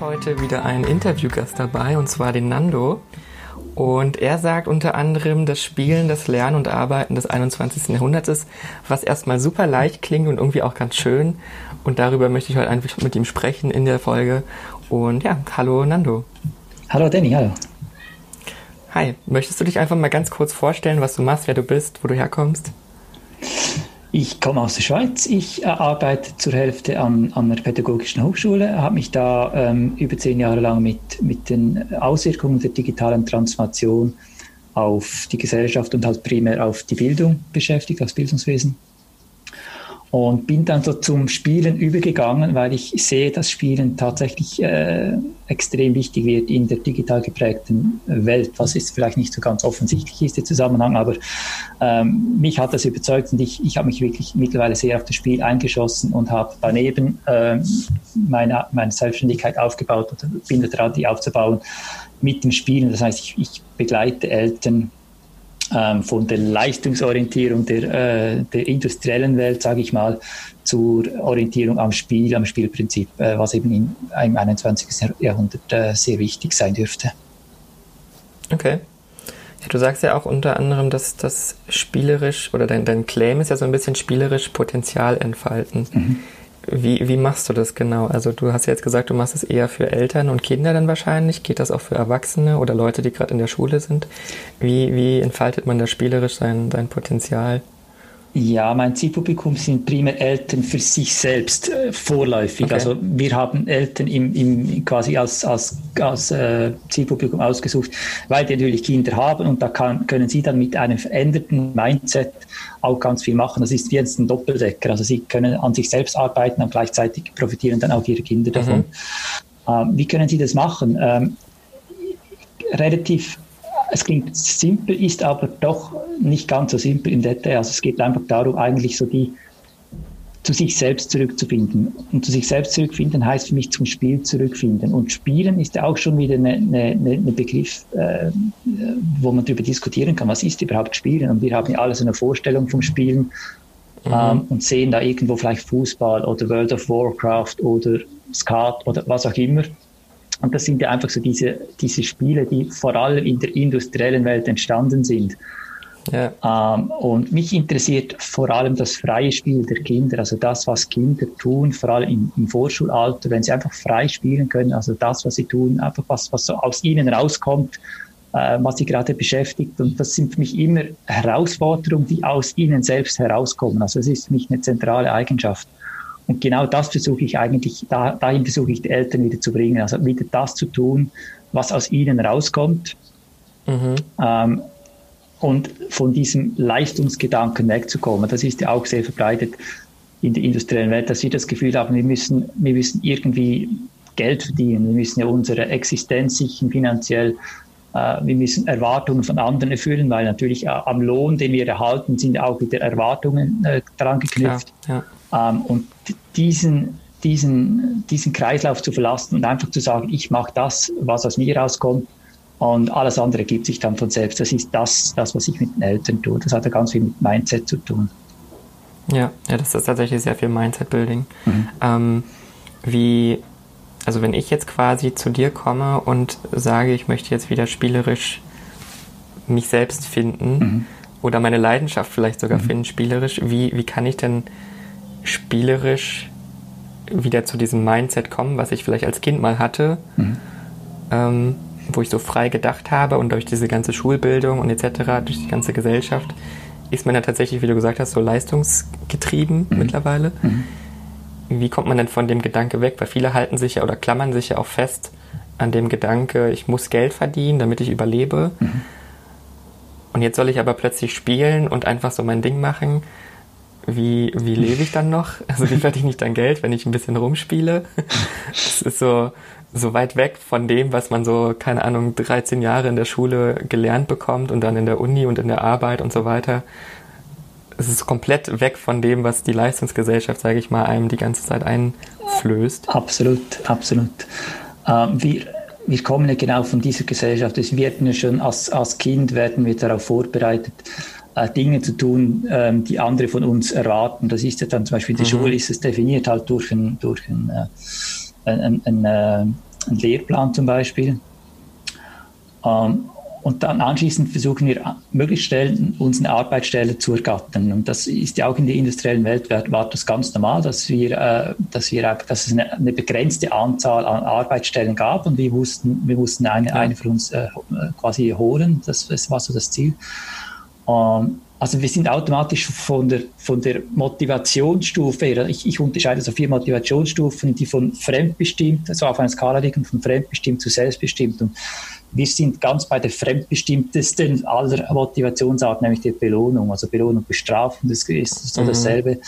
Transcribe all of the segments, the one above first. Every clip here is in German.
Heute wieder einen Interviewgast dabei, und zwar den Nando. Und er sagt unter anderem, das Spielen, das Lernen und Arbeiten des 21. Jahrhunderts ist, was erstmal super leicht klingt und irgendwie auch ganz schön. Und darüber möchte ich heute einfach mit ihm sprechen in der Folge. Und ja, hallo Nando. Hallo Danny, hallo. Hi, möchtest du dich einfach mal ganz kurz vorstellen, was du machst, wer du bist, wo du herkommst? Ich komme aus der Schweiz. Ich äh, arbeite zur Hälfte an, an der Pädagogischen Hochschule, habe mich da ähm, über zehn Jahre lang mit, mit den Auswirkungen der digitalen Transformation auf die Gesellschaft und halt primär auf die Bildung beschäftigt, das Bildungswesen und bin dann so zum Spielen übergegangen, weil ich sehe, dass Spielen tatsächlich äh, extrem wichtig wird in der digital geprägten Welt, was ist vielleicht nicht so ganz offensichtlich ist, der Zusammenhang, aber ähm, mich hat das überzeugt und ich, ich habe mich wirklich mittlerweile sehr auf das Spiel eingeschossen und habe daneben äh, meine, meine Selbstständigkeit aufgebaut oder bin dran, die aufzubauen mit dem Spielen. Das heißt, ich, ich begleite Eltern ähm, von der Leistungsorientierung der, äh, der industriellen Welt, sage ich mal, zur Orientierung am Spiel, am Spielprinzip, äh, was eben in, im 21. Jahrhundert äh, sehr wichtig sein dürfte. Okay. Ja, du sagst ja auch unter anderem, dass das spielerisch oder dein, dein Claim ist ja so ein bisschen spielerisch Potenzial entfalten. Mhm. Wie, wie machst du das genau? Also du hast ja jetzt gesagt, du machst es eher für Eltern und Kinder dann wahrscheinlich. Geht das auch für Erwachsene oder Leute, die gerade in der Schule sind? Wie, wie entfaltet man da spielerisch sein, sein Potenzial? Ja, mein Zielpublikum sind primär Eltern für sich selbst äh, vorläufig. Okay. Also wir haben Eltern im, im quasi als, als, als äh, Zielpublikum ausgesucht, weil die natürlich Kinder haben und da kann, können sie dann mit einem veränderten Mindset auch ganz viel machen. Das ist wie jetzt ein Doppeldecker. Also sie können an sich selbst arbeiten und gleichzeitig profitieren dann auch ihre Kinder davon. Mhm. Ähm, wie können sie das machen? Ähm, relativ es klingt simpel, ist aber doch nicht ganz so simpel im Detail. Also es geht einfach darum, eigentlich so die zu sich selbst zurückzufinden. Und zu sich selbst zurückfinden heißt für mich zum Spiel zurückfinden. Und Spielen ist ja auch schon wieder eine, eine, eine Begriff, äh, wo man darüber diskutieren kann, was ist überhaupt Spielen. Und wir haben ja alle so eine Vorstellung vom Spielen mhm. ähm, und sehen da irgendwo vielleicht Fußball oder World of Warcraft oder Skat oder was auch immer. Und das sind ja einfach so diese, diese Spiele, die vor allem in der industriellen Welt entstanden sind. Ja. Ähm, und mich interessiert vor allem das freie Spiel der Kinder, also das, was Kinder tun, vor allem im, im Vorschulalter, wenn sie einfach frei spielen können, also das, was sie tun, einfach was, was so aus ihnen rauskommt, äh, was sie gerade beschäftigt. Und das sind für mich immer Herausforderungen, die aus ihnen selbst herauskommen. Also es ist für mich eine zentrale Eigenschaft. Und genau das versuche ich eigentlich, da, dahin versuche ich die Eltern wieder zu bringen, also wieder das zu tun, was aus ihnen rauskommt. Mhm. Ähm, und von diesem Leistungsgedanken wegzukommen. Das ist ja auch sehr verbreitet in der industriellen Welt, dass wir das Gefühl haben, wir müssen, wir müssen irgendwie Geld verdienen, wir müssen ja unsere Existenz sichern finanziell, äh, wir müssen Erwartungen von anderen erfüllen, weil natürlich äh, am Lohn, den wir erhalten, sind auch wieder Erwartungen äh, dran geknüpft. Ja, ja. Ähm, und diesen, diesen, diesen Kreislauf zu verlassen und einfach zu sagen, ich mache das, was aus mir rauskommt und alles andere gibt sich dann von selbst. Das ist das, das, was ich mit den Eltern tue. Das hat ja ganz viel mit Mindset zu tun. Ja, ja das ist tatsächlich sehr viel Mindset-Building. Mhm. Ähm, wie, also wenn ich jetzt quasi zu dir komme und sage, ich möchte jetzt wieder spielerisch mich selbst finden mhm. oder meine Leidenschaft vielleicht sogar mhm. finden, spielerisch, wie, wie kann ich denn spielerisch wieder zu diesem Mindset kommen, was ich vielleicht als Kind mal hatte, mhm. ähm, wo ich so frei gedacht habe und durch diese ganze Schulbildung und etc., durch die ganze Gesellschaft, ist man ja tatsächlich, wie du gesagt hast, so leistungsgetrieben mhm. mittlerweile. Mhm. Wie kommt man denn von dem Gedanke weg? Weil viele halten sich ja oder klammern sich ja auch fest an dem Gedanke, ich muss Geld verdienen, damit ich überlebe. Mhm. Und jetzt soll ich aber plötzlich spielen und einfach so mein Ding machen wie, wie lebe ich dann noch? Also wie verdiene ich dann Geld, wenn ich ein bisschen rumspiele? Es ist so, so weit weg von dem, was man so, keine Ahnung, 13 Jahre in der Schule gelernt bekommt und dann in der Uni und in der Arbeit und so weiter. Es ist komplett weg von dem, was die Leistungsgesellschaft, sage ich mal, einem die ganze Zeit einflößt. Absolut, absolut. Ähm, wir, wir kommen ja genau von dieser Gesellschaft. Wir werden ja schon als, als Kind werden wir darauf vorbereitet, äh, Dinge zu tun, ähm, die andere von uns erwarten. Das ist ja dann zum Beispiel in der mhm. Schule ist es definiert halt durch ein, durch ein, äh, ein, ein, ein, äh, einen Lehrplan zum Beispiel. Ähm, und dann anschließend versuchen wir möglichst schnell uns eine Arbeitsstelle zu ergattern. Und das ist ja auch in der industriellen Welt war das ganz normal, dass wir, äh, dass wir dass es eine, eine, begrenzte Anzahl an Arbeitsstellen gab und wir wussten, wir mussten eine, eine für uns äh, quasi holen. Das, das war so das Ziel. Ähm, also wir sind automatisch von der, von der Motivationsstufe her, ich, ich unterscheide so vier Motivationsstufen, die von fremdbestimmt, also auf einer Skala liegen, von fremdbestimmt zu selbstbestimmt. Und wir sind ganz bei der fremdbestimmtesten aller Motivationsarten, nämlich der Belohnung. Also Belohnung bestrafen, das ist so mhm. dasselbe.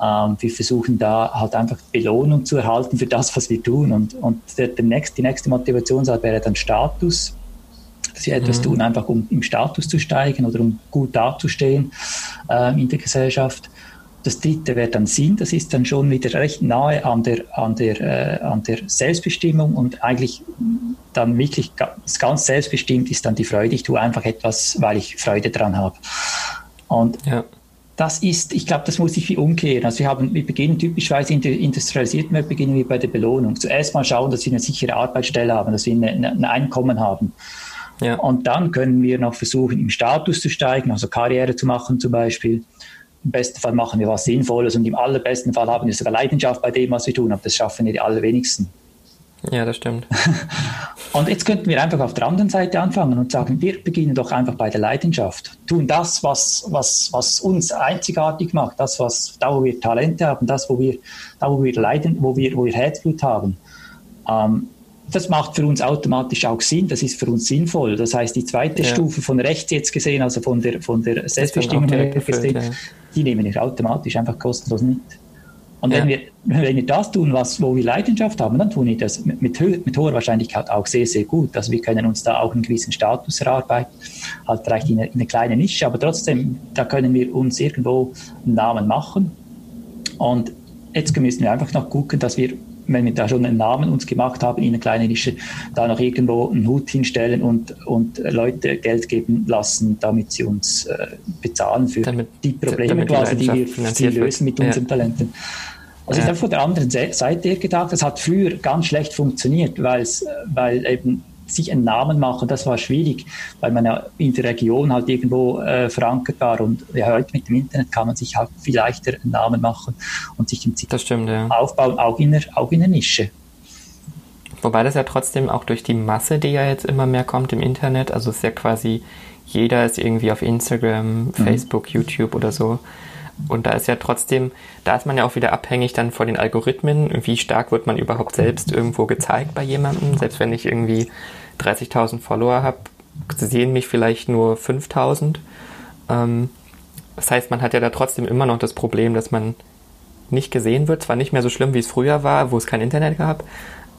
Ähm, wir versuchen da halt einfach Belohnung zu erhalten für das, was wir tun. Und, und der, der nächste, die nächste Motivationsart wäre dann Status sie etwas mhm. tun, einfach um im Status zu steigen oder um gut dazustehen äh, in der Gesellschaft. Das dritte wäre dann Sinn, das ist dann schon wieder recht nahe an der, an der, äh, an der Selbstbestimmung und eigentlich dann wirklich ganz selbstbestimmt ist dann die Freude. Ich tue einfach etwas, weil ich Freude dran habe. Und ja. das ist, ich glaube, das muss sich wie umkehren. Also wir haben, wir beginnen typischweise in der industrialisierten Welt beginnen wir bei der Belohnung. Zuerst mal schauen, dass wir eine sichere Arbeitsstelle haben, dass wir ein Einkommen haben. Ja. Und dann können wir noch versuchen, im Status zu steigen, also Karriere zu machen zum Beispiel. Im besten Fall machen wir was Sinnvolles und im allerbesten Fall haben wir sogar Leidenschaft bei dem, was wir tun, aber das schaffen wir die allerwenigsten. Ja, das stimmt. und jetzt könnten wir einfach auf der anderen Seite anfangen und sagen, wir beginnen doch einfach bei der Leidenschaft. Tun das, was, was, was uns einzigartig macht, das, was, da wo wir Talente haben, das, wo wir, da wo wir leiden, wo wir, wo wir Herzblut haben. Ähm, das macht für uns automatisch auch Sinn, das ist für uns sinnvoll. Das heißt, die zweite ja. Stufe von rechts jetzt gesehen, also von der, von der Selbstbestimmung her gesehen, ja. die nehmen wir automatisch einfach kostenlos mit. Und ja. wenn, wir, wenn wir das tun, was, wo wir Leidenschaft haben, dann tun wir das mit, mit, mit, hoher Wahrscheinlichkeit auch sehr, sehr gut. Also wir können uns da auch einen gewissen Status erarbeiten, halt vielleicht in eine, in eine kleine Nische, aber trotzdem, da können wir uns irgendwo einen Namen machen. Und jetzt müssen wir einfach noch gucken, dass wir wenn wir da schon einen Namen uns gemacht haben in einer kleinen Nische, da noch irgendwo einen Hut hinstellen und, und Leute Geld geben lassen, damit sie uns äh, bezahlen für damit, die Probleme quasi, die wir die lösen mit unseren ja. Talenten. Also ja. ich habe von der anderen Seite her gedacht, das hat früher ganz schlecht funktioniert, weil eben sich einen Namen machen, das war schwierig, weil man ja in der Region halt irgendwo äh, verankert war. Und ja, heute mit dem Internet kann man sich halt viel leichter einen Namen machen und sich im Ziel stimmt, ja. aufbauen, auch in, der, auch in der Nische. Wobei das ja trotzdem auch durch die Masse, die ja jetzt immer mehr kommt im Internet, also es ist ja quasi, jeder ist irgendwie auf Instagram, mhm. Facebook, YouTube oder so. Und da ist ja trotzdem, da ist man ja auch wieder abhängig dann von den Algorithmen. Wie stark wird man überhaupt selbst irgendwo gezeigt bei jemandem? Selbst wenn ich irgendwie 30.000 Follower habe, sehen mich vielleicht nur 5.000. Ähm, das heißt, man hat ja da trotzdem immer noch das Problem, dass man nicht gesehen wird. Zwar nicht mehr so schlimm, wie es früher war, wo es kein Internet gab,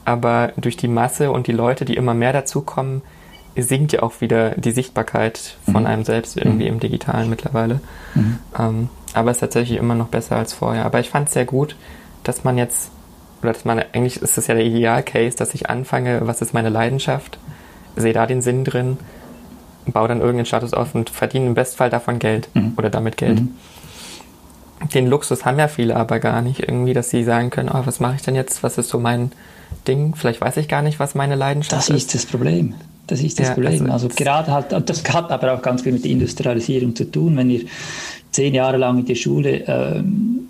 aber durch die Masse und die Leute, die immer mehr dazukommen, sinkt ja auch wieder die Sichtbarkeit von mhm. einem selbst irgendwie mhm. im Digitalen mittlerweile. Mhm. Ähm, aber es ist tatsächlich immer noch besser als vorher. Aber ich fand es sehr gut, dass man jetzt, oder dass man, eigentlich ist es ja der Idealcase, dass ich anfange, was ist meine Leidenschaft, sehe da den Sinn drin, baue dann irgendeinen Status auf und verdiene im Bestfall davon Geld mhm. oder damit Geld. Mhm. Den Luxus haben ja viele aber gar nicht irgendwie, dass sie sagen können, oh, was mache ich denn jetzt, was ist so mein Ding, vielleicht weiß ich gar nicht, was meine Leidenschaft ist. Das ist das Problem. Das ist das ja, Problem. Also, also gerade halt, das hat aber auch ganz viel mit der Industrialisierung zu tun. Wenn wir zehn Jahre lang in der Schule ähm,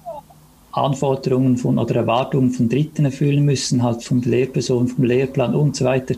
Anforderungen von oder Erwartungen von Dritten erfüllen müssen, halt von der Lehrperson, vom Lehrplan und so weiter.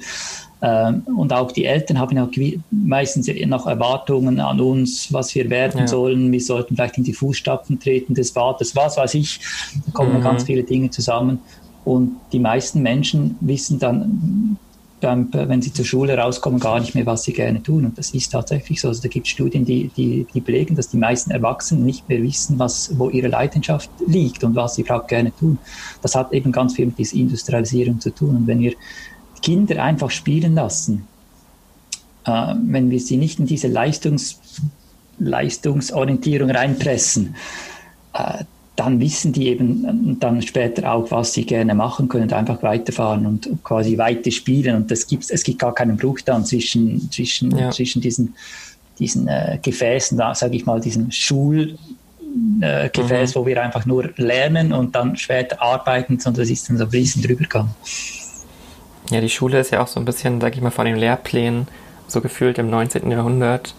Ähm, und auch die Eltern haben ja meistens noch Erwartungen an uns, was wir werden ja. sollen. Wir sollten vielleicht in die Fußstapfen treten des Vaters, was weiß ich. Da kommen mhm. ganz viele Dinge zusammen. Und die meisten Menschen wissen dann beim, wenn sie zur Schule rauskommen, gar nicht mehr, was sie gerne tun. Und das ist tatsächlich so. Also da gibt es Studien, die, die, die belegen, dass die meisten Erwachsenen nicht mehr wissen, was, wo ihre Leidenschaft liegt und was sie gerade gerne tun. Das hat eben ganz viel mit dieser Industrialisierung zu tun. Und wenn wir Kinder einfach spielen lassen, äh, wenn wir sie nicht in diese Leistungs, Leistungsorientierung reinpressen, äh, dann wissen die eben dann später auch, was sie gerne machen können und einfach weiterfahren und quasi weiter spielen. Und das gibt's, es gibt gar keinen Bruch dann zwischen, zwischen, ja. zwischen diesen, diesen äh, Gefäßen, da sage ich mal, diesen Schulgefäß, äh, mhm. wo wir einfach nur lernen und dann später arbeiten, sondern das ist dann so ein fließender Übergang. Ja, die Schule ist ja auch so ein bisschen, sag ich mal, von den Lehrplänen so gefühlt im 19. Jahrhundert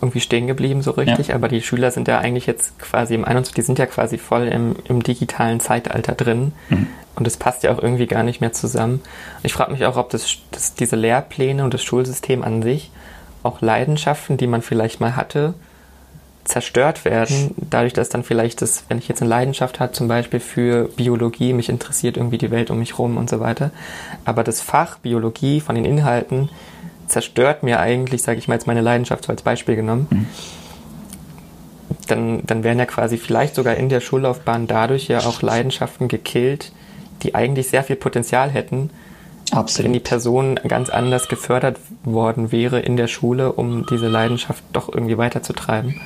irgendwie stehen geblieben, so richtig. Ja. Aber die Schüler sind ja eigentlich jetzt quasi im 21. Die sind ja quasi voll im, im digitalen Zeitalter drin. Mhm. Und es passt ja auch irgendwie gar nicht mehr zusammen. Ich frage mich auch, ob das, das, diese Lehrpläne und das Schulsystem an sich auch Leidenschaften, die man vielleicht mal hatte, zerstört werden, dadurch, dass dann vielleicht das, wenn ich jetzt eine Leidenschaft habe, zum Beispiel für Biologie, mich interessiert irgendwie die Welt um mich rum und so weiter, aber das Fach Biologie von den Inhalten zerstört mir eigentlich, sage ich mal jetzt meine Leidenschaft so als Beispiel genommen, mhm. dann, dann werden ja quasi vielleicht sogar in der Schullaufbahn dadurch ja auch Leidenschaften gekillt, die eigentlich sehr viel Potenzial hätten, Absolut. wenn die Person ganz anders gefördert worden wäre in der Schule, um diese Leidenschaft doch irgendwie weiterzutreiben.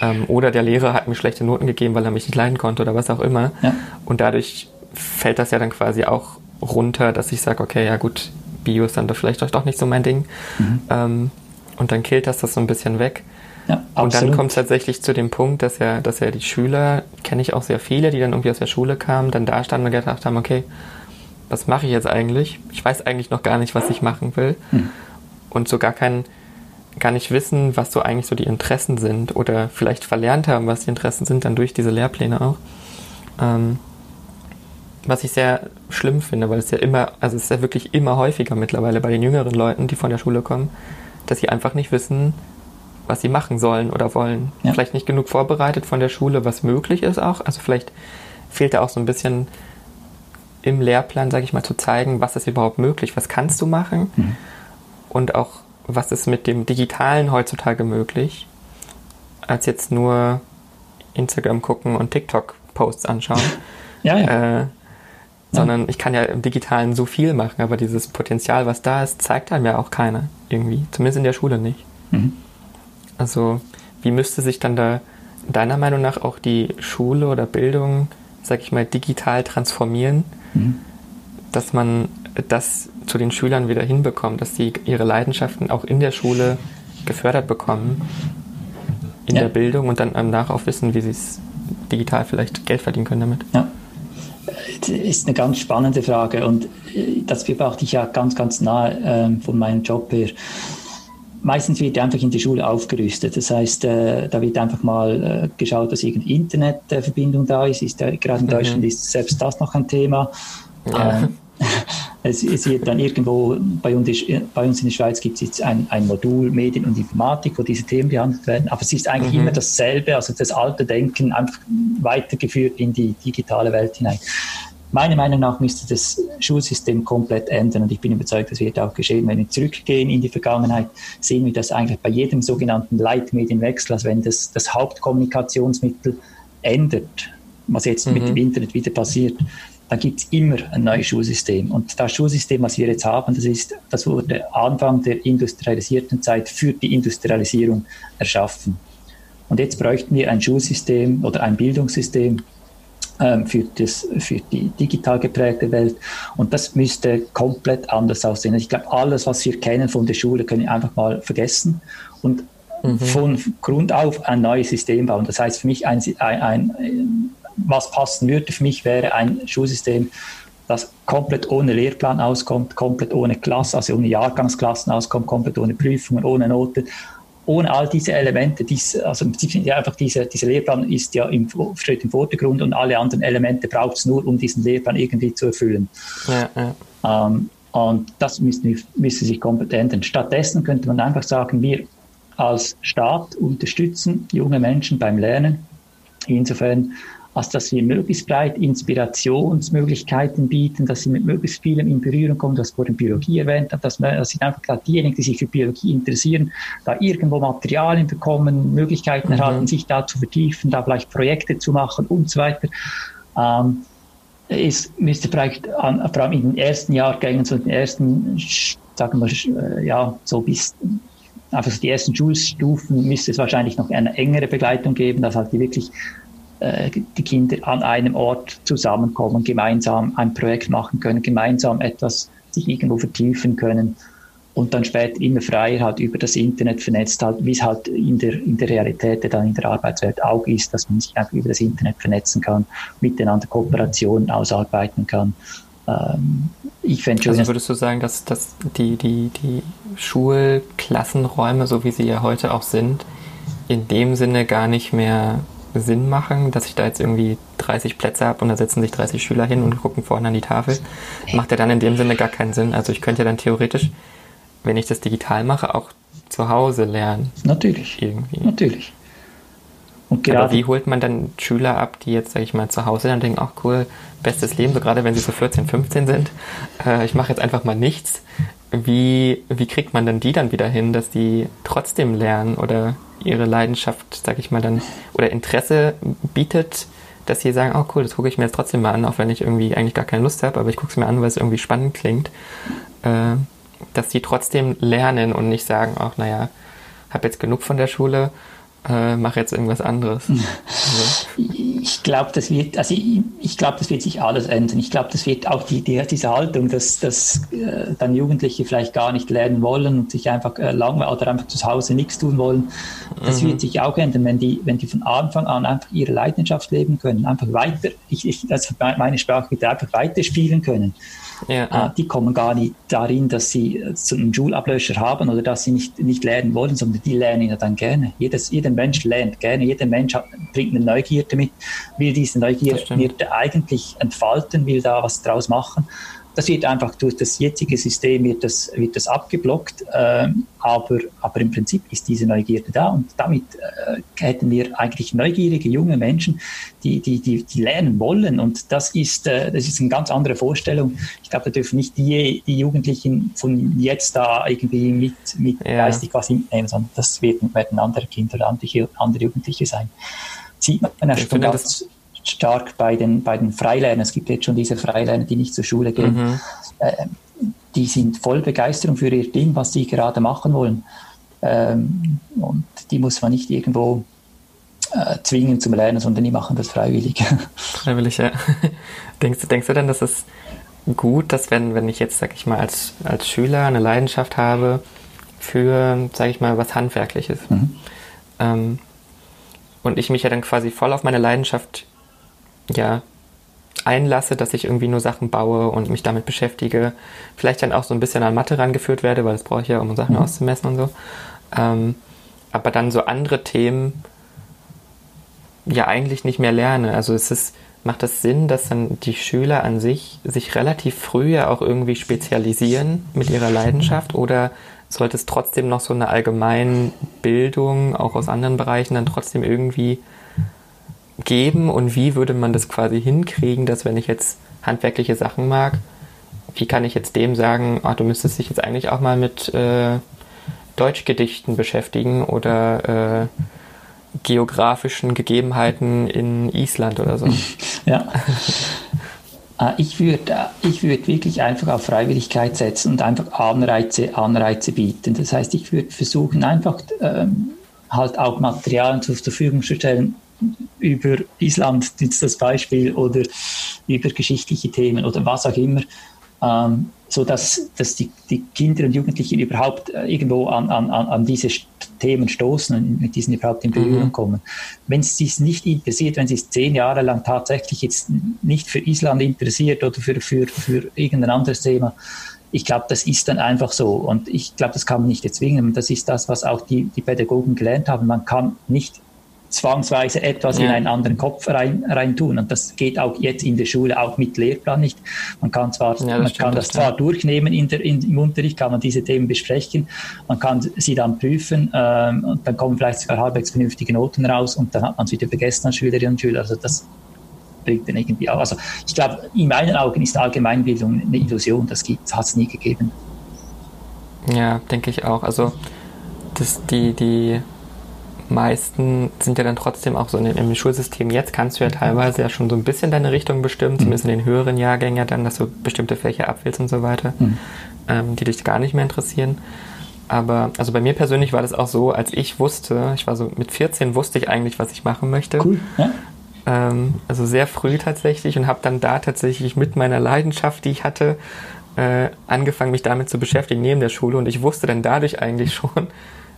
Ähm, oder der Lehrer hat mir schlechte Noten gegeben, weil er mich nicht leiden konnte oder was auch immer. Ja. Und dadurch fällt das ja dann quasi auch runter, dass ich sage, okay, ja gut, Bio ist dann doch vielleicht doch nicht so mein Ding. Mhm. Ähm, und dann killt das das so ein bisschen weg. Ja, und dann kommt es tatsächlich zu dem Punkt, dass ja, dass ja die Schüler, kenne ich auch sehr viele, die dann irgendwie aus der Schule kamen, dann da standen und gedacht haben, okay, was mache ich jetzt eigentlich? Ich weiß eigentlich noch gar nicht, was ich machen will. Mhm. Und so gar kein, gar nicht wissen, was so eigentlich so die Interessen sind oder vielleicht verlernt haben, was die Interessen sind, dann durch diese Lehrpläne auch. Ähm, was ich sehr schlimm finde, weil es ja immer, also es ist ja wirklich immer häufiger mittlerweile bei den jüngeren Leuten, die von der Schule kommen, dass sie einfach nicht wissen, was sie machen sollen oder wollen. Ja. Vielleicht nicht genug vorbereitet von der Schule, was möglich ist auch. Also vielleicht fehlt da auch so ein bisschen im Lehrplan, sage ich mal, zu zeigen, was ist überhaupt möglich, was kannst du machen mhm. und auch was ist mit dem Digitalen heutzutage möglich, als jetzt nur Instagram gucken und TikTok-Posts anschauen. ja, ja. Äh, sondern ich kann ja im Digitalen so viel machen, aber dieses Potenzial, was da ist, zeigt einem ja auch keiner irgendwie, zumindest in der Schule nicht. Mhm. Also wie müsste sich dann da deiner Meinung nach auch die Schule oder Bildung, sag ich mal, digital transformieren, mhm. dass man das zu den Schülern wieder hinbekommt, dass sie ihre Leidenschaften auch in der Schule gefördert bekommen, in ja. der Bildung und dann danach auch wissen, wie sie es digital vielleicht Geld verdienen können damit. Ja. Das ist eine ganz spannende Frage und äh, das beobachte ich ja ganz, ganz nahe äh, von meinem Job her. Meistens wird einfach in der Schule aufgerüstet. Das heißt, äh, da wird einfach mal äh, geschaut, dass irgendeine Internetverbindung da ist. ist gerade in mhm. Deutschland ist selbst das noch ein Thema. Ja. Ähm, es, es, wird dann irgendwo, bei uns, bei uns in der Schweiz gibt es jetzt ein, ein, Modul Medien und Informatik, wo diese Themen behandelt werden, aber es ist eigentlich mhm. immer dasselbe, also das alte Denken einfach weitergeführt in die digitale Welt hinein. Meiner Meinung nach müsste das Schulsystem komplett ändern und ich bin überzeugt, das wird auch geschehen. Wenn wir zurückgehen in die Vergangenheit, sehen wir das eigentlich bei jedem sogenannten Leitmedienwechsel, also wenn das, das Hauptkommunikationsmittel ändert, was jetzt mhm. mit dem Internet wieder passiert, dann gibt es immer ein neues Schulsystem. Und das Schulsystem, was wir jetzt haben, das, ist, das wurde Anfang der industrialisierten Zeit für die Industrialisierung erschaffen. Und jetzt bräuchten wir ein Schulsystem oder ein Bildungssystem ähm, für, das, für die digital geprägte Welt. Und das müsste komplett anders aussehen. Ich glaube, alles, was wir kennen von der Schule, können wir einfach mal vergessen und mhm. von Grund auf ein neues System bauen. Das heißt für mich ein, ein, ein was passen würde für mich, wäre ein Schulsystem, das komplett ohne Lehrplan auskommt, komplett ohne Klasse, also ohne Jahrgangsklassen auskommt, komplett ohne Prüfungen, ohne Noten, ohne all diese Elemente, dies, also ja einfach diese, dieser Lehrplan ist ja im, steht im Vordergrund und alle anderen Elemente braucht es nur, um diesen Lehrplan irgendwie zu erfüllen. Ja, ja. Ähm, und das müsste, müsste sich komplett ändern. Stattdessen könnte man einfach sagen, wir als Staat unterstützen junge Menschen beim Lernen. Insofern als dass wir möglichst breit Inspirationsmöglichkeiten bieten, dass sie mit möglichst vielen in Berührung kommen, das vorhin Biologie erwähnt hat, dass, man, dass sie einfach gerade diejenigen, die sich für Biologie interessieren, da irgendwo Materialien bekommen, Möglichkeiten mhm. erhalten, sich da zu vertiefen, da vielleicht Projekte zu machen und so weiter. Ähm, es müsste vielleicht an, vor allem in den ersten Jahrgängen, so in den ersten, sagen wir, äh, ja, so bis einfach so die ersten Schulstufen müsste es wahrscheinlich noch eine engere Begleitung geben, dass halt die wirklich die Kinder an einem Ort zusammenkommen, gemeinsam ein Projekt machen können, gemeinsam etwas sich irgendwo vertiefen können und dann später immer freier halt über das Internet vernetzt halt, wie es halt in der, in der Realität dann in der Arbeitswelt auch ist, dass man sich einfach über das Internet vernetzen kann, miteinander Kooperationen ausarbeiten kann. Ähm, ich fände schon. Also würdest du sagen, dass, dass die, die, die Schulklassenräume, so wie sie ja heute auch sind, in dem Sinne gar nicht mehr Sinn machen, dass ich da jetzt irgendwie 30 Plätze habe und da setzen sich 30 Schüler hin und gucken vorne an die Tafel, macht ja dann in dem Sinne gar keinen Sinn. Also ich könnte ja dann theoretisch, wenn ich das digital mache, auch zu Hause lernen. Natürlich. Irgendwie. Natürlich. Und gerade Aber wie holt man dann Schüler ab, die jetzt, sag ich mal, zu Hause dann denken, ach cool, bestes Leben, so gerade wenn sie so 14, 15 sind, äh, ich mache jetzt einfach mal nichts. Wie, wie kriegt man denn die dann wieder hin, dass die trotzdem lernen oder ihre Leidenschaft, sag ich mal, dann oder Interesse bietet, dass sie sagen, oh cool, das gucke ich mir jetzt trotzdem mal an, auch wenn ich irgendwie eigentlich gar keine Lust habe, aber ich gucke es mir an, weil es irgendwie spannend klingt, äh, dass sie trotzdem lernen und nicht sagen, ach naja, habe jetzt genug von der Schule, äh, mache jetzt irgendwas anderes. also. Ich glaube, das wird, also ich, ich glaube, das wird sich alles ändern. Ich glaube, das wird auch die, die, diese Haltung, dass, dass äh, dann Jugendliche vielleicht gar nicht lernen wollen und sich einfach äh, langweilen oder einfach zu Hause nichts tun wollen. Das mhm. wird sich auch ändern, wenn die, wenn die von Anfang an einfach ihre Leidenschaft leben können, einfach weiter, ich, ich, also meine Sprache bitte einfach weiterspielen können. Ja. Äh, die kommen gar nicht darin, dass sie äh, so einen Schulablöscher haben oder dass sie nicht, nicht lernen wollen, sondern die lernen ja dann gerne. Jedes, jeder Mensch lernt gerne, jeder Mensch hat, bringt eine Neugierde mit, will diese Neugierde eigentlich entfalten, will da was draus machen. Das wird einfach durch das jetzige System wird das, wird das abgeblockt, äh, aber, aber im Prinzip ist diese Neugierde da und damit äh, hätten wir eigentlich neugierige junge Menschen, die, die, die, die lernen wollen und das ist, äh, das ist eine ganz andere Vorstellung. Ich glaube, da dürfen nicht die, die Jugendlichen von jetzt da irgendwie mit, mit ja. geistig was mitnehmen, sondern das werden, werden andere Kinder oder andere, andere Jugendliche sein. Sieht man ja schon ganz stark bei den, bei den Freilernern. Es gibt jetzt schon diese Freilerner, die nicht zur Schule gehen. Mhm. Äh, die sind voll Begeisterung für ihr Ding, was sie gerade machen wollen. Ähm, und die muss man nicht irgendwo äh, zwingen zum Lernen, sondern die machen das freiwillig. Freiwillig, ja. denkst, du, denkst du denn, dass es gut, dass wenn, wenn ich jetzt, sag ich mal, als, als Schüler eine Leidenschaft habe für, sag ich mal, was Handwerkliches, mhm. ähm, und ich mich ja dann quasi voll auf meine Leidenschaft ja, einlasse, dass ich irgendwie nur Sachen baue und mich damit beschäftige. Vielleicht dann auch so ein bisschen an Mathe rangeführt werde, weil das brauche ich ja, um Sachen mhm. auszumessen und so. Ähm, aber dann so andere Themen ja eigentlich nicht mehr lerne. Also es ist, macht das Sinn, dass dann die Schüler an sich sich relativ früh ja auch irgendwie spezialisieren mit ihrer Leidenschaft oder sollte es trotzdem noch so eine allgemeine Bildung auch aus anderen Bereichen dann trotzdem irgendwie geben und wie würde man das quasi hinkriegen, dass wenn ich jetzt handwerkliche Sachen mag, wie kann ich jetzt dem sagen, ah, du müsstest dich jetzt eigentlich auch mal mit äh, Deutschgedichten beschäftigen oder äh, geografischen Gegebenheiten in Island oder so. Ja. Ah, ich würde ich würd wirklich einfach auf Freiwilligkeit setzen und einfach Anreize, Anreize bieten. Das heißt, ich würde versuchen, einfach ähm, halt auch Materialien zur Verfügung zu stellen, über Island jetzt das Beispiel oder über geschichtliche Themen oder was auch immer, ähm, so dass, dass die, die Kinder und Jugendlichen überhaupt äh, irgendwo an, an, an diese Themen stoßen und mit diesen überhaupt in Berührung mhm. kommen. Wenn es sich nicht interessiert, wenn sie es zehn Jahre lang tatsächlich jetzt nicht für Island interessiert oder für, für, für irgendein anderes Thema, ich glaube, das ist dann einfach so. Und ich glaube, das kann man nicht erzwingen. Das ist das, was auch die, die Pädagogen gelernt haben. Man kann nicht zwangsweise etwas ja. in einen anderen Kopf rein, rein tun. Und das geht auch jetzt in der Schule auch mit Lehrplan nicht. Man kann zwar, ja, man kann das, das zwar durchnehmen in der, in, im Unterricht, kann man diese Themen besprechen, man kann sie dann prüfen ähm, und dann kommen vielleicht sogar halbwegs vernünftige Noten raus und dann hat man es wieder vergessen als Schülerinnen und Schüler. Also das bringt dann irgendwie auch. Also ich glaube, in meinen Augen ist Allgemeinbildung eine Illusion, das hat es nie gegeben. Ja, denke ich auch. Also das, die, die meisten sind ja dann trotzdem auch so in, im Schulsystem jetzt kannst du ja teilweise ja schon so ein bisschen deine Richtung bestimmen, mhm. zumindest in den höheren Jahrgängen ja dann, dass du bestimmte Fächer abwählst und so weiter, mhm. ähm, die dich gar nicht mehr interessieren. Aber also bei mir persönlich war das auch so, als ich wusste, ich war so mit 14 wusste ich eigentlich, was ich machen möchte. Cool. Ja? Ähm, also sehr früh tatsächlich und habe dann da tatsächlich mit meiner Leidenschaft, die ich hatte, äh, angefangen, mich damit zu beschäftigen neben der Schule und ich wusste dann dadurch eigentlich schon,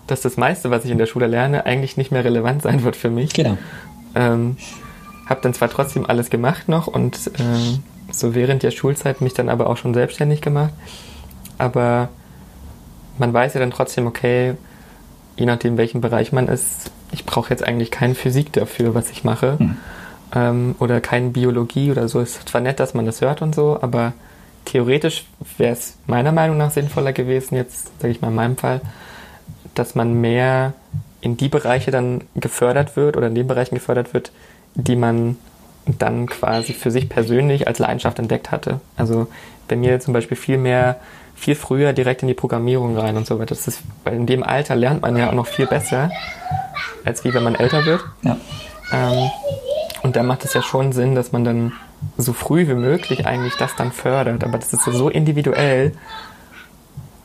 dass das meiste, was ich in der Schule lerne, eigentlich nicht mehr relevant sein wird für mich. Genau. Ähm, habe dann zwar trotzdem alles gemacht noch und äh, so während der Schulzeit mich dann aber auch schon selbstständig gemacht. Aber man weiß ja dann trotzdem, okay, je nachdem, welchen Bereich man ist, ich brauche jetzt eigentlich keine Physik dafür, was ich mache. Mhm. Ähm, oder keine Biologie oder so. Es ist zwar nett, dass man das hört und so, aber theoretisch wäre es meiner Meinung nach sinnvoller gewesen, jetzt sage ich mal in meinem Fall, dass man mehr in die Bereiche dann gefördert wird oder in den Bereichen gefördert wird, die man dann quasi für sich persönlich als Leidenschaft entdeckt hatte. Also bei mir zum Beispiel viel mehr, viel früher direkt in die Programmierung rein und so weiter. Das ist, weil in dem Alter lernt man ja auch noch viel besser, als wie wenn man älter wird. Ja. Ähm, und da macht es ja schon Sinn, dass man dann so früh wie möglich eigentlich das dann fördert. Aber das ist so individuell,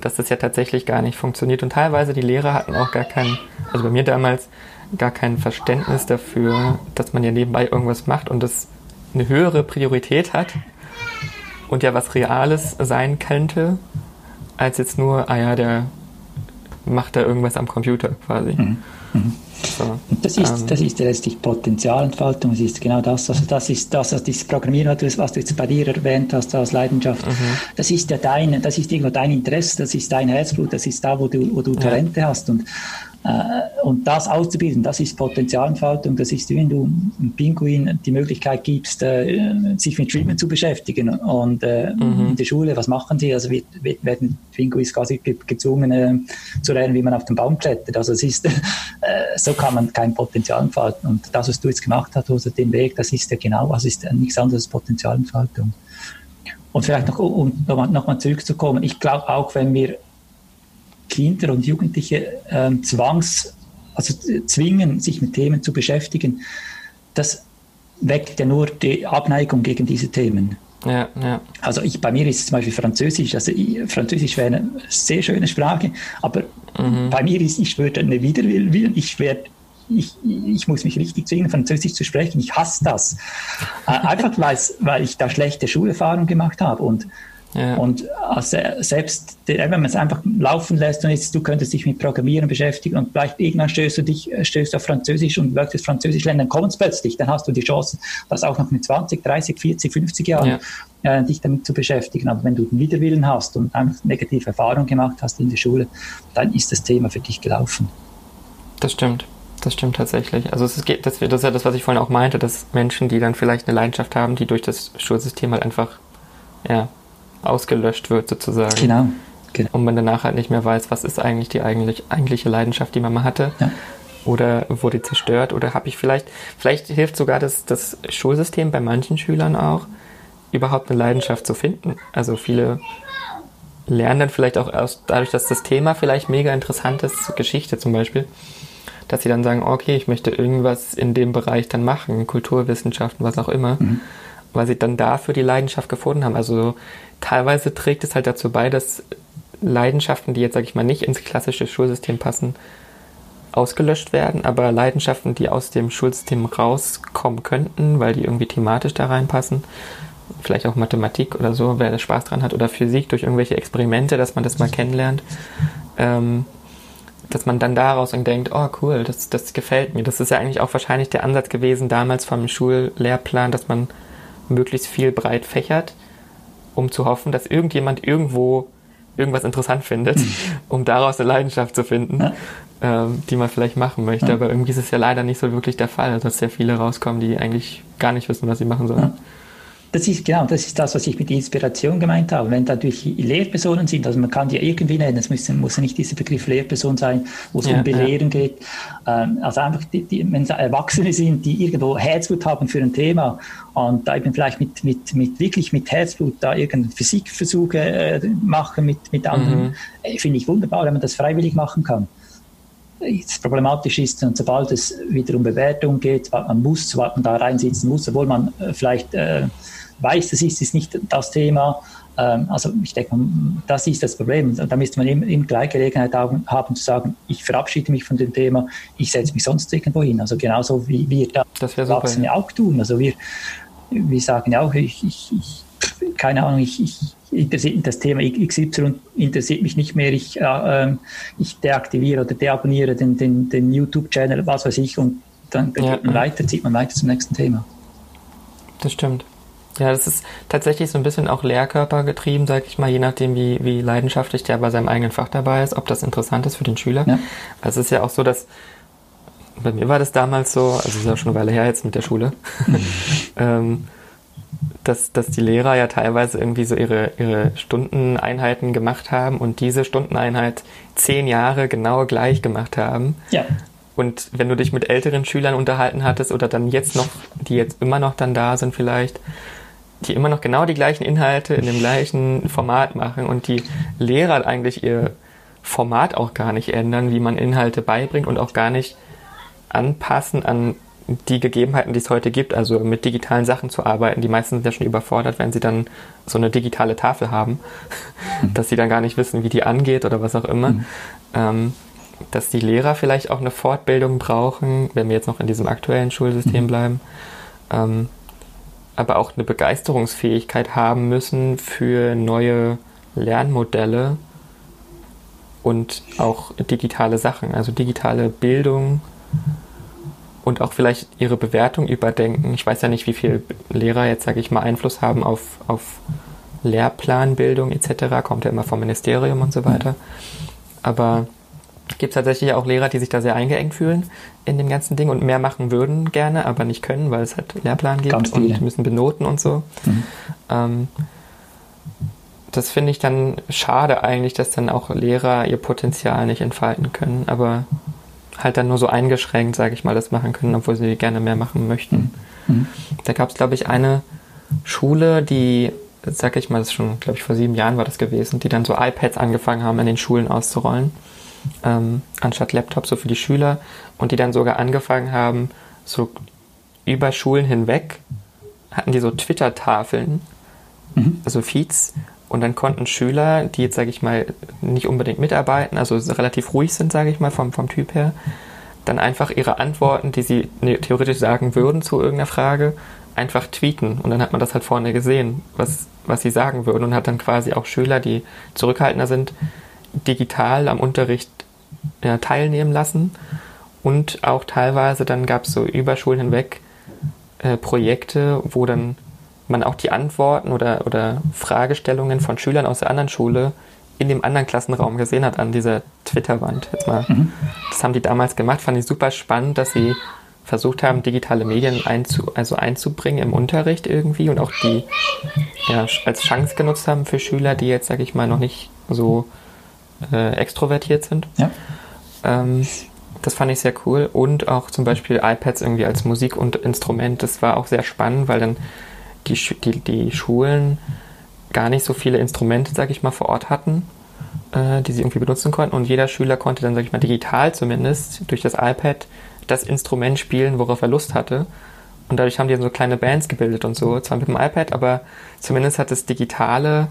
dass das ja tatsächlich gar nicht funktioniert. Und teilweise die Lehrer hatten auch gar kein, also bei mir damals, gar kein Verständnis dafür, dass man ja nebenbei irgendwas macht und das eine höhere Priorität hat und ja was Reales sein könnte, als jetzt nur, ah ja, der macht da irgendwas am Computer quasi. Mhm. Mhm. So, das, ist, ähm, das ist letztlich Potenzialentfaltung, das ist genau das. Also das ist das, was dieses Programmieren, was du jetzt bei dir erwähnt hast als Leidenschaft, mhm. das ist ja dein, das ist irgendwo dein Interesse, das ist dein Herzblut, das ist da, wo du, wo du Talente ja. hast. Und und das auszubilden, das ist Potenzialentfaltung. Das ist, wenn du einem Pinguin die Möglichkeit gibst, äh, sich mit Treatment zu beschäftigen. Und äh, mhm. in der Schule, was machen sie? Also werden Pinguins quasi gezwungen zu lernen, wie man auf den Baum klettert. Also es ist, so kann man kein Potenzial entfalten. Und das, was du jetzt gemacht hast, also den Weg, das ist ja genau, was ist nichts anderes als Potenzialentfaltung. Und vielleicht noch, um nochmal noch zurückzukommen, ich glaube auch, wenn wir Kinder und Jugendliche äh, zwangs, also zwingen, sich mit Themen zu beschäftigen, das weckt ja nur die Abneigung gegen diese Themen. Ja, ja. Also ich, bei mir ist es zum Beispiel Französisch. Also ich, Französisch wäre eine sehr schöne Sprache, aber mhm. bei mir ist, ich würde eine Widerwillen, ich werde ich, ich muss mich richtig zwingen, Französisch zu sprechen. Ich hasse das. Äh, einfach weil ich da schlechte Schulerfahrung gemacht habe. Und ja. Und also selbst wenn man es einfach laufen lässt und jetzt du könntest dich mit Programmieren beschäftigen und vielleicht irgendwann stößt du dich äh, stößt auf Französisch und möchtest Französisch lernen, dann kommt es plötzlich, dann hast du die Chance, das auch noch mit 20, 30, 40, 50 Jahren ja. äh, dich damit zu beschäftigen. Aber wenn du den Widerwillen hast und einfach negative Erfahrungen gemacht hast in der Schule, dann ist das Thema für dich gelaufen. Das stimmt. Das stimmt tatsächlich. Also es geht, das, das ist ja das, was ich vorhin auch meinte, dass Menschen, die dann vielleicht eine Leidenschaft haben, die durch das Schulsystem halt einfach ja, ausgelöscht wird sozusagen. Genau. genau. Und man danach halt nicht mehr weiß, was ist eigentlich die eigentlich, eigentliche Leidenschaft, die man mal hatte. Ja. Oder wurde zerstört? Oder habe ich vielleicht, vielleicht hilft sogar das, das Schulsystem bei manchen Schülern auch, überhaupt eine Leidenschaft zu finden. Also viele lernen dann vielleicht auch aus, dadurch, dass das Thema vielleicht mega interessant ist, Geschichte zum Beispiel, dass sie dann sagen, okay, ich möchte irgendwas in dem Bereich dann machen, Kulturwissenschaften, was auch immer, mhm. Weil sie dann dafür die Leidenschaft gefunden haben. Also teilweise trägt es halt dazu bei, dass Leidenschaften, die jetzt, sag ich mal, nicht ins klassische Schulsystem passen, ausgelöscht werden, aber Leidenschaften, die aus dem Schulsystem rauskommen könnten, weil die irgendwie thematisch da reinpassen, vielleicht auch Mathematik oder so, wer da Spaß dran hat, oder Physik durch irgendwelche Experimente, dass man das mal kennenlernt, ähm, dass man dann daraus und denkt, oh cool, das, das gefällt mir. Das ist ja eigentlich auch wahrscheinlich der Ansatz gewesen damals vom Schullehrplan, dass man möglichst viel breit fächert um zu hoffen, dass irgendjemand irgendwo irgendwas interessant findet, um daraus eine Leidenschaft zu finden, ja. ähm, die man vielleicht machen möchte. Ja. Aber irgendwie ist es ja leider nicht so wirklich der Fall, dass sehr viele rauskommen, die eigentlich gar nicht wissen, was sie machen sollen. Ja. Das ist genau, das ist das, was ich mit Inspiration gemeint habe. Wenn dadurch Lehrpersonen sind, also man kann die irgendwie nennen, es muss, muss nicht dieser Begriff Lehrperson sein, wo es ja, um Belehren ja. geht. Ähm, also einfach, die, die, wenn es Erwachsene sind, die irgendwo Herzblut haben für ein Thema und da eben vielleicht mit, mit, mit wirklich mit Herzblut da irgendeine Physikversuche äh, machen mit, mit anderen, mhm. Äh, finde ich wunderbar, wenn man das freiwillig machen kann das problematisch ist, und sobald es wieder um Bewertung geht, man muss, sobald man da reinsitzen muss, obwohl man äh, vielleicht äh, weiß, das ist, ist nicht das Thema. Ähm, also ich denke, das ist das Problem. Da müsste man eben, eben gleich Gelegenheit haben, zu sagen, ich verabschiede mich von dem Thema, ich setze mich sonst irgendwo hin. Also genauso wie wir das Erwachsene auch tun. Also wir, wir sagen ja auch, ich, ich, ich keine Ahnung, ich, ich das Thema XY interessiert mich nicht mehr, ich, äh, ich deaktiviere oder deabonniere den, den, den YouTube-Channel, was weiß ich, und dann, dann ja. geht man weiter, zieht man weiter zum nächsten Thema. Das stimmt. Ja, das ist tatsächlich so ein bisschen auch Lehrkörper getrieben, sag ich mal, je nachdem, wie, wie leidenschaftlich der bei seinem eigenen Fach dabei ist, ob das interessant ist für den Schüler. Ja. es ist ja auch so, dass bei mir war das damals so, also es ist ja schon eine Weile her jetzt mit der Schule, ähm, dass, dass die Lehrer ja teilweise irgendwie so ihre, ihre Stundeneinheiten gemacht haben und diese Stundeneinheit zehn Jahre genau gleich gemacht haben. Ja. Und wenn du dich mit älteren Schülern unterhalten hattest oder dann jetzt noch, die jetzt immer noch dann da sind vielleicht, die immer noch genau die gleichen Inhalte in dem gleichen Format machen und die Lehrer eigentlich ihr Format auch gar nicht ändern, wie man Inhalte beibringt und auch gar nicht anpassen an die Gegebenheiten, die es heute gibt, also mit digitalen Sachen zu arbeiten. Die meisten sind ja schon überfordert, wenn sie dann so eine digitale Tafel haben, mhm. dass sie dann gar nicht wissen, wie die angeht oder was auch immer. Mhm. Ähm, dass die Lehrer vielleicht auch eine Fortbildung brauchen, wenn wir jetzt noch in diesem aktuellen Schulsystem mhm. bleiben, ähm, aber auch eine Begeisterungsfähigkeit haben müssen für neue Lernmodelle und auch digitale Sachen, also digitale Bildung und auch vielleicht ihre Bewertung überdenken. Ich weiß ja nicht, wie viele Lehrer jetzt, sage ich mal, Einfluss haben auf, auf Lehrplanbildung etc. Kommt ja immer vom Ministerium und so weiter. Aber gibt es tatsächlich auch Lehrer, die sich da sehr eingeengt fühlen in dem ganzen Ding und mehr machen würden gerne, aber nicht können, weil es halt Lehrplan gibt und müssen benoten und so. Mhm. Ähm, das finde ich dann schade eigentlich, dass dann auch Lehrer ihr Potenzial nicht entfalten können, aber halt dann nur so eingeschränkt, sage ich mal, das machen können, obwohl sie gerne mehr machen möchten. Mhm. Da gab es, glaube ich, eine Schule, die, sag ich mal, das ist schon, glaube ich, vor sieben Jahren war das gewesen, die dann so iPads angefangen haben, in den Schulen auszurollen, ähm, anstatt Laptops so für die Schüler und die dann sogar angefangen haben, so über Schulen hinweg hatten die so Twitter-Tafeln, mhm. also Feeds, und dann konnten Schüler, die jetzt, sage ich mal, nicht unbedingt mitarbeiten, also relativ ruhig sind, sage ich mal, vom, vom Typ her, dann einfach ihre Antworten, die sie ne, theoretisch sagen würden zu irgendeiner Frage, einfach tweeten. Und dann hat man das halt vorne gesehen, was, was sie sagen würden. Und hat dann quasi auch Schüler, die zurückhaltender sind, digital am Unterricht ja, teilnehmen lassen. Und auch teilweise dann gab es so über Schulen hinweg äh, Projekte, wo dann man auch die Antworten oder, oder Fragestellungen von Schülern aus der anderen Schule in dem anderen Klassenraum gesehen hat an dieser Twitter-Wand. Jetzt mal. Mhm. Das haben die damals gemacht, fand ich super spannend, dass sie versucht haben, digitale Medien einzu, also einzubringen im Unterricht irgendwie und auch die ja, als Chance genutzt haben für Schüler, die jetzt, sage ich mal, noch nicht so äh, extrovertiert sind. Ja. Ähm, das fand ich sehr cool. Und auch zum Beispiel iPads irgendwie als Musik und Instrument. Das war auch sehr spannend, weil dann die, die, die Schulen gar nicht so viele Instrumente, sag ich mal, vor Ort hatten, äh, die sie irgendwie benutzen konnten. Und jeder Schüler konnte dann, sag ich mal, digital zumindest durch das iPad das Instrument spielen, worauf er Lust hatte. Und dadurch haben die dann so kleine Bands gebildet und so, zwar mit dem iPad, aber zumindest hat das Digitale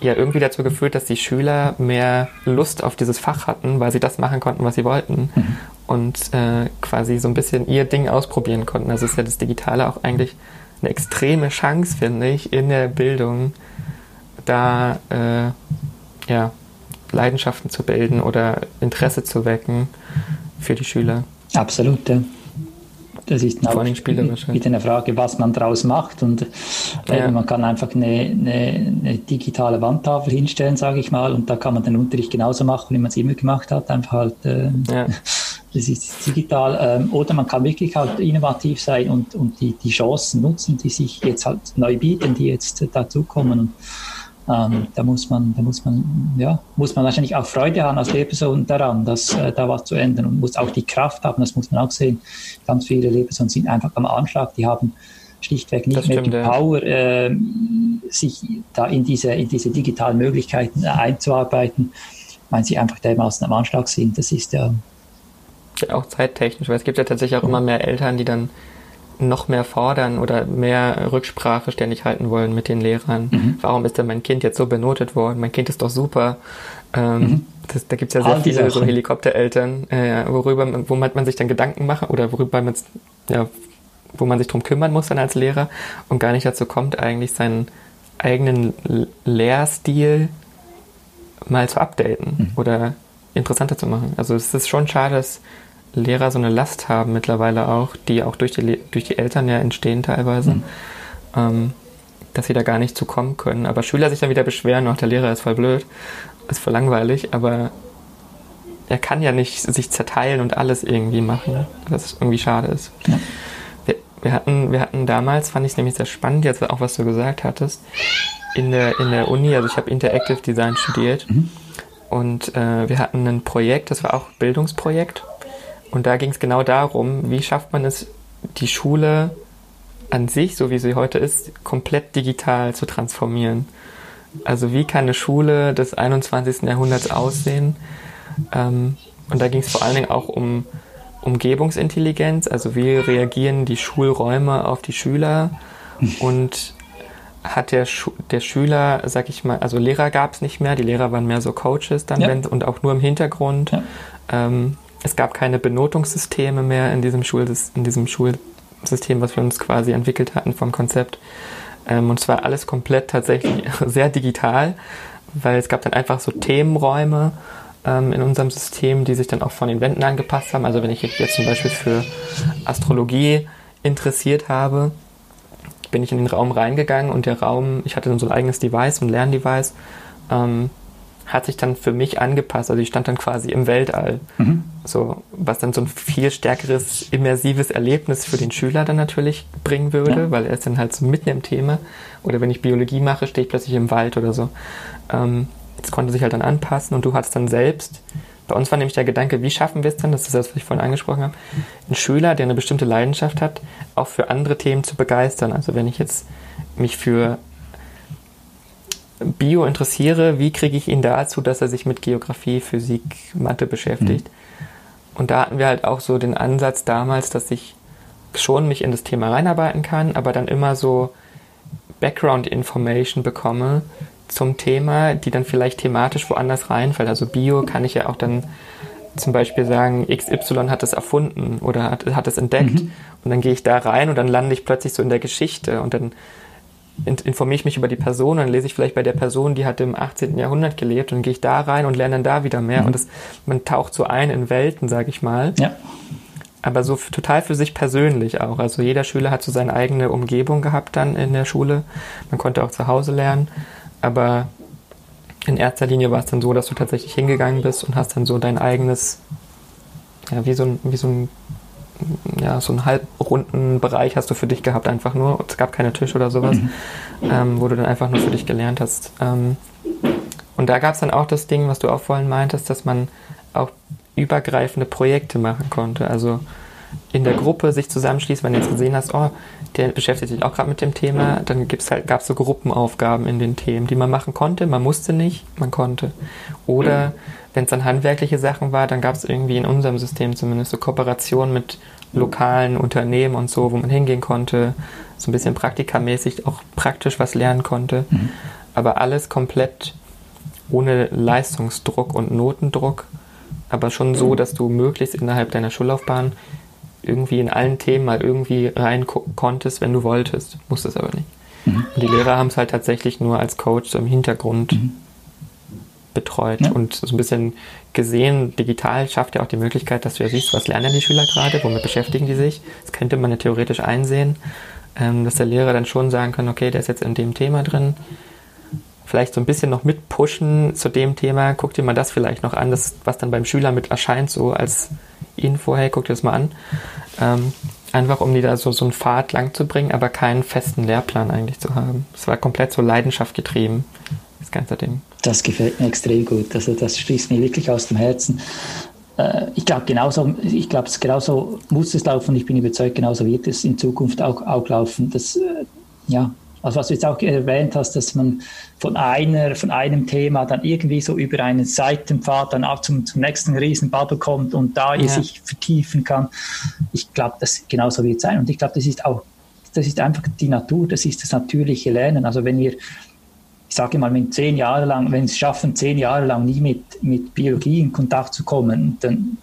ja irgendwie dazu geführt, dass die Schüler mehr Lust auf dieses Fach hatten, weil sie das machen konnten, was sie wollten. Mhm. Und äh, quasi so ein bisschen ihr Ding ausprobieren konnten. Also ist ja das Digitale auch eigentlich eine extreme Chance, finde ich, in der Bildung, da äh, ja, Leidenschaften zu bilden oder Interesse zu wecken für die Schüler. Absolut, ja. Das ist Vor allem spielerisch. wieder eine Frage, was man daraus macht. Und äh, ja. man kann einfach eine, eine, eine, digitale Wandtafel hinstellen, sage ich mal, und da kann man den Unterricht genauso machen, wie man es immer gemacht hat. Einfach halt äh, ja. das ist digital. Ähm, oder man kann wirklich halt innovativ sein und, und die, die Chancen nutzen, die sich jetzt halt neu bieten, die jetzt dazukommen. Und ähm, da muss man, da muss man, ja, muss man wahrscheinlich auch Freude haben als Lehrperson daran, dass äh, da was zu ändern und muss auch die Kraft haben, das muss man auch sehen. Ganz viele Lehrpersonen sind einfach am Anschlag, die haben schlichtweg nicht das mehr stimmt, die Power, äh, sich da in diese, in diese digitalen Möglichkeiten einzuarbeiten, weil sie einfach dermaßen am Anschlag sind. Das ist ja auch zeittechnisch, weil es gibt ja tatsächlich auch immer mehr Eltern, die dann noch mehr fordern oder mehr Rücksprache ständig halten wollen mit den Lehrern. Mhm. Warum ist denn mein Kind jetzt so benotet worden? Mein Kind ist doch super. Ähm, mhm. das, da gibt es ja sehr All viele so Helikoptereltern, äh, worüber wo man, sich dann Gedanken macht oder worüber man ja, wo man sich drum kümmern muss dann als Lehrer und gar nicht dazu kommt, eigentlich seinen eigenen Lehrstil mal zu updaten mhm. oder interessanter zu machen. Also es ist schon schade, dass Lehrer so eine Last haben mittlerweile auch, die auch durch die, durch die Eltern ja entstehen teilweise. Mhm. Ähm, dass sie da gar nicht zu kommen können. Aber Schüler sich dann wieder beschweren, auch der Lehrer ist voll blöd, ist voll langweilig, aber er kann ja nicht sich zerteilen und alles irgendwie machen, was irgendwie schade ist. Ja. Wir, wir, hatten, wir hatten damals, fand ich es nämlich sehr spannend, jetzt auch was du gesagt hattest, in der, in der Uni, also ich habe Interactive Design studiert mhm. und äh, wir hatten ein Projekt, das war auch ein Bildungsprojekt und da ging es genau darum, wie schafft man es, die Schule an sich, so wie sie heute ist, komplett digital zu transformieren. Also wie kann eine Schule des 21. Jahrhunderts aussehen? Ähm, und da ging es vor allen Dingen auch um Umgebungsintelligenz, also wie reagieren die Schulräume auf die Schüler und hat der, Schu der Schüler, sag ich mal, also Lehrer gab es nicht mehr, die Lehrer waren mehr so Coaches dann ja. wenn, und auch nur im Hintergrund. Ja. Ähm, es gab keine Benotungssysteme mehr in diesem, Schul in diesem Schulsystem, was wir uns quasi entwickelt hatten vom Konzept. Ähm, und zwar alles komplett tatsächlich sehr digital, weil es gab dann einfach so Themenräume ähm, in unserem System, die sich dann auch von den Wänden angepasst haben. Also wenn ich jetzt zum Beispiel für Astrologie interessiert habe, bin ich in den Raum reingegangen und der Raum, ich hatte dann so ein eigenes Device, ein Lerndevice, ähm, hat sich dann für mich angepasst. Also ich stand dann quasi im Weltall. Mhm. So, was dann so ein viel stärkeres, immersives Erlebnis für den Schüler dann natürlich bringen würde, ja. weil er ist dann halt so mitten im Thema. Oder wenn ich Biologie mache, stehe ich plötzlich im Wald oder so. Ähm, das konnte sich halt dann anpassen und du hattest dann selbst, bei uns war nämlich der Gedanke, wie schaffen wir es dann, das ist das, was ich vorhin angesprochen habe, einen Schüler, der eine bestimmte Leidenschaft hat, auch für andere Themen zu begeistern. Also wenn ich jetzt mich für Bio interessiere, wie kriege ich ihn dazu, dass er sich mit Geografie, Physik, Mathe beschäftigt? Mhm. Und da hatten wir halt auch so den Ansatz damals, dass ich schon mich in das Thema reinarbeiten kann, aber dann immer so Background Information bekomme zum Thema, die dann vielleicht thematisch woanders reinfällt. Also Bio kann ich ja auch dann zum Beispiel sagen, XY hat es erfunden oder hat, hat es entdeckt. Mhm. Und dann gehe ich da rein und dann lande ich plötzlich so in der Geschichte und dann informiere ich mich über die Person, dann lese ich vielleicht bei der Person, die hat im 18. Jahrhundert gelebt und gehe ich da rein und lerne dann da wieder mehr. Mhm. Und das, man taucht so ein in Welten, sage ich mal. Ja. Aber so total für sich persönlich auch. Also jeder Schüler hat so seine eigene Umgebung gehabt dann in der Schule. Man konnte auch zu Hause lernen. Aber in erster Linie war es dann so, dass du tatsächlich hingegangen bist und hast dann so dein eigenes, ja, wie so ein, wie so ein ja, so einen halbrunden Bereich hast du für dich gehabt, einfach nur. Es gab keine Tisch oder sowas, mhm. ähm, wo du dann einfach nur für dich gelernt hast. Ähm, und da gab es dann auch das Ding, was du auch vorhin meintest, dass man auch übergreifende Projekte machen konnte. Also in der Gruppe sich zusammenschließt, wenn du jetzt gesehen hast, oh, der beschäftigt sich auch gerade mit dem Thema, dann gibt's halt, gab es so Gruppenaufgaben in den Themen, die man machen konnte. Man musste nicht, man konnte. Oder wenn es dann handwerkliche Sachen war, dann gab es irgendwie in unserem System zumindest so Kooperationen mit lokalen Unternehmen und so, wo man hingehen konnte, so ein bisschen praktikamäßig auch praktisch was lernen konnte. Mhm. Aber alles komplett ohne Leistungsdruck und Notendruck, aber schon so, dass du möglichst innerhalb deiner Schullaufbahn irgendwie in allen Themen mal irgendwie rein konntest, wenn du wolltest. Musstest aber nicht. Mhm. Und die Lehrer haben es halt tatsächlich nur als Coach so im Hintergrund mhm. Betreut ja. und so ein bisschen gesehen, digital schafft ja auch die Möglichkeit, dass du ja siehst, was lernen die Schüler gerade, womit beschäftigen die sich. Das könnte man ja theoretisch einsehen, ähm, dass der Lehrer dann schon sagen kann, okay, der ist jetzt in dem Thema drin. Vielleicht so ein bisschen noch mitpushen zu dem Thema, guck dir mal das vielleicht noch an, das, was dann beim Schüler mit erscheint, so als Info, hey, guck dir das mal an. Ähm, einfach um die da so, so einen Pfad lang zu bringen, aber keinen festen Lehrplan eigentlich zu haben. Es war komplett so Leidenschaft getrieben, das ganze Ding. Das gefällt mir extrem gut. Also das schließt mir wirklich aus dem Herzen. Äh, ich glaube, genauso, ich glaube, genauso muss es laufen. Ich bin überzeugt, genauso wird es in Zukunft auch, auch laufen. Das, äh, ja, also was du jetzt auch erwähnt hast, dass man von einer, von einem Thema dann irgendwie so über einen Seitenpfad dann auch zum, zum nächsten Riesenbubble kommt und da ja. sich vertiefen kann. Ich glaube, das genauso wird es sein. Und ich glaube, das ist auch, das ist einfach die Natur, das ist das natürliche Lernen. Also wenn wir ich sage mal, wenn zehn Jahre lang, wenn sie es schaffen, zehn Jahre lang nie mit, mit Biologie in Kontakt zu kommen, dann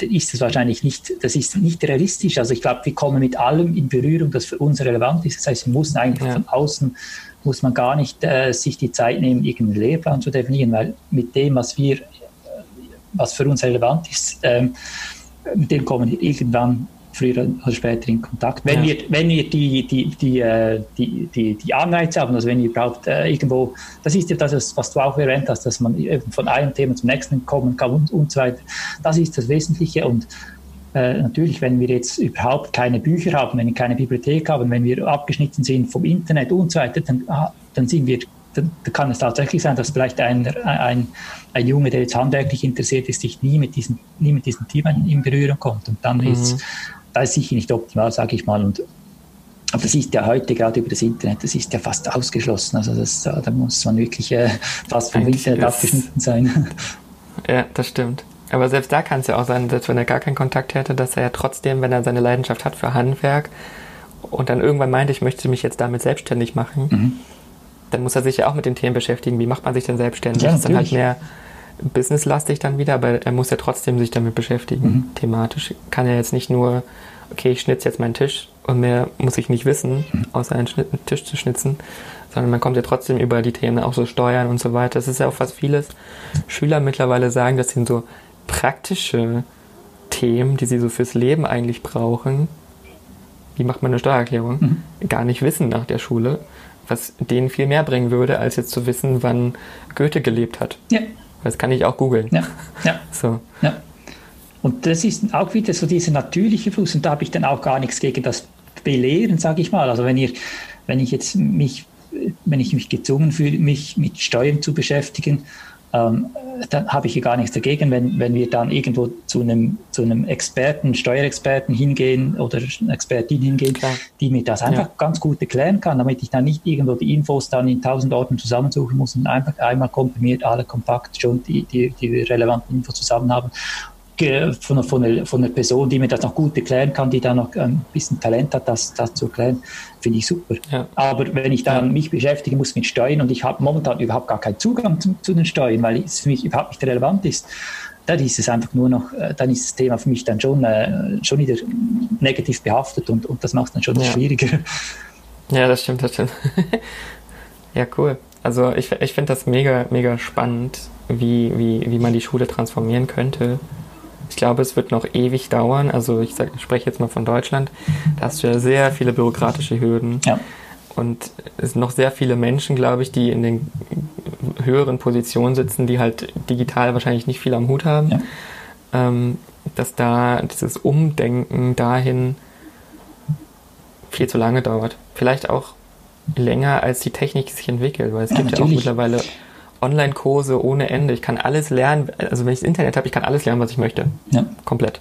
ist das wahrscheinlich nicht, das ist nicht realistisch. Also ich glaube, wir kommen mit allem in Berührung, das für uns relevant ist. Das heißt, wir müssen eigentlich ja. von außen, muss man gar nicht äh, sich die Zeit nehmen, irgendeinen Lehrplan zu definieren, weil mit dem, was wir, was für uns relevant ist, ähm, mit dem kommen wir irgendwann früher oder später in Kontakt. Wenn ja. wir, wenn wir die, die, die, äh, die, die, die Anreize haben, also wenn ihr überhaupt äh, irgendwo, das ist ja das, was du auch erwähnt hast, dass man von einem Thema zum nächsten kommen kann und, und so weiter. Das ist das Wesentliche und äh, natürlich, wenn wir jetzt überhaupt keine Bücher haben, wenn wir keine Bibliothek haben, wenn wir abgeschnitten sind vom Internet und so weiter, dann, ah, dann sind wir dann, kann es tatsächlich sein, dass vielleicht ein, ein, ein Junge, der jetzt handwerklich interessiert ist, sich nie mit diesem, nie mit diesem Thema in Berührung kommt. Und dann mhm. ist das ist sicher nicht optimal, sage ich mal. Und aber das ist ja heute gerade über das Internet, das ist ja fast ausgeschlossen. Also das, da muss man wirklich äh, fast vom Eigentlich Internet abgeschnitten sein. Ja, das stimmt. Aber selbst da kann es ja auch sein, dass wenn er gar keinen Kontakt hätte, dass er ja trotzdem, wenn er seine Leidenschaft hat für Handwerk und dann irgendwann meint, ich möchte mich jetzt damit selbstständig machen, mhm. dann muss er sich ja auch mit den Themen beschäftigen. Wie macht man sich denn selbstständig? Ja, das ist dann halt mehr businesslastig dann wieder, aber er muss ja trotzdem sich damit beschäftigen, mhm. thematisch. Kann er jetzt nicht nur, okay, ich schnitze jetzt meinen Tisch und mehr muss ich nicht wissen, mhm. außer einen Tisch zu schnitzen, sondern man kommt ja trotzdem über die Themen, auch so Steuern und so weiter. Das ist ja auch was vieles Schüler mittlerweile sagen, das sind so praktische Themen, die sie so fürs Leben eigentlich brauchen, wie macht man eine Steuererklärung, mhm. gar nicht wissen nach der Schule, was denen viel mehr bringen würde, als jetzt zu wissen, wann Goethe gelebt hat. Ja. Das kann ich auch googeln. Ja. ja. So. ja. Und das ist auch wieder so dieser natürliche Fluss. Und da habe ich dann auch gar nichts gegen das Belehren, sage ich mal. Also wenn ihr, wenn ich jetzt mich, wenn ich mich gezwungen fühle, mich mit Steuern zu beschäftigen, ähm, dann habe ich hier gar nichts dagegen, wenn, wenn wir dann irgendwo zu einem, zu einem Experten, Steuerexperten hingehen oder Expertin hingehen, Klar. die mir das einfach ja. ganz gut erklären kann, damit ich dann nicht irgendwo die Infos dann in tausend Orten zusammensuchen muss und einfach einmal komprimiert alle kompakt schon die, die, die relevanten Infos zusammen haben von, von, einer, von einer Person, die mir das noch gut erklären kann, die da noch ein bisschen Talent hat, das, das zu erklären, finde ich super. Ja. Aber wenn ich dann ja. mich beschäftigen muss mit Steuern und ich habe momentan überhaupt gar keinen Zugang zu, zu, den Steuern, weil es für mich überhaupt nicht relevant ist, dann ist es einfach nur noch, äh, dann ist das Thema für mich dann schon, äh, schon wieder negativ behaftet und, und das macht es dann schon ja. schwieriger. Ja, das stimmt, das stimmt. ja, cool. Also ich, ich finde das mega, mega spannend, wie, wie, wie man die Schule transformieren könnte ich glaube, es wird noch ewig dauern. Also ich, sag, ich spreche jetzt mal von Deutschland. Da hast du ja sehr viele bürokratische Hürden. Ja. Und es sind noch sehr viele Menschen, glaube ich, die in den höheren Positionen sitzen, die halt digital wahrscheinlich nicht viel am Hut haben. Ja. Ähm, dass da dieses Umdenken dahin viel zu lange dauert. Vielleicht auch länger, als die Technik sich entwickelt, weil es ja, gibt natürlich. ja auch mittlerweile Online-Kurse ohne Ende. Ich kann alles lernen. Also wenn ich das Internet habe, ich kann alles lernen, was ich möchte. Ja. Komplett.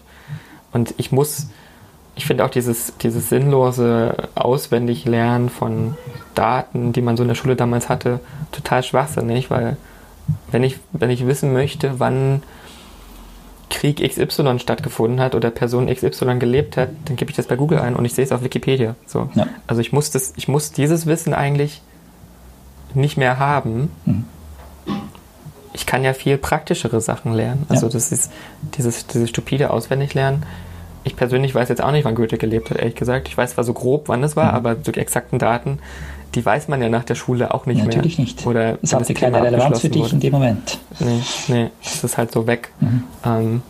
Und ich muss, ich finde auch dieses, dieses sinnlose auswendig Lernen von Daten, die man so in der Schule damals hatte, total schwachsinnig, weil wenn ich, wenn ich wissen möchte, wann Krieg XY stattgefunden hat oder Person XY gelebt hat, dann gebe ich das bei Google ein und ich sehe es auf Wikipedia. So. Ja. Also ich muss das, ich muss dieses Wissen eigentlich nicht mehr haben, mhm ich kann ja viel praktischere Sachen lernen. Also ja. das ist dieses, dieses stupide Auswendiglernen. Ich persönlich weiß jetzt auch nicht, wann Goethe gelebt hat, ehrlich gesagt. Ich weiß zwar so grob, wann es war, mhm. aber so die exakten Daten, die weiß man ja nach der Schule auch nicht ja, mehr. Natürlich nicht. Oder es hatte keine Relevanz für dich wurde. in dem Moment. Nee, nee, das ist halt so weg. Mhm. Ähm,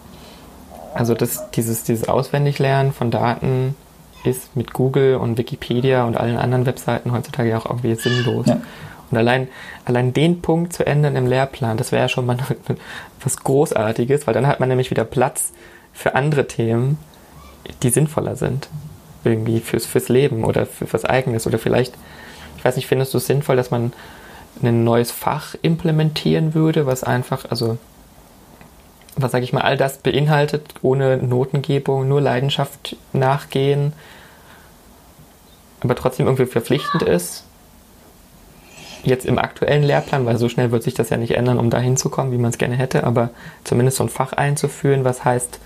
also das, dieses, dieses Auswendiglernen von Daten ist mit Google und Wikipedia und allen anderen Webseiten heutzutage auch irgendwie sinnlos. Ja. Und allein, allein den Punkt zu ändern im Lehrplan, das wäre ja schon mal was Großartiges, weil dann hat man nämlich wieder Platz für andere Themen, die sinnvoller sind. Irgendwie fürs, fürs Leben oder für was Eigenes. Oder vielleicht, ich weiß nicht, findest du es sinnvoll, dass man ein neues Fach implementieren würde, was einfach, also was sage ich mal, all das beinhaltet, ohne Notengebung, nur Leidenschaft nachgehen, aber trotzdem irgendwie verpflichtend ist? Jetzt im aktuellen Lehrplan, weil so schnell wird sich das ja nicht ändern, um da hinzukommen, wie man es gerne hätte, aber zumindest so ein Fach einzuführen, was heißt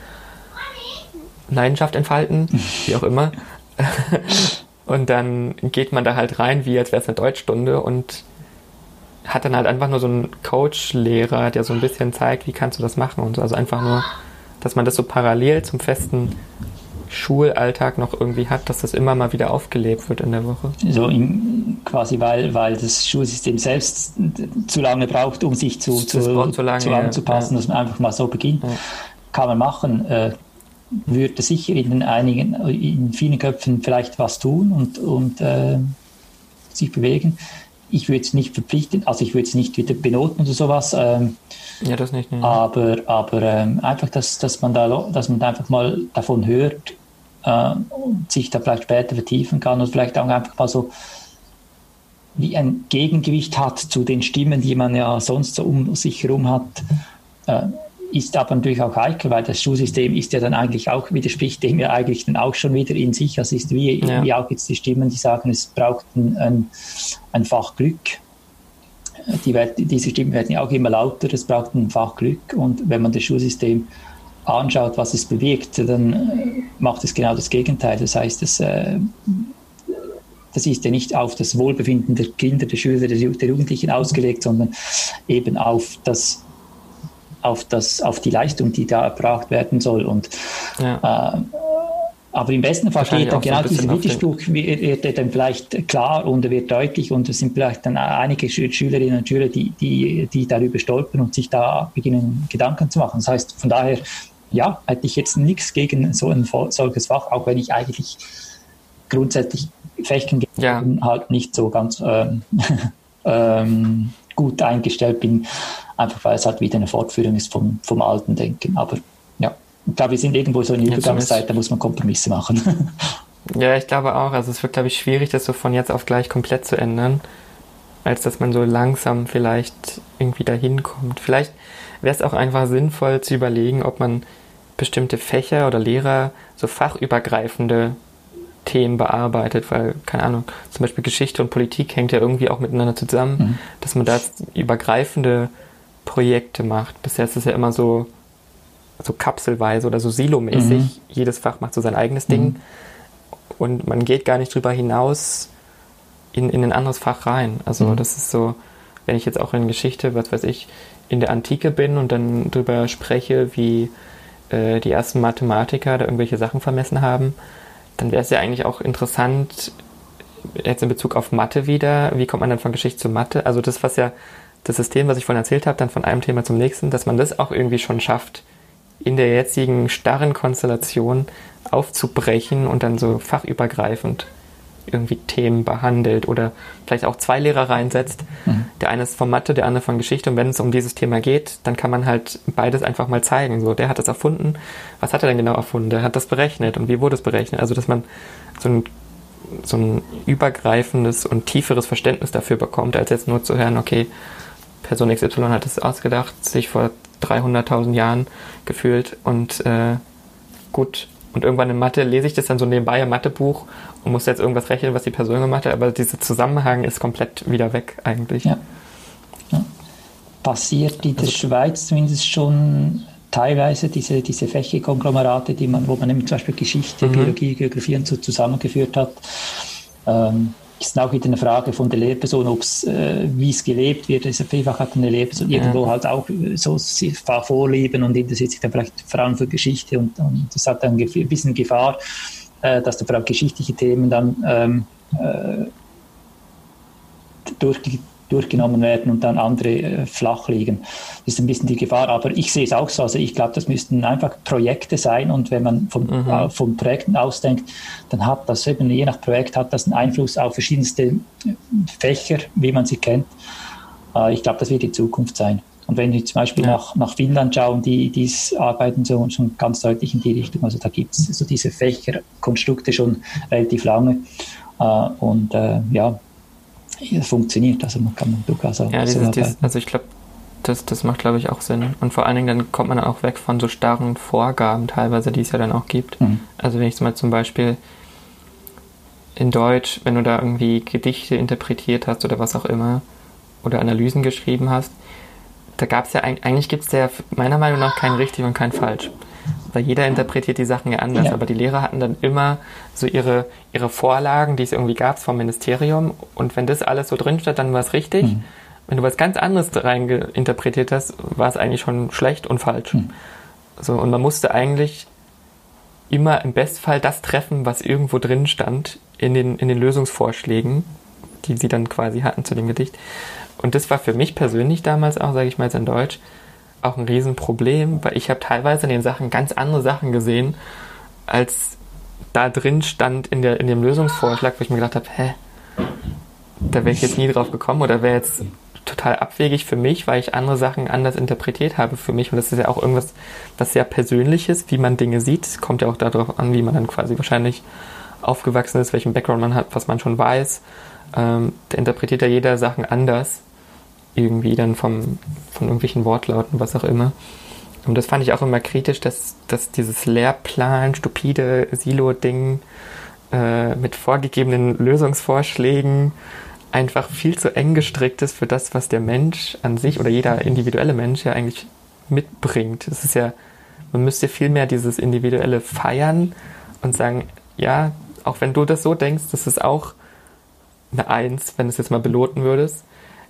Leidenschaft entfalten, wie auch immer. und dann geht man da halt rein, wie als wäre es eine Deutschstunde und hat dann halt einfach nur so einen Coach-Lehrer, der so ein bisschen zeigt, wie kannst du das machen und so. Also einfach nur, dass man das so parallel zum festen Schulalltag noch irgendwie hat, dass das immer mal wieder aufgelebt wird in der Woche. So in, quasi, weil, weil das Schulsystem selbst zu lange braucht, um sich zu, zu, zu, lange, zu anzupassen, ja. dass man einfach mal so beginnt. Ja. Kann man machen. Äh, würde sicher in einigen, in vielen Köpfen vielleicht was tun und, und äh, sich bewegen. Ich würde es nicht verpflichten, also ich würde es nicht wieder benoten oder sowas. Ähm, ja, das nicht. Ne. Aber, aber ähm, einfach, dass, dass, man da, dass man da einfach mal davon hört äh, und sich da vielleicht später vertiefen kann und vielleicht auch einfach mal so wie ein Gegengewicht hat zu den Stimmen, die man ja sonst so um sich herum hat. Äh, ist aber natürlich auch heikel, weil das Schulsystem ist ja dann eigentlich auch, widerspricht dem ja eigentlich dann auch schon wieder in sich. Das ist wie, ja. wie auch jetzt die Stimmen, die sagen, es braucht ein, ein, ein Fach Glück. Die diese Stimmen werden ja auch immer lauter, es braucht ein Fach Glück. Und wenn man das Schulsystem anschaut, was es bewirkt, dann äh, macht es genau das Gegenteil. Das heißt, es, äh, das ist ja nicht auf das Wohlbefinden der Kinder, der Schüler, der, der Jugendlichen ausgelegt, sondern eben auf das auf, das, auf die Leistung, die da erbracht werden soll. Und, ja. äh, aber im besten Fall steht dann genau so dieser Widerspruch, wird, wird dann vielleicht klar und wird deutlich und es sind vielleicht dann einige Schülerinnen und Schüler, die, die, die darüber stolpern und sich da beginnen, Gedanken zu machen. Das heißt, von daher, ja, hätte ich jetzt nichts gegen so ein solches Fach, auch wenn ich eigentlich grundsätzlich Fechten ja. halt nicht so ganz ähm, ähm, gut eingestellt bin einfach weil es halt wieder eine Fortführung ist vom, vom alten Denken. Aber ja, ich glaube, wir sind irgendwo so in der Übergangszeit, da muss man Kompromisse machen. ja, ich glaube auch. Also es wird, glaube ich, schwierig, das so von jetzt auf gleich komplett zu ändern, als dass man so langsam vielleicht irgendwie dahin kommt. Vielleicht wäre es auch einfach sinnvoll zu überlegen, ob man bestimmte Fächer oder Lehrer so fachübergreifende Themen bearbeitet, weil, keine Ahnung, zum Beispiel Geschichte und Politik hängt ja irgendwie auch miteinander zusammen, mhm. dass man da übergreifende Projekte macht. Bisher ist es ja immer so, so kapselweise oder so silomäßig. Mhm. Jedes Fach macht so sein eigenes mhm. Ding. Und man geht gar nicht drüber hinaus in, in ein anderes Fach rein. Also mhm. das ist so, wenn ich jetzt auch in Geschichte, was weiß ich, in der Antike bin und dann drüber spreche, wie äh, die ersten Mathematiker da irgendwelche Sachen vermessen haben, dann wäre es ja eigentlich auch interessant, jetzt in Bezug auf Mathe wieder, wie kommt man dann von Geschichte zu Mathe? Also das, was ja das System, was ich vorhin erzählt habe, dann von einem Thema zum nächsten, dass man das auch irgendwie schon schafft, in der jetzigen starren Konstellation aufzubrechen und dann so fachübergreifend irgendwie Themen behandelt oder vielleicht auch zwei Lehrer reinsetzt. Mhm. Der eine ist von Mathe, der andere von Geschichte. Und wenn es um dieses Thema geht, dann kann man halt beides einfach mal zeigen. So, der hat das erfunden. Was hat er denn genau erfunden? Der hat das berechnet. Und wie wurde es berechnet? Also, dass man so ein, so ein übergreifendes und tieferes Verständnis dafür bekommt, als jetzt nur zu hören, okay, Person XY hat es ausgedacht, sich vor 300.000 Jahren gefühlt und äh, gut. Und irgendwann in Mathe lese ich das dann so nebenbei im Mathebuch und muss jetzt irgendwas rechnen, was die Person gemacht hat, aber dieser Zusammenhang ist komplett wieder weg eigentlich. Ja. ja. Passiert in der also, Schweiz zumindest schon teilweise diese, diese Fächerkonglomerate, die man, wo man eben zum Beispiel Geschichte, mhm. Biologie, Geografie und so zusammengeführt hat. Ähm, ist auch wieder eine Frage von der Lehrperson, ob's, äh, wie es gelebt wird. Also vielfach hat eine Lehrperson ja. irgendwo halt auch so Vorlieben und interessiert sich dann vielleicht vor allem für Geschichte und, und das hat dann ein bisschen Gefahr, äh, dass da vor allem geschichtliche Themen dann ähm, äh, durch durchgenommen werden und dann andere äh, flach liegen. Das ist ein bisschen die Gefahr, aber ich sehe es auch so. Also ich glaube, das müssten einfach Projekte sein und wenn man vom, mhm. äh, von Projekten ausdenkt, dann hat das eben je nach Projekt hat das einen Einfluss auf verschiedenste Fächer, wie man sie kennt. Äh, ich glaube, das wird die Zukunft sein. Und wenn wir zum Beispiel ja. nach, nach Finnland schauen, die, die arbeiten so schon ganz deutlich in die Richtung. Also da gibt es so diese Fächerkonstrukte schon relativ lange. Äh, und äh, ja, es funktioniert. Also man kann durchaus auch ja, dieses, dieses, also ich glaube, das, das macht, glaube ich, auch Sinn. Und vor allen Dingen dann kommt man auch weg von so starren Vorgaben teilweise, die es ja dann auch gibt. Mhm. Also wenn ich mal zum Beispiel in Deutsch, wenn du da irgendwie Gedichte interpretiert hast oder was auch immer, oder Analysen geschrieben hast, da gab es ja, eigentlich gibt es ja meiner Meinung nach kein richtig und kein falsch weil jeder interpretiert die Sachen ja anders. Ja. Aber die Lehrer hatten dann immer so ihre, ihre Vorlagen, die es irgendwie gab vom Ministerium. Und wenn das alles so drin stand, dann war es richtig. Mhm. Wenn du was ganz anderes rein interpretiert hast, war es eigentlich schon schlecht und falsch. Mhm. So, und man musste eigentlich immer im Bestfall das treffen, was irgendwo drin stand in den, in den Lösungsvorschlägen, die sie dann quasi hatten zu dem Gedicht. Und das war für mich persönlich damals auch, sage ich mal jetzt in Deutsch, auch ein Riesenproblem, weil ich habe teilweise in den Sachen ganz andere Sachen gesehen, als da drin stand in, der, in dem Lösungsvorschlag, wo ich mir gedacht habe, hä, da wäre ich jetzt nie drauf gekommen oder wäre jetzt total abwegig für mich, weil ich andere Sachen anders interpretiert habe für mich. Und das ist ja auch irgendwas, was sehr Persönliches, wie man Dinge sieht. Kommt ja auch darauf an, wie man dann quasi wahrscheinlich aufgewachsen ist, welchen Background man hat, was man schon weiß. Ähm, da interpretiert ja jeder Sachen anders. Irgendwie dann vom, von irgendwelchen Wortlauten, was auch immer. Und das fand ich auch immer kritisch, dass, dass dieses Lehrplan, stupide Silo-Ding äh, mit vorgegebenen Lösungsvorschlägen einfach viel zu eng gestrickt ist für das, was der Mensch an sich oder jeder individuelle Mensch ja eigentlich mitbringt. Es ist ja, man müsste viel mehr dieses Individuelle feiern und sagen, ja, auch wenn du das so denkst, das ist auch eine Eins, wenn du es jetzt mal beloten würdest.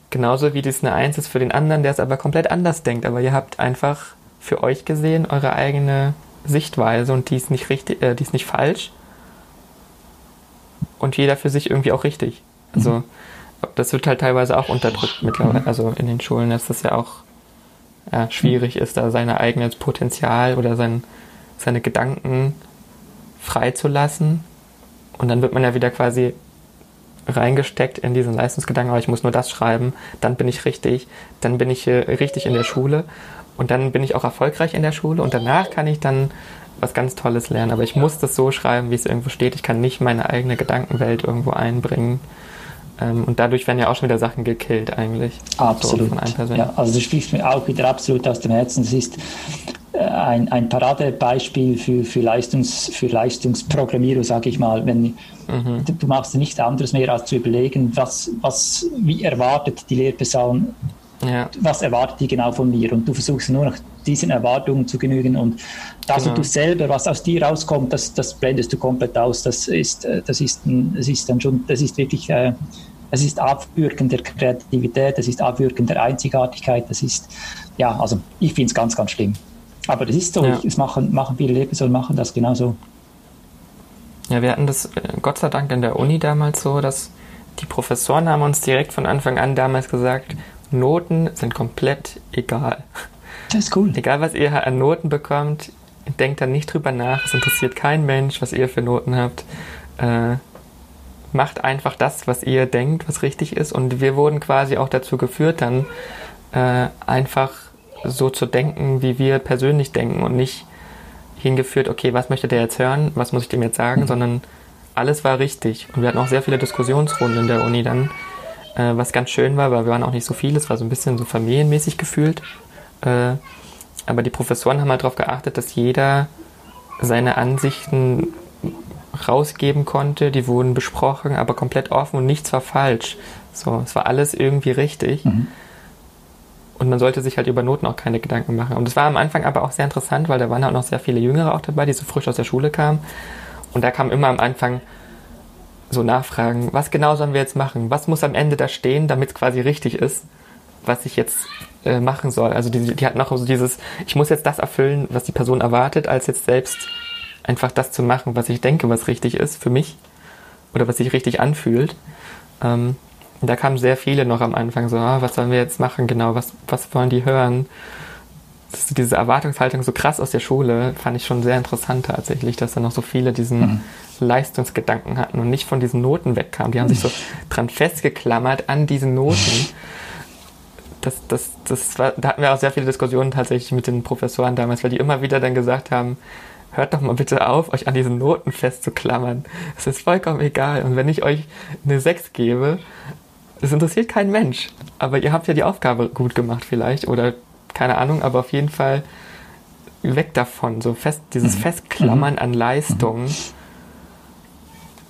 Genauso wie das eine Eins ist für den anderen, der es aber komplett anders denkt. Aber ihr habt einfach für euch gesehen eure eigene Sichtweise und die ist nicht richtig, äh, die ist nicht falsch. Und jeder für sich irgendwie auch richtig. Also, mhm. das wird halt teilweise auch unterdrückt mittlerweile. Also in den Schulen ist das ja auch ja, schwierig ist, da sein eigenes Potenzial oder sein, seine Gedanken freizulassen. Und dann wird man ja wieder quasi reingesteckt in diesen Leistungsgedanken, aber ich muss nur das schreiben, dann bin ich richtig, dann bin ich äh, richtig in der Schule und dann bin ich auch erfolgreich in der Schule und danach kann ich dann was ganz Tolles lernen. Aber ich muss das so schreiben, wie es irgendwo steht. Ich kann nicht meine eigene Gedankenwelt irgendwo einbringen. Ähm, und dadurch werden ja auch schon wieder Sachen gekillt eigentlich. Absolut. So ja, also das spricht mir auch wieder absolut aus dem Herzen. Das ist äh, ein, ein Paradebeispiel für, für, Leistungs, für Leistungsprogrammierung, sage ich mal. Wenn, mhm. du, machst nichts anderes mehr, als zu überlegen, was, was, wie erwartet die Lehrperson ja. Was erwartet die genau von mir? Und du versuchst nur noch diesen Erwartungen zu genügen und das genau. du selber, was aus dir rauskommt, das, das blendest du komplett aus. Das ist, äh, das ist, das ist dann schon, das ist wirklich, äh, es ist Abwürgen der Kreativität, es ist Abwürgen der Einzigartigkeit, das ist, ja, also ich finde es ganz, ganz schlimm. Aber das ist so, ja. es machen, machen viele Lebensmittel machen das genauso. Ja, wir hatten das äh, Gott sei Dank in der Uni damals so, dass die Professoren haben uns direkt von Anfang an damals gesagt, Noten sind komplett egal. Das ist cool. Egal, was ihr an Noten bekommt, denkt dann nicht drüber nach. Es interessiert kein Mensch, was ihr für Noten habt. Äh, macht einfach das, was ihr denkt, was richtig ist. Und wir wurden quasi auch dazu geführt, dann äh, einfach so zu denken, wie wir persönlich denken und nicht hingeführt, okay, was möchte der jetzt hören, was muss ich dem jetzt sagen, mhm. sondern alles war richtig. Und wir hatten auch sehr viele Diskussionsrunden in der Uni dann, äh, was ganz schön war, weil wir waren auch nicht so viele, es war so ein bisschen so familienmäßig gefühlt. Äh, aber die Professoren haben halt darauf geachtet, dass jeder seine Ansichten rausgeben konnte, die wurden besprochen, aber komplett offen und nichts war falsch. So, es war alles irgendwie richtig. Mhm. Und man sollte sich halt über Noten auch keine Gedanken machen. Und es war am Anfang aber auch sehr interessant, weil da waren auch noch sehr viele Jüngere auch dabei, die so frisch aus der Schule kamen. Und da kam immer am Anfang, so nachfragen, was genau sollen wir jetzt machen? Was muss am Ende da stehen, damit es quasi richtig ist, was ich jetzt äh, machen soll? Also die, die hatten auch so dieses, ich muss jetzt das erfüllen, was die Person erwartet, als jetzt selbst einfach das zu machen, was ich denke, was richtig ist für mich oder was sich richtig anfühlt. Ähm, da kamen sehr viele noch am Anfang so, ah, was sollen wir jetzt machen genau, was, was wollen die hören? Das, diese Erwartungshaltung so krass aus der Schule fand ich schon sehr interessant tatsächlich, dass da noch so viele diesen mhm. Leistungsgedanken hatten und nicht von diesen Noten wegkamen. Die haben sich so dran festgeklammert an diesen Noten. Das, das, das war, da hatten wir auch sehr viele Diskussionen tatsächlich mit den Professoren damals, weil die immer wieder dann gesagt haben, hört doch mal bitte auf, euch an diesen Noten festzuklammern. Es ist vollkommen egal. Und wenn ich euch eine 6 gebe, es interessiert kein Mensch. Aber ihr habt ja die Aufgabe gut gemacht vielleicht oder keine Ahnung, aber auf jeden Fall weg davon. So fest, dieses mhm. Festklammern mhm. an Leistungen.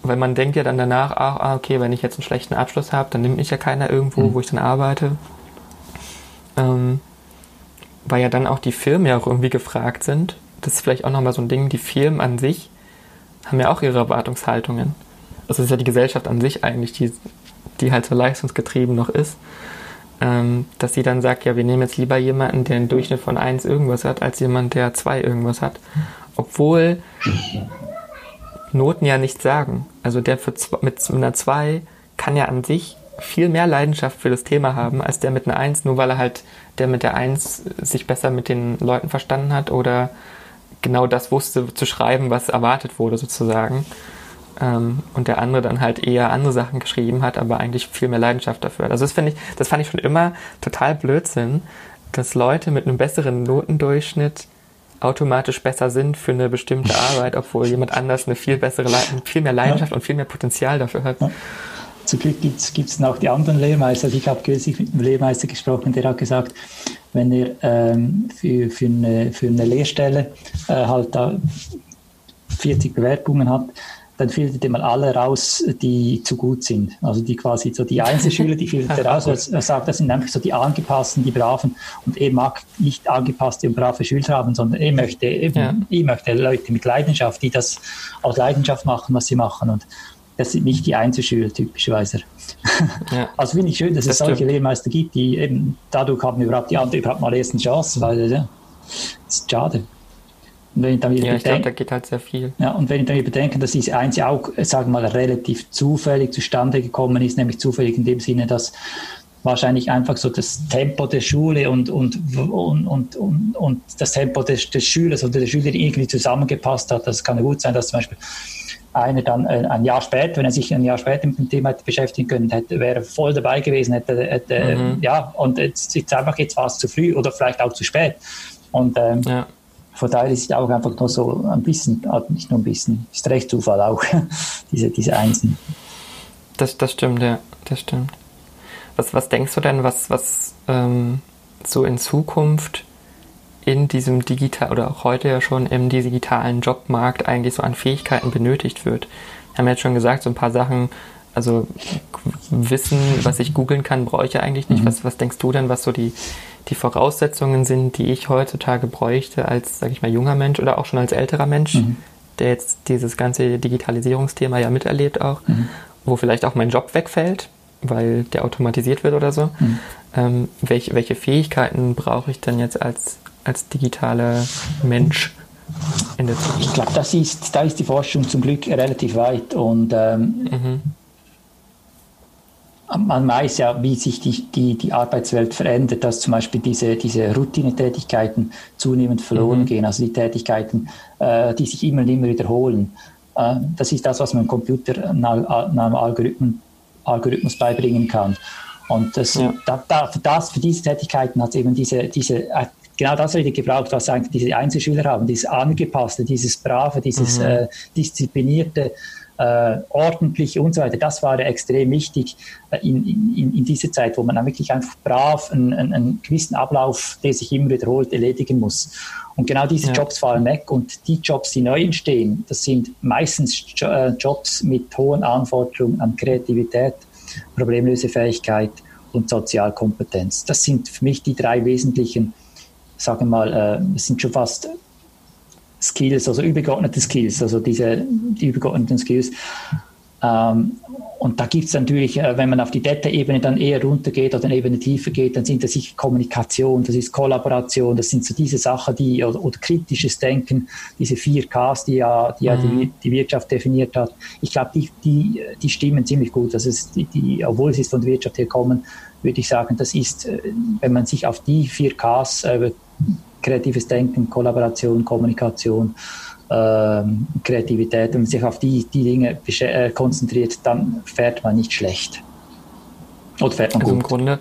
Weil man denkt ja dann danach, ach, ah, okay, wenn ich jetzt einen schlechten Abschluss habe, dann nimmt mich ja keiner irgendwo, mhm. wo ich dann arbeite. Ähm, weil ja dann auch die Firmen ja auch irgendwie gefragt sind. Das ist vielleicht auch nochmal so ein Ding, die Firmen an sich haben ja auch ihre Erwartungshaltungen. Also es ist ja die Gesellschaft an sich eigentlich, die, die halt so leistungsgetrieben noch ist. Ähm, dass sie dann sagt, ja, wir nehmen jetzt lieber jemanden, der einen Durchschnitt von 1 irgendwas hat, als jemand, der 2 irgendwas hat. Obwohl Noten ja nichts sagen. Also der für, mit einer 2 kann ja an sich viel mehr Leidenschaft für das Thema haben als der mit einer Eins, nur weil er halt der mit der Eins sich besser mit den Leuten verstanden hat oder genau das wusste zu schreiben, was erwartet wurde sozusagen. Ähm, und der andere dann halt eher andere Sachen geschrieben hat, aber eigentlich viel mehr Leidenschaft dafür hat. Also das finde ich, das fand ich schon immer total Blödsinn, dass Leute mit einem besseren Notendurchschnitt automatisch besser sind für eine bestimmte Arbeit, obwohl jemand anders eine viel bessere, viel mehr Leidenschaft und viel mehr Potenzial dafür hat. Ja. Zum Glück gibt es noch die anderen Lehrmeister. Also ich habe kürzlich mit einem Lehrmeister gesprochen, der hat gesagt, wenn er ähm, für, für, eine, für eine Lehrstelle äh, halt da 40 Bewerbungen hat, dann filtert er mal alle raus, die zu gut sind. Also die quasi so die Einzelschüler, die filtert er raus. Er sagt, das sind einfach so die angepassten, die braven. Und er mag nicht angepasste und brave Schüler haben, sondern er möchte, ja. er möchte Leute mit Leidenschaft, die das aus Leidenschaft machen, was sie machen. Und das sind nicht die Einzelschüler typischerweise. Ja. Also finde ich schön, dass das es solche stimmt. Lehrmeister gibt, die eben dadurch haben überhaupt die andere überhaupt mal ersten Chance, weil ja, das ist schade. Und wenn ich dann wieder ja, ich glaube, da geht halt sehr viel. Ja, und wenn ich dann bedenke, dass diese Eins ja auch, sagen wir mal, relativ zufällig zustande gekommen ist, nämlich zufällig in dem Sinne, dass wahrscheinlich einfach so das Tempo der Schule und, und, und, und, und, und das Tempo des, des Schülers oder der Schülerin irgendwie zusammengepasst hat. Das kann ja gut sein, dass zum Beispiel einer dann äh, ein Jahr später, wenn er sich ein Jahr später mit dem Thema hätte beschäftigen können, hätte, wäre voll dabei gewesen, hätte, hätte mhm. ja, und jetzt, jetzt einfach jetzt war es zu früh oder vielleicht auch zu spät. Und ähm, ja. von daher ist es auch einfach nur so ein bisschen, also nicht nur ein bisschen, ist recht Zufall auch, diese, diese Einsen. Das, das stimmt, ja, das stimmt. Was, was denkst du denn, was, was ähm, so in Zukunft in diesem digital oder auch heute ja schon im digitalen Jobmarkt eigentlich so an Fähigkeiten benötigt wird. Wir haben jetzt schon gesagt, so ein paar Sachen, also Wissen, was ich googeln kann, brauche ich ja eigentlich nicht. Mhm. Was, was denkst du denn, was so die, die Voraussetzungen sind, die ich heutzutage bräuchte als, sag ich mal, junger Mensch oder auch schon als älterer Mensch, mhm. der jetzt dieses ganze Digitalisierungsthema ja miterlebt auch, mhm. wo vielleicht auch mein Job wegfällt, weil der automatisiert wird oder so. Mhm. Ähm, welche, welche Fähigkeiten brauche ich denn jetzt als, als digitaler Mensch in der Zukunft? Ich glaube, das ist, da ist die Forschung zum Glück relativ weit und ähm, mhm. man weiß ja, wie sich die, die, die Arbeitswelt verändert, dass zum Beispiel diese, diese Routinetätigkeiten zunehmend verloren mhm. gehen, also die Tätigkeiten, äh, die sich immer und immer wiederholen. Äh, das ist das, was man Computer einem Algorithmen, Algorithmus beibringen kann. Und das, ja. da, da, für, das, für diese Tätigkeiten hat es eben diese, diese äh, genau das wieder gebraucht, was eigentlich diese Einzelschüler haben, dieses Angepasste, dieses Brave, dieses mhm. äh, Disziplinierte, äh, ordentliche und so weiter. Das war extrem wichtig äh, in, in, in dieser Zeit, wo man dann wirklich einfach brav einen, einen, einen gewissen Ablauf, der sich immer wiederholt, erledigen muss. Und genau diese ja. Jobs fallen weg und die Jobs, die neu entstehen, das sind meistens äh, Jobs mit hohen Anforderungen an Kreativität, Problemlösefähigkeit und Sozialkompetenz. Das sind für mich die drei wesentlichen sage mal, äh, es sind schon fast Skills, also übergeordnete Skills, also diese die übergeordneten Skills. Ähm, und da gibt es natürlich, äh, wenn man auf die Data-Ebene dann eher runtergeht oder eine Ebene tiefer geht, dann sind das sicher Kommunikation, das ist Kollaboration, das sind so diese Sachen, die, oder, oder kritisches Denken, diese vier Ks, die ja die, ja die, mhm. die Wirtschaft definiert hat. Ich glaube, die, die, die stimmen ziemlich gut. Also es, die, die, obwohl sie von der Wirtschaft herkommen, würde ich sagen, das ist, äh, wenn man sich auf die vier Ks äh, kreatives Denken, Kollaboration, Kommunikation, äh, Kreativität, wenn man sich auf die, die Dinge äh, konzentriert, dann fährt man nicht schlecht. Oder fährt man also gut. im Grunde,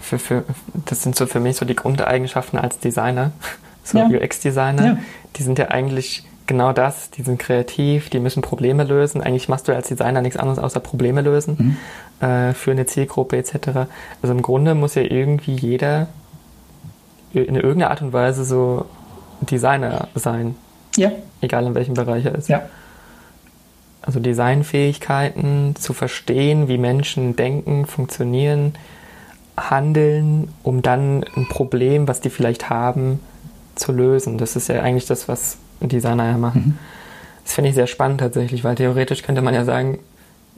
für, für, das sind so für mich so die Grundeigenschaften als Designer, so ja. UX-Designer, ja. die sind ja eigentlich genau das, die sind kreativ, die müssen Probleme lösen. Eigentlich machst du als Designer nichts anderes außer Probleme lösen mhm. äh, für eine Zielgruppe etc. Also im Grunde muss ja irgendwie jeder in irgendeiner Art und Weise so Designer sein. Ja. Egal in welchem Bereich er ist. Ja. Also Designfähigkeiten zu verstehen, wie Menschen denken, funktionieren, handeln, um dann ein Problem, was die vielleicht haben, zu lösen. Das ist ja eigentlich das, was Designer ja machen. Mhm. Das finde ich sehr spannend tatsächlich, weil theoretisch könnte man ja sagen,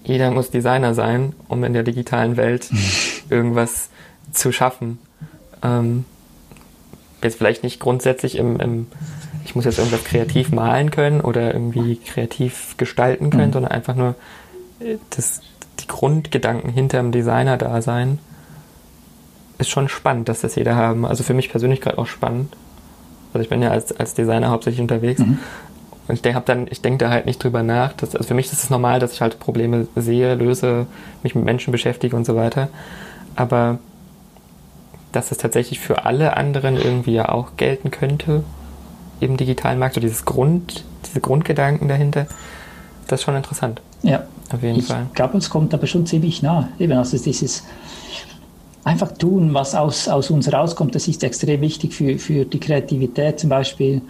jeder muss Designer sein, um in der digitalen Welt irgendwas zu schaffen. Ähm, jetzt vielleicht nicht grundsätzlich im, im, ich muss jetzt irgendwas kreativ malen können oder irgendwie kreativ gestalten können, mhm. sondern einfach nur äh, das, die Grundgedanken hinter dem Designer-Dasein ist schon spannend, dass das jeder haben. Also für mich persönlich gerade auch spannend. Also ich bin ja als, als Designer hauptsächlich unterwegs. Mhm. Und ich denke dann, ich denke da halt nicht drüber nach. Dass, also für mich ist es normal, dass ich halt Probleme sehe, löse, mich mit Menschen beschäftige und so weiter. Aber dass es tatsächlich für alle anderen irgendwie ja auch gelten könnte im digitalen Markt, so dieses Grund, diese Grundgedanken dahinter, das ist schon interessant. Ja, auf jeden ich Fall. Ich glaube, es kommt aber schon ziemlich nah. Eben, also dieses einfach tun, was aus, aus uns rauskommt, das ist extrem wichtig für, für die Kreativität zum Beispiel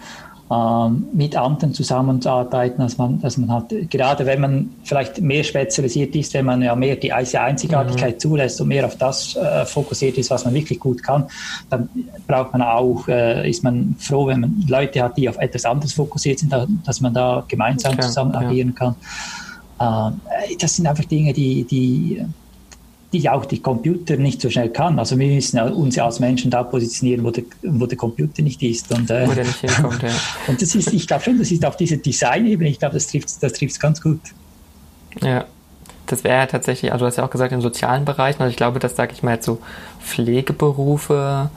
mit anderen zusammenzuarbeiten, dass man, dass man halt, gerade wenn man vielleicht mehr spezialisiert ist, wenn man ja mehr die Einzigartigkeit mhm. zulässt und mehr auf das äh, fokussiert ist, was man wirklich gut kann, dann braucht man auch, äh, ist man froh, wenn man Leute hat, die auf etwas anderes fokussiert sind, dass man da gemeinsam okay, zusammen agieren ja. kann. Äh, das sind einfach Dinge, die, die die auch die Computer nicht so schnell kann. Also wir müssen uns ja als Menschen da positionieren, wo der, wo der Computer nicht ist. Und, äh, wo der nicht hinkommt, ja. und das ist, ich glaube schon, das ist auf dieser Design-Ebene, ich glaube, das trifft es das trifft's ganz gut. Ja, das wäre ja tatsächlich, also du hast ja auch gesagt, im sozialen Bereich, also ich glaube, dass, sage ich mal, jetzt so Pflegeberufe,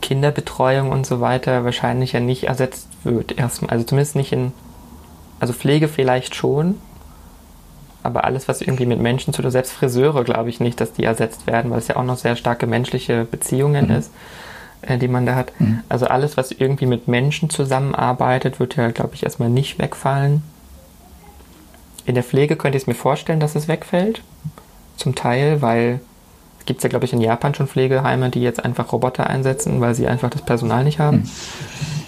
Kinderbetreuung und so weiter wahrscheinlich ja nicht ersetzt wird erstmal. Also zumindest nicht in, also Pflege vielleicht schon, aber alles, was irgendwie mit Menschen zu tun, selbst Friseure, glaube ich nicht, dass die ersetzt werden, weil es ja auch noch sehr starke menschliche Beziehungen mhm. ist, äh, die man da hat. Mhm. Also alles, was irgendwie mit Menschen zusammenarbeitet, wird ja, glaube ich, erstmal nicht wegfallen. In der Pflege könnte ich es mir vorstellen, dass es wegfällt. Zum Teil, weil es gibt ja, glaube ich, in Japan schon Pflegeheime, die jetzt einfach Roboter einsetzen, weil sie einfach das Personal nicht haben. Mhm.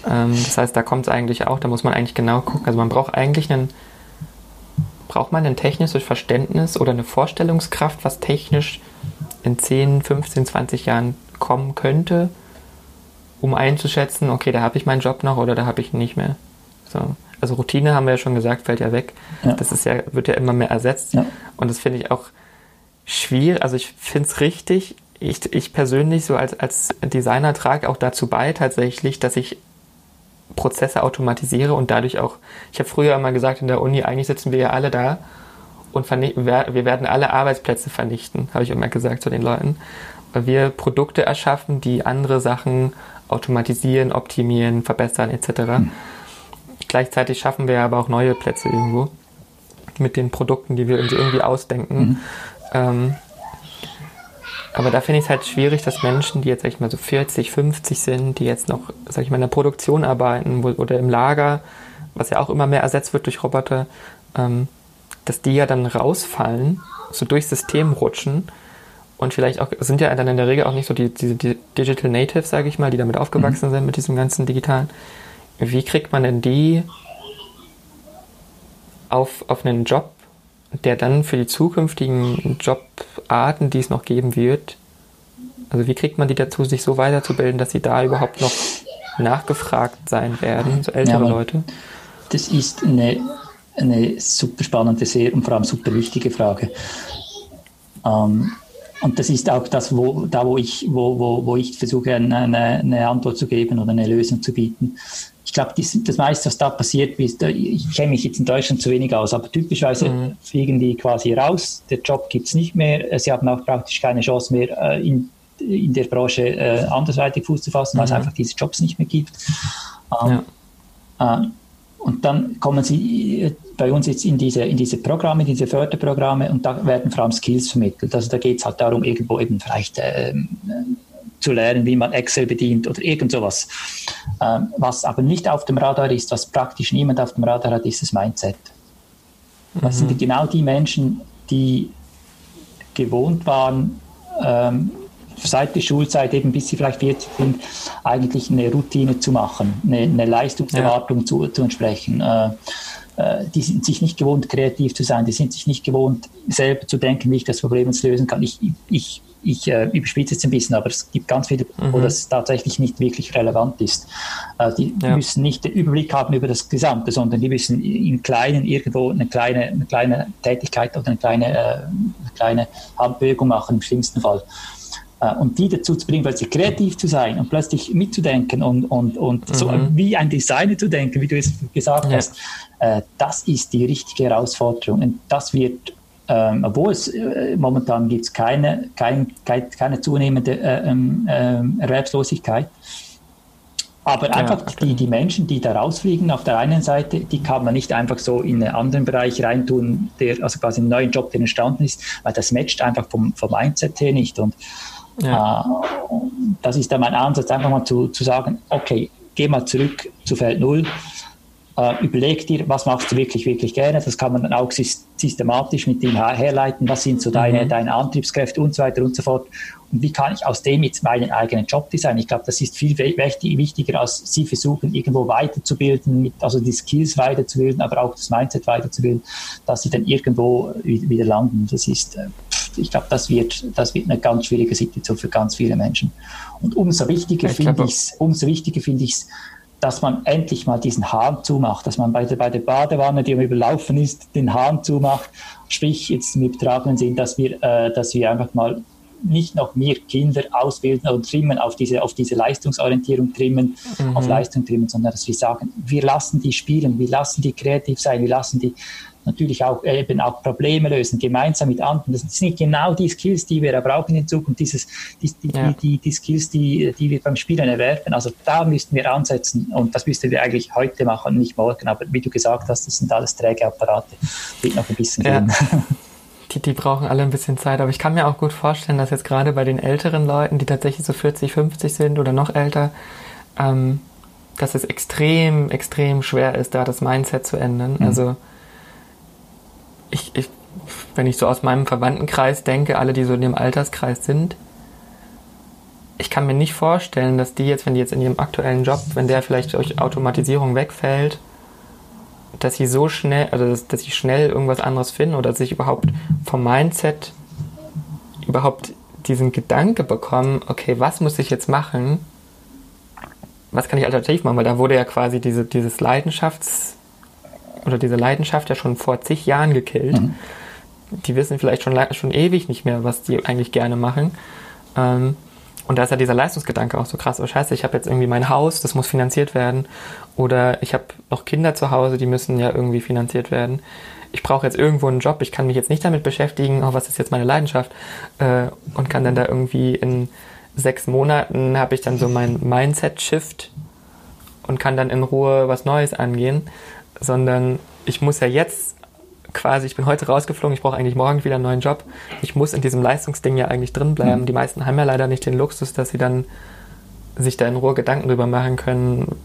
Ähm, das heißt, da kommt es eigentlich auch, da muss man eigentlich genau gucken. Also man braucht eigentlich einen braucht man ein technisches Verständnis oder eine Vorstellungskraft, was technisch in 10, 15, 20 Jahren kommen könnte, um einzuschätzen, okay, da habe ich meinen Job noch oder da habe ich ihn nicht mehr. So. Also Routine haben wir ja schon gesagt, fällt ja weg. Ja. Das ist ja, wird ja immer mehr ersetzt. Ja. Und das finde ich auch schwierig. Also ich finde es richtig. Ich, ich persönlich so als, als Designer trage auch dazu bei tatsächlich, dass ich Prozesse automatisiere und dadurch auch, ich habe früher immer gesagt in der Uni, eigentlich sitzen wir ja alle da und wir werden alle Arbeitsplätze vernichten, habe ich immer gesagt zu den Leuten, weil wir Produkte erschaffen, die andere Sachen automatisieren, optimieren, verbessern etc. Mhm. Gleichzeitig schaffen wir aber auch neue Plätze irgendwo mit den Produkten, die wir uns irgendwie ausdenken. Mhm. Ähm, aber da finde ich es halt schwierig, dass Menschen, die jetzt, sag ich mal, so 40, 50 sind, die jetzt noch, sag ich mal, in der Produktion arbeiten oder im Lager, was ja auch immer mehr ersetzt wird durch Roboter, ähm, dass die ja dann rausfallen, so durchs System rutschen und vielleicht auch, sind ja dann in der Regel auch nicht so die, diese die Digital Natives, sage ich mal, die damit aufgewachsen mhm. sind mit diesem ganzen Digitalen. Wie kriegt man denn die auf, auf einen Job, der dann für die zukünftigen Jobarten, die es noch geben wird, also wie kriegt man die dazu, sich so weiterzubilden, dass sie da überhaupt noch nachgefragt sein werden, so ältere ja, Leute? Das ist eine, eine super spannende, sehr und vor allem super wichtige Frage. Ähm, und das ist auch das, wo, da wo ich, wo, wo, wo ich versuche, eine, eine Antwort zu geben oder eine Lösung zu bieten glaube, das meiste, was da passiert ist, ich kenne mich jetzt in Deutschland zu wenig aus, aber typischerweise mhm. fliegen die quasi raus, der Job gibt es nicht mehr, sie haben auch praktisch keine Chance mehr, äh, in, in der Branche äh, andersweitig Fuß zu fassen, weil es mhm. einfach diese Jobs nicht mehr gibt. Ähm, ja. äh, und dann kommen sie äh, bei uns jetzt in diese, in diese Programme, diese Förderprogramme und da werden vor allem Skills vermittelt. Also da geht es halt darum, irgendwo eben vielleicht ähm, zu lernen, wie man Excel bedient oder irgend sowas. Ähm, was aber nicht auf dem Radar ist, was praktisch niemand auf dem Radar hat, ist das Mindset. Das mhm. sind genau die Menschen, die gewohnt waren, ähm, seit der Schulzeit, eben bis sie vielleicht 40 sind, eigentlich eine Routine zu machen, eine, eine Leistungserwartung ja. zu, zu entsprechen. Äh, äh, die sind sich nicht gewohnt, kreativ zu sein, die sind sich nicht gewohnt, selber zu denken, wie ich das Problem lösen kann. Ich, ich ich äh, überspitze jetzt ein bisschen, aber es gibt ganz viele, mhm. wo das tatsächlich nicht wirklich relevant ist. Äh, die ja. müssen nicht den Überblick haben über das Gesamte, sondern die müssen im Kleinen irgendwo eine kleine, eine kleine Tätigkeit oder eine kleine, äh, eine kleine Handbewegung machen, im schlimmsten Fall. Äh, und die dazu zu bringen, plötzlich kreativ zu sein und plötzlich mitzudenken und, und, und mhm. so wie ein Designer zu denken, wie du es gesagt ja. hast, äh, das ist die richtige Herausforderung. Und das wird ähm, obwohl es äh, momentan gibt es keine, kein, keine zunehmende äh, äh, Erwerbslosigkeit. Aber einfach ja, die, die Menschen, die da rausfliegen, auf der einen Seite, die kann man nicht einfach so in einen anderen Bereich reintun, der, also quasi einen neuen Job, der entstanden ist, weil das matcht einfach vom, vom Mindset her nicht. Und ja. äh, das ist dann mein Ansatz, einfach mal zu, zu sagen, okay, geh mal zurück zu Feld Null, äh, überleg dir, was machst du wirklich, wirklich gerne. Das kann man dann auch systematisch mit dem herleiten. Was sind so deine, mhm. deine Antriebskräfte und so weiter und so fort. Und wie kann ich aus dem jetzt meinen eigenen Job designen? Ich glaube, das ist viel wichtiger, als Sie versuchen, irgendwo weiterzubilden, mit, also die Skills weiterzubilden, aber auch das Mindset weiterzubilden, dass Sie dann irgendwo wieder landen. Das ist, äh, ich glaube, das wird, das wird eine ganz schwierige Situation für ganz viele Menschen. Und umso wichtiger finde ich es, umso wichtiger finde ich es, dass man endlich mal diesen Hahn zumacht, dass man bei der, bei der Badewanne, die überlaufen ist, den Hahn zumacht. Sprich, jetzt im übertragenen Sinn, dass wir, äh, dass wir einfach mal nicht noch mehr Kinder ausbilden und trimmen, auf diese, auf diese Leistungsorientierung trimmen, mhm. auf Leistung trimmen, sondern dass wir sagen, wir lassen die spielen, wir lassen die kreativ sein, wir lassen die natürlich auch eben auch Probleme lösen, gemeinsam mit anderen. Das sind genau die Skills, die wir brauchen in Zukunft, dieses, die, die, ja. die, die, Skills, die, die wir beim Spielen erwerben. Also da müssten wir ansetzen und das müssten wir eigentlich heute machen, nicht morgen. Aber wie du gesagt hast, das sind alles träge Apparate, wird noch ein bisschen ja. gehen. Die, die brauchen alle ein bisschen Zeit, aber ich kann mir auch gut vorstellen, dass jetzt gerade bei den älteren Leuten, die tatsächlich so 40, 50 sind oder noch älter, ähm, dass es extrem, extrem schwer ist, da das Mindset zu ändern. Mhm. Also ich, ich, wenn ich so aus meinem Verwandtenkreis denke, alle, die so in dem Alterskreis sind, ich kann mir nicht vorstellen, dass die jetzt, wenn die jetzt in ihrem aktuellen Job, wenn der vielleicht durch Automatisierung wegfällt, dass sie so schnell, also dass, dass sie schnell irgendwas anderes finden oder dass ich überhaupt vom Mindset überhaupt diesen Gedanke bekommen, okay, was muss ich jetzt machen? Was kann ich alternativ machen? Weil da wurde ja quasi diese, dieses Leidenschafts, oder diese Leidenschaft ja schon vor zig Jahren gekillt. Mhm. Die wissen vielleicht schon, schon ewig nicht mehr, was die eigentlich gerne machen. Ähm, und da ist ja dieser Leistungsgedanke auch so krass. Oh scheiße, ich habe jetzt irgendwie mein Haus, das muss finanziert werden. Oder ich habe noch Kinder zu Hause, die müssen ja irgendwie finanziert werden. Ich brauche jetzt irgendwo einen Job, ich kann mich jetzt nicht damit beschäftigen, oh, was ist jetzt meine Leidenschaft. Äh, und kann dann da irgendwie in sechs Monaten habe ich dann so mein Mindset-Shift und kann dann in Ruhe was Neues angehen sondern ich muss ja jetzt quasi, ich bin heute rausgeflogen, ich brauche eigentlich morgen wieder einen neuen Job. Ich muss in diesem Leistungsding ja eigentlich drin bleiben. Mhm. Die meisten haben ja leider nicht den Luxus, dass sie dann sich da in Ruhe Gedanken drüber machen können,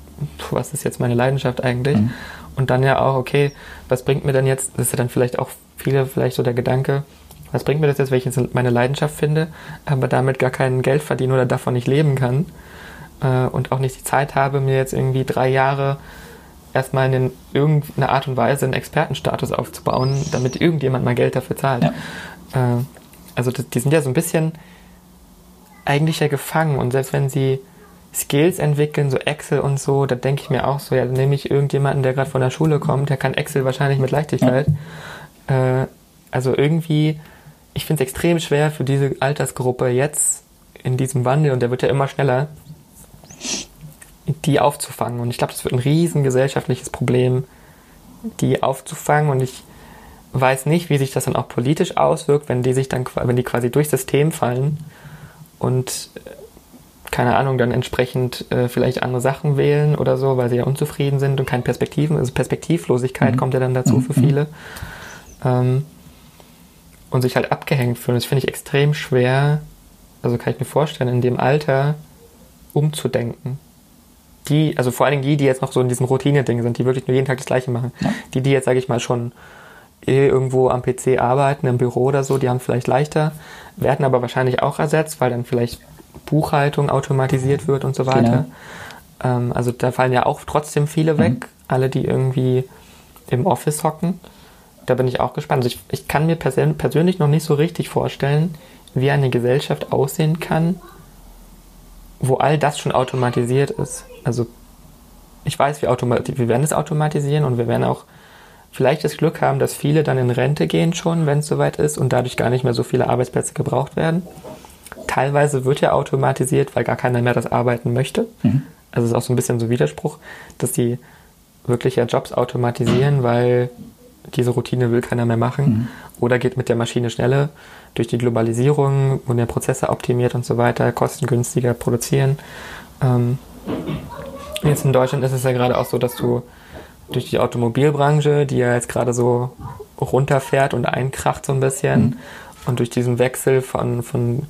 was ist jetzt meine Leidenschaft eigentlich? Mhm. Und dann ja auch, okay, was bringt mir denn jetzt, das ist ja dann vielleicht auch viele, vielleicht so der Gedanke, was bringt mir das jetzt, wenn ich jetzt meine Leidenschaft finde, aber damit gar kein Geld verdiene oder davon nicht leben kann äh, und auch nicht die Zeit habe, mir jetzt irgendwie drei Jahre erstmal in irgendeiner Art und Weise einen Expertenstatus aufzubauen, damit irgendjemand mal Geld dafür zahlt. Ja. Äh, also die sind ja so ein bisschen eigentlich ja gefangen und selbst wenn sie Skills entwickeln, so Excel und so, da denke ich mir auch so, ja, dann nehme ich irgendjemanden, der gerade von der Schule kommt, der kann Excel wahrscheinlich mit Leichtigkeit. Ja. Äh, also irgendwie, ich finde es extrem schwer für diese Altersgruppe jetzt in diesem Wandel und der wird ja immer schneller, die aufzufangen. Und ich glaube, das wird ein riesen gesellschaftliches Problem, die aufzufangen. Und ich weiß nicht, wie sich das dann auch politisch auswirkt, wenn die sich dann, wenn die quasi durchs System fallen und äh, keine Ahnung, dann entsprechend äh, vielleicht andere Sachen wählen oder so, weil sie ja unzufrieden sind und keine Perspektiven, also Perspektivlosigkeit mhm. kommt ja dann dazu mhm. für viele. Ähm, und sich halt abgehängt fühlen. Das finde ich extrem schwer, also kann ich mir vorstellen, in dem Alter umzudenken die, also vor allen Dingen die, die jetzt noch so in diesem Routine-Ding sind, die wirklich nur jeden Tag das Gleiche machen. Ja. Die, die jetzt, sage ich mal, schon eh irgendwo am PC arbeiten, im Büro oder so, die haben vielleicht leichter, werden aber wahrscheinlich auch ersetzt, weil dann vielleicht Buchhaltung automatisiert wird und so weiter. Genau. Ähm, also da fallen ja auch trotzdem viele weg, mhm. alle, die irgendwie im Office hocken. Da bin ich auch gespannt. Also ich, ich kann mir persön persönlich noch nicht so richtig vorstellen, wie eine Gesellschaft aussehen kann, wo all das schon automatisiert ist. Also ich weiß, wir, wir werden es automatisieren und wir werden auch vielleicht das Glück haben, dass viele dann in Rente gehen schon, wenn es soweit ist und dadurch gar nicht mehr so viele Arbeitsplätze gebraucht werden. Teilweise wird ja automatisiert, weil gar keiner mehr das arbeiten möchte. Mhm. Also es ist auch so ein bisschen so Widerspruch, dass die wirklich ja Jobs automatisieren, weil diese Routine will keiner mehr machen. Mhm. Oder geht mit der Maschine schneller durch die Globalisierung, wo der Prozesse optimiert und so weiter, kostengünstiger produzieren. Ähm, jetzt in Deutschland ist es ja gerade auch so, dass du durch die Automobilbranche, die ja jetzt gerade so runterfährt und einkracht so ein bisschen, mhm. und durch diesen Wechsel von, von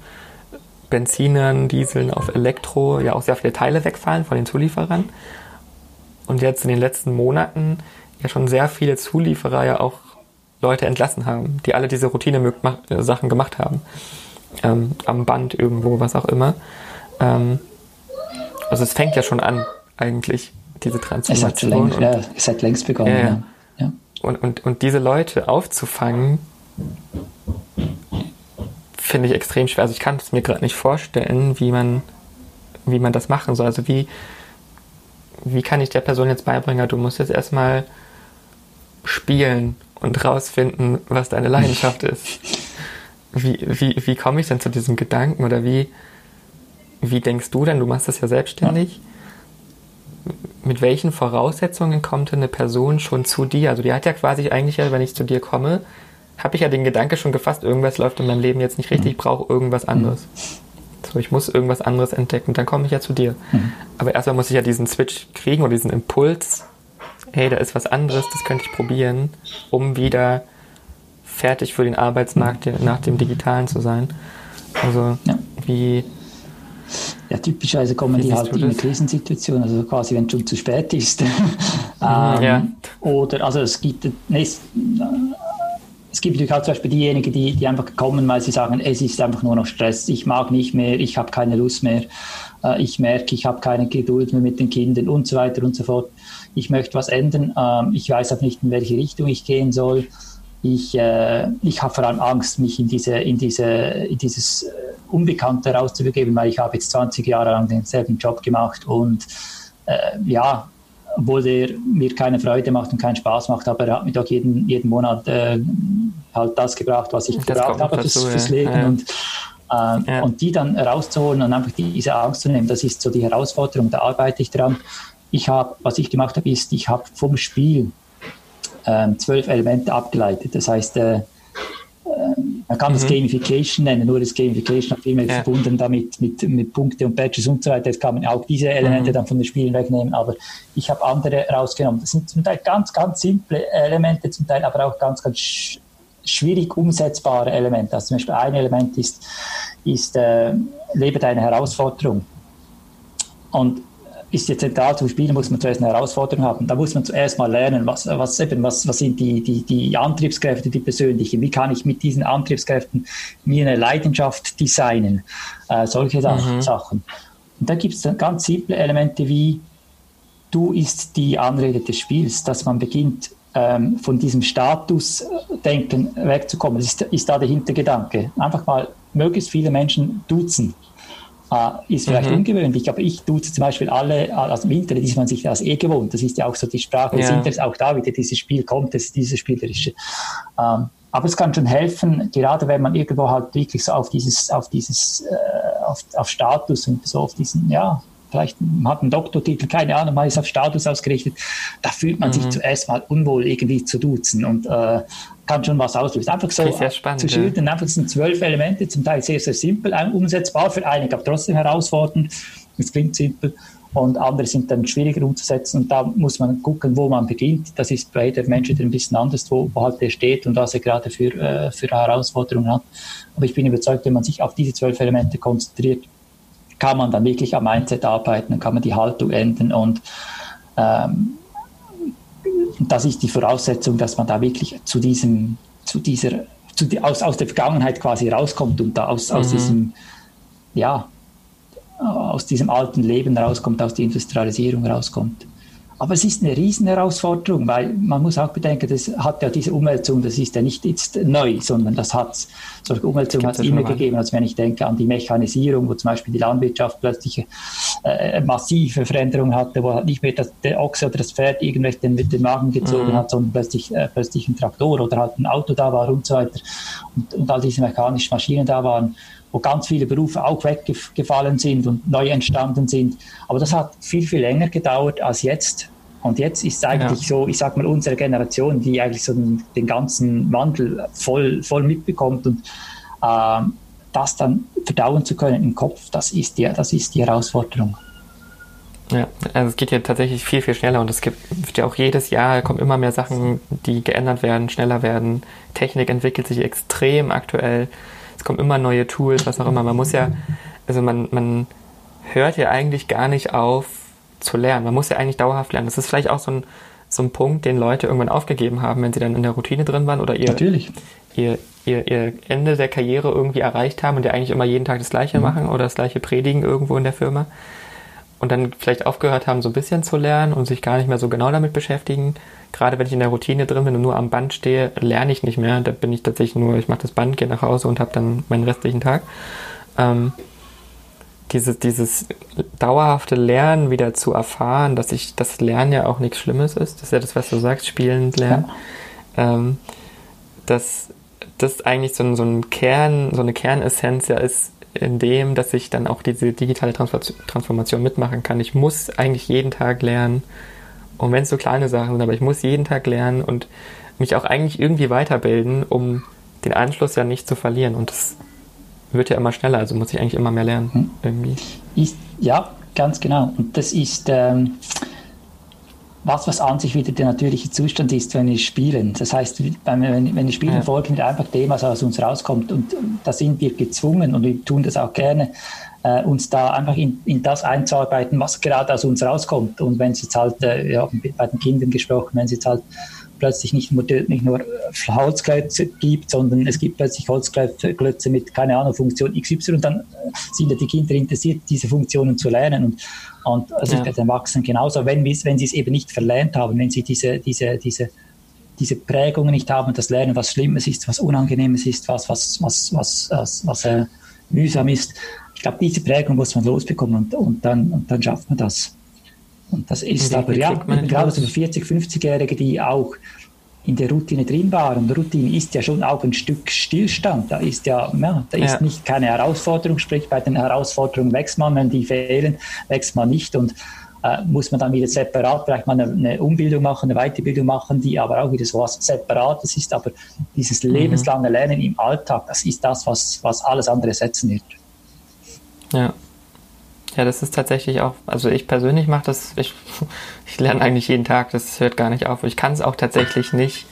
Benzinern, Dieseln auf Elektro ja auch sehr viele Teile wegfallen von den Zulieferern. Und jetzt in den letzten Monaten ja schon sehr viele Zulieferer ja auch Leute entlassen haben, die alle diese Routine-Sachen gemacht haben. Ähm, am Band irgendwo, was auch immer. Ähm, also es fängt ja schon an, eigentlich, diese Transformation. Es hat, längst, ja, es hat längst begonnen, ja. ja. ja. Und, und, und diese Leute aufzufangen, finde ich extrem schwer. Also ich kann es mir gerade nicht vorstellen, wie man, wie man das machen soll. Also wie, wie kann ich der Person jetzt beibringen, du musst jetzt erstmal spielen und rausfinden, was deine Leidenschaft ist. Wie, wie, wie komme ich denn zu diesem Gedanken oder wie, wie denkst du denn, du machst das ja selbstständig? Mit welchen Voraussetzungen kommt eine Person schon zu dir? Also die hat ja quasi eigentlich, wenn ich zu dir komme, habe ich ja den Gedanke schon gefasst, irgendwas läuft in meinem Leben jetzt nicht richtig, ich brauche irgendwas anderes. So, ich muss irgendwas anderes entdecken, dann komme ich ja zu dir. Mhm. Aber erstmal muss ich ja diesen Switch kriegen oder diesen Impuls, hey, da ist was anderes, das könnte ich probieren, um wieder fertig für den Arbeitsmarkt nach dem Digitalen zu sein. Also ja. wie ja, typischerweise kommen die halt in eine Krisensituation, also quasi wenn es schon zu spät ist. ähm, ja. Oder also es gibt es gibt natürlich auch zum Beispiel diejenigen, die, die einfach kommen, weil sie sagen, es ist einfach nur noch Stress, ich mag nicht mehr, ich habe keine Lust mehr, äh, ich merke, ich habe keine Geduld mehr mit den Kindern und so weiter und so fort. Ich möchte was ändern, ähm, ich weiß auch nicht, in welche Richtung ich gehen soll. Ich, äh, ich habe vor allem Angst, mich in, diese, in, diese, in dieses äh, Unbekannte rauszubegeben, weil ich habe jetzt 20 Jahre lang denselben Job gemacht und äh, ja, obwohl der mir keine Freude macht und keinen Spaß macht, aber er hat mir doch jeden, jeden Monat äh, halt das gebraucht, was ich das gebraucht habe fürs, fürs Leben. Ja. Und, äh, ja. und die dann rauszuholen und einfach diese Angst zu nehmen, das ist so die Herausforderung, da arbeite ich dran. Ich habe, was ich gemacht habe, ist, ich habe vom Spiel äh, zwölf Elemente abgeleitet. Das heißt, äh, man kann das mhm. Gamification nennen, nur das Gamification hat viel mehr ja. verbunden damit mit, mit Punkte und Badges und so weiter. Jetzt kann man auch diese Elemente mhm. dann von den Spielen wegnehmen, aber ich habe andere rausgenommen. Das sind zum Teil ganz, ganz simple Elemente, zum Teil aber auch ganz, ganz sch schwierig umsetzbare Elemente. Also zum Beispiel ein Element ist, ist äh, lebe deine Herausforderung. Und ist jetzt zentral zum Spielen, muss man zuerst eine Herausforderung haben. Da muss man zuerst mal lernen, was, was, eben, was, was sind die, die, die Antriebskräfte, die persönlichen. Wie kann ich mit diesen Antriebskräften mir eine Leidenschaft designen? Äh, solche mhm. Sachen. Und da gibt es dann ganz simple Elemente wie, du ist die Anrede des Spiels, dass man beginnt, ähm, von diesem Statusdenken wegzukommen. Das ist, ist da der Hintergedanke. Einfach mal möglichst viele Menschen duzen äh, ist vielleicht mhm. ungewöhnlich, aber ich tue zum Beispiel alle, also im Internet ist man sich das eh gewohnt. Das ist ja auch so die Sprache des ja. Internets, auch da wieder dieses Spiel kommt, das, dieses Spielerische. Ähm, aber es kann schon helfen, gerade wenn man irgendwo halt wirklich so auf dieses, auf dieses, äh, auf, auf Status und so auf diesen, ja, vielleicht hat einen Doktortitel, keine Ahnung, man ist auf Status ausgerichtet, da fühlt man mhm. sich zuerst mal unwohl irgendwie zu duzen und äh, kann schon was auslösen. Einfach so spannend, zu schildern, ja. einfach sind zwölf Elemente, zum Teil sehr, sehr simpel umsetzbar, für einige aber trotzdem herausfordernd. Es klingt simpel und andere sind dann schwieriger umzusetzen und da muss man gucken, wo man beginnt. Das ist bei jedem Menschen ein bisschen anders, wo, wo halt der steht und was er gerade für, äh, für Herausforderungen hat. Aber ich bin überzeugt, wenn man sich auf diese zwölf Elemente konzentriert, kann man dann wirklich am Mindset arbeiten, dann kann man die Haltung ändern und ähm, das ist die Voraussetzung, dass man da wirklich zu diesem, zu dieser, zu die, aus, aus der Vergangenheit quasi rauskommt und da aus, mhm. aus diesem, ja, aus diesem alten Leben rauskommt, aus der Industrialisierung rauskommt. Aber es ist eine Riesenherausforderung, weil man muss auch bedenken, das hat ja diese Umwälzung, das ist ja nicht jetzt neu, sondern das hat solche Umwälzungen hat es immer gegeben. Also wenn ich denke an die Mechanisierung, wo zum Beispiel die Landwirtschaft plötzlich äh, massive Veränderungen hatte, wo halt nicht mehr das, der Ochse oder das Pferd irgendwelche den, mit dem Magen gezogen mhm. hat, sondern plötzlich, äh, plötzlich ein Traktor oder halt ein Auto da war und so weiter und, und all diese mechanischen Maschinen da waren wo ganz viele Berufe auch weggefallen sind und neu entstanden sind. Aber das hat viel, viel länger gedauert als jetzt. Und jetzt ist eigentlich ja. so, ich sag mal, unsere Generation, die eigentlich so den, den ganzen Wandel voll, voll mitbekommt und äh, das dann verdauen zu können im Kopf, das ist die, das ist die Herausforderung. Ja, also es geht ja tatsächlich viel, viel schneller und es gibt ja auch jedes Jahr kommen immer mehr Sachen, die geändert werden, schneller werden. Technik entwickelt sich extrem aktuell. Es kommen immer neue Tools, was auch immer. Man muss ja, also man, man hört ja eigentlich gar nicht auf zu lernen. Man muss ja eigentlich dauerhaft lernen. Das ist vielleicht auch so ein, so ein Punkt, den Leute irgendwann aufgegeben haben, wenn sie dann in der Routine drin waren oder ihr, ihr, ihr, ihr Ende der Karriere irgendwie erreicht haben und ja eigentlich immer jeden Tag das Gleiche mhm. machen oder das Gleiche predigen irgendwo in der Firma und dann vielleicht aufgehört haben, so ein bisschen zu lernen und sich gar nicht mehr so genau damit beschäftigen. Gerade wenn ich in der Routine drin bin und nur am Band stehe, lerne ich nicht mehr. Da bin ich tatsächlich nur, ich mache das Band, gehe nach Hause und habe dann meinen restlichen Tag. Ähm, dieses, dieses dauerhafte Lernen wieder zu erfahren, dass ich das Lernen ja auch nichts Schlimmes ist, das ist ja das, was du sagst, spielend lernen, ja. ähm, dass das eigentlich so ein, so ein Kern, so eine Kernessenz ja ist, in dem, dass ich dann auch diese digitale Transformation mitmachen kann. Ich muss eigentlich jeden Tag lernen. Und wenn es so kleine Sachen sind, aber ich muss jeden Tag lernen und mich auch eigentlich irgendwie weiterbilden, um den Anschluss ja nicht zu verlieren. Und das wird ja immer schneller, also muss ich eigentlich immer mehr lernen. Hm. Irgendwie. Ist, ja, ganz genau. Und das ist, ähm, was, was an sich wieder der natürliche Zustand ist, wenn wir spielen. Das heißt, wenn, wenn wir spielen, ja. folgen wir einfach dem, was aus uns rauskommt. Und da sind wir gezwungen und wir tun das auch gerne, äh, uns da einfach in, in das einzuarbeiten, was gerade aus uns rauskommt. Und wenn es jetzt halt, äh, wir haben bei den Kindern gesprochen, wenn es jetzt halt plötzlich nicht nur, nicht nur Holzklötze gibt, sondern es gibt plötzlich Holzklötze mit, keine Ahnung, Funktion XY und dann äh, sind ja die Kinder interessiert, diese Funktionen zu lernen. Und, und also ja. bei den Erwachsenen genauso, wenn, wenn sie es eben nicht verlernt haben, wenn sie diese, diese, diese, diese Prägungen nicht haben, das Lernen, was Schlimmes ist, was Unangenehmes ist, was, was, was, was, was, was äh, mühsam ist. Ich glaube, diese Prägung muss man losbekommen und, und, dann, und dann schafft man das. Und das ist aber, ja, gerade so 40-, 50-Jährige, die auch in der Routine drin waren. Und Routine ist ja schon auch ein Stück Stillstand. Da ist ja, ja da ist ja. nicht keine Herausforderung, sprich bei den Herausforderungen wächst man, wenn die fehlen, wächst man nicht und äh, muss man dann wieder separat vielleicht mal eine, eine, Umbildung machen, eine Weiterbildung machen, die aber auch wieder so was Separates ist. Aber dieses mhm. lebenslange Lernen im Alltag, das ist das, was, was alles andere setzen wird. Ja. Ja, das ist tatsächlich auch, also ich persönlich mache das, ich, ich lerne eigentlich jeden Tag, das hört gar nicht auf. Ich kann es auch tatsächlich nicht,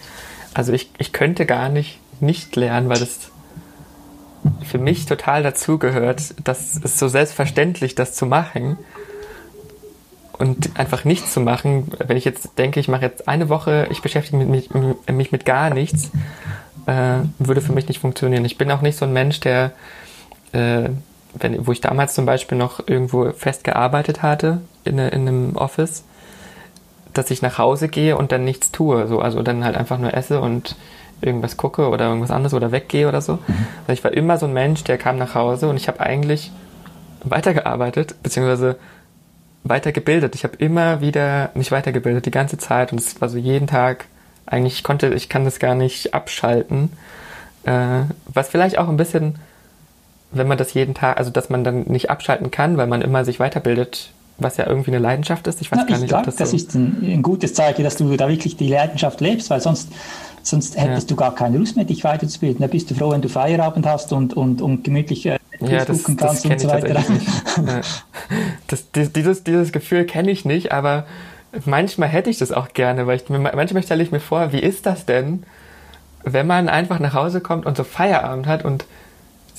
also ich, ich könnte gar nicht nicht lernen, weil das für mich total dazugehört. Das ist so selbstverständlich, das zu machen und einfach nichts zu machen. Wenn ich jetzt denke, ich mache jetzt eine Woche, ich beschäftige mich, mich mit gar nichts, äh, würde für mich nicht funktionieren. Ich bin auch nicht so ein Mensch, der äh, wenn, wo ich damals zum Beispiel noch irgendwo fest gearbeitet hatte in, in einem Office, dass ich nach Hause gehe und dann nichts tue. So, also dann halt einfach nur esse und irgendwas gucke oder irgendwas anderes oder weggehe oder so. Mhm. Also ich war immer so ein Mensch, der kam nach Hause und ich habe eigentlich weitergearbeitet, beziehungsweise weitergebildet. Ich habe immer wieder mich weitergebildet, die ganze Zeit und es war so jeden Tag. Eigentlich ich konnte, ich kann das gar nicht abschalten. Äh, was vielleicht auch ein bisschen wenn man das jeden Tag, also dass man dann nicht abschalten kann, weil man immer sich weiterbildet, was ja irgendwie eine Leidenschaft ist. Ich weiß Na, gar nicht, glaub, ob das, das so ist ein, ein, gutes Zeichen, dass du da wirklich die Leidenschaft lebst, weil sonst, sonst hättest ja. du gar keine Lust mehr, dich weiterzubilden. Da bist du froh, wenn du Feierabend hast und, und, und gemütlich äh, ja, das, gucken kannst das und so weiter. ja. das, dieses, dieses Gefühl kenne ich nicht, aber manchmal hätte ich das auch gerne, weil ich, manchmal stelle ich mir vor, wie ist das denn, wenn man einfach nach Hause kommt und so Feierabend hat und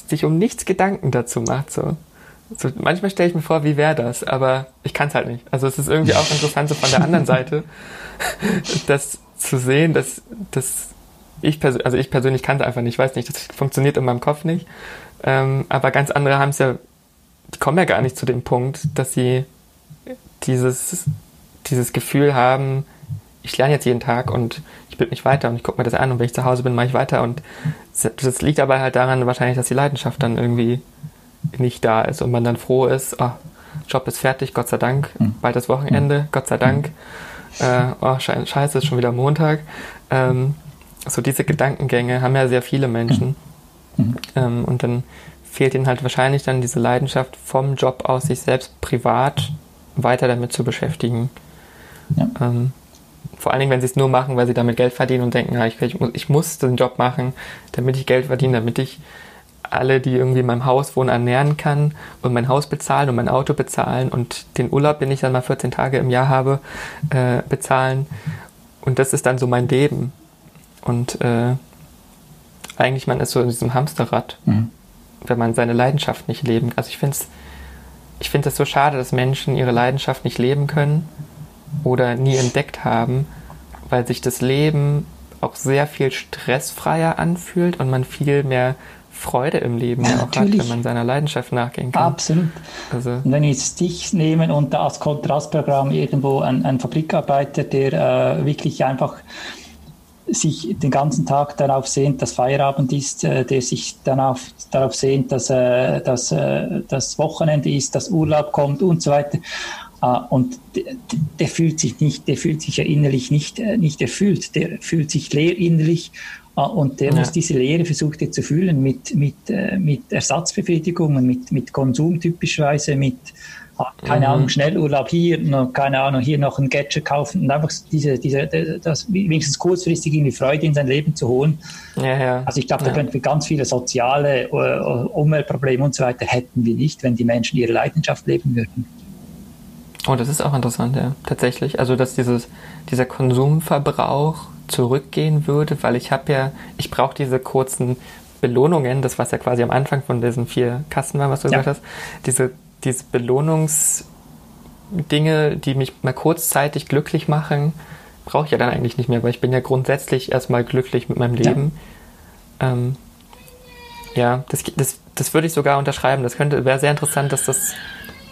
sich um nichts Gedanken dazu macht. So. so manchmal stelle ich mir vor, wie wäre das, aber ich kann es halt nicht. Also es ist irgendwie auch interessant, so von der anderen Seite, das zu sehen, dass, dass ich, also ich persönlich kann es einfach nicht, ich weiß nicht, das funktioniert in meinem Kopf nicht. Ähm, aber ganz andere haben es ja, die kommen ja gar nicht zu dem Punkt, dass sie dieses, dieses Gefühl haben, ich lerne jetzt jeden Tag und ich bilde mich weiter und ich gucke mir das an und wenn ich zu Hause bin, mache ich weiter. Und das liegt aber halt daran wahrscheinlich, dass die Leidenschaft dann irgendwie nicht da ist und man dann froh ist, oh, Job ist fertig, Gott sei Dank, mhm. bald das Wochenende, mhm. Gott sei Dank. Äh, oh, scheiße, ist schon wieder Montag. Ähm, so diese Gedankengänge haben ja sehr viele Menschen. Ähm, und dann fehlt ihnen halt wahrscheinlich dann diese Leidenschaft vom Job aus, sich selbst privat weiter damit zu beschäftigen. Ja. Ähm, vor allen Dingen, wenn sie es nur machen, weil sie damit Geld verdienen und denken, ja, ich, ich, muss, ich muss den Job machen, damit ich Geld verdiene, damit ich alle, die irgendwie in meinem Haus wohnen, ernähren kann und mein Haus bezahlen und mein Auto bezahlen und den Urlaub, den ich dann mal 14 Tage im Jahr habe, äh, bezahlen. Und das ist dann so mein Leben. Und äh, eigentlich man ist so in diesem Hamsterrad, mhm. wenn man seine Leidenschaft nicht leben kann. Also ich finde es ich finde es so schade, dass Menschen ihre Leidenschaft nicht leben können oder nie entdeckt haben, weil sich das Leben auch sehr viel stressfreier anfühlt und man viel mehr Freude im Leben ja, auch hat, wenn man seiner Leidenschaft nachgehen kann. Absolut. Also, und wenn wir jetzt dich nehmen und da als Kontrastprogramm irgendwo ein, ein Fabrikarbeiter, der äh, wirklich einfach sich den ganzen Tag darauf sehnt, dass Feierabend ist, äh, der sich darauf, darauf sehnt, dass, äh, dass äh, das Wochenende ist, dass Urlaub kommt und so weiter. Uh, und der, fühlt sich nicht, der fühlt sich ja innerlich nicht, äh, nicht erfüllt, der fühlt sich leer innerlich uh, und der ja. muss diese Leere versucht er zu füllen mit, mit, äh, mit Ersatzbefriedigungen, mit, mit Konsum typischerweise, mit keine mhm. Ahnung, Schnellurlaub hier, noch, keine Ahnung, hier noch ein Gadget kaufen und einfach diese, diese, das wenigstens kurzfristig irgendwie Freude in sein Leben zu holen. Ja, ja. Also ich glaube, da ja. könnten wir ganz viele soziale Umweltprobleme und so weiter hätten wir nicht, wenn die Menschen ihre Leidenschaft leben würden. Oh, das ist auch interessant, ja, tatsächlich. Also, dass dieses, dieser Konsumverbrauch zurückgehen würde, weil ich habe ja, ich brauche diese kurzen Belohnungen, das was ja quasi am Anfang von diesen vier Kasten war, was du ja. gesagt hast, diese diese Belohnungsdinge, die mich mal kurzzeitig glücklich machen, brauche ich ja dann eigentlich nicht mehr, weil ich bin ja grundsätzlich erstmal glücklich mit meinem Leben. Ja, ähm, ja das, das, das würde ich sogar unterschreiben. Das könnte wäre sehr interessant, dass das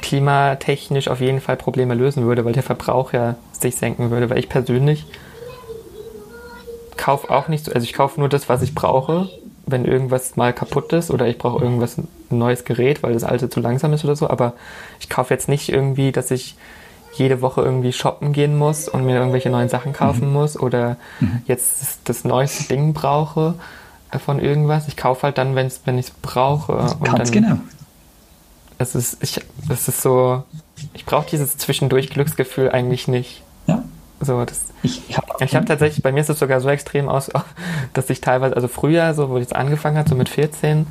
klimatechnisch auf jeden Fall Probleme lösen würde, weil der Verbrauch ja sich senken würde. Weil ich persönlich kaufe auch nicht so, also ich kaufe nur das, was ich brauche wenn irgendwas mal kaputt ist oder ich brauche irgendwas ein neues Gerät, weil das alte zu langsam ist oder so. Aber ich kaufe jetzt nicht irgendwie, dass ich jede Woche irgendwie shoppen gehen muss und mir irgendwelche neuen Sachen kaufen mhm. muss oder mhm. jetzt das, das, neueste Ding brauche äh, von irgendwas. Ich kaufe halt dann, wenn's, wenn ich es brauche. Ganz dann, genau. Es ist, ich, es ist so, ich brauche dieses zwischendurch Glücksgefühl eigentlich nicht. Ja. So, das, ich habe ich hab tatsächlich, bei mir ist es sogar so extrem aus, dass ich teilweise, also früher, so wo ich jetzt angefangen habe, so mit 14,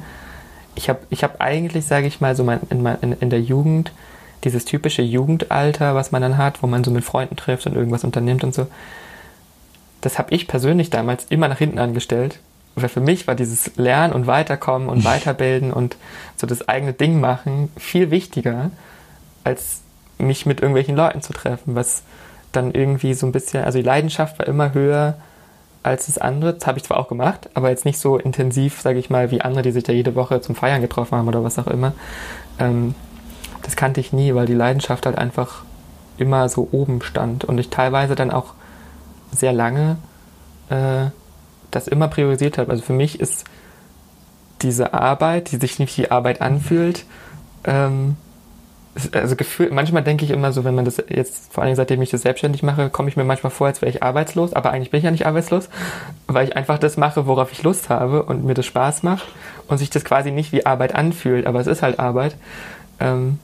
ich habe ich hab eigentlich, sage ich mal, so mein, in, in, in der Jugend, dieses typische Jugendalter, was man dann hat, wo man so mit Freunden trifft und irgendwas unternimmt und so, das habe ich persönlich damals immer nach hinten angestellt. Weil für mich war dieses Lernen und Weiterkommen und Weiterbilden und so das eigene Ding machen viel wichtiger, als mich mit irgendwelchen Leuten zu treffen, was dann irgendwie so ein bisschen, also die Leidenschaft war immer höher als das andere. Das habe ich zwar auch gemacht, aber jetzt nicht so intensiv, sage ich mal, wie andere, die sich da jede Woche zum Feiern getroffen haben oder was auch immer. Ähm, das kannte ich nie, weil die Leidenschaft halt einfach immer so oben stand und ich teilweise dann auch sehr lange äh, das immer priorisiert habe. Also für mich ist diese Arbeit, die sich nicht wie Arbeit anfühlt, ähm, also gefühlt, manchmal denke ich immer so, wenn man das jetzt, vor allem seitdem ich das selbstständig mache, komme ich mir manchmal vor, als wäre ich arbeitslos, aber eigentlich bin ich ja nicht arbeitslos, weil ich einfach das mache, worauf ich Lust habe und mir das Spaß macht und sich das quasi nicht wie Arbeit anfühlt, aber es ist halt Arbeit. Ähm,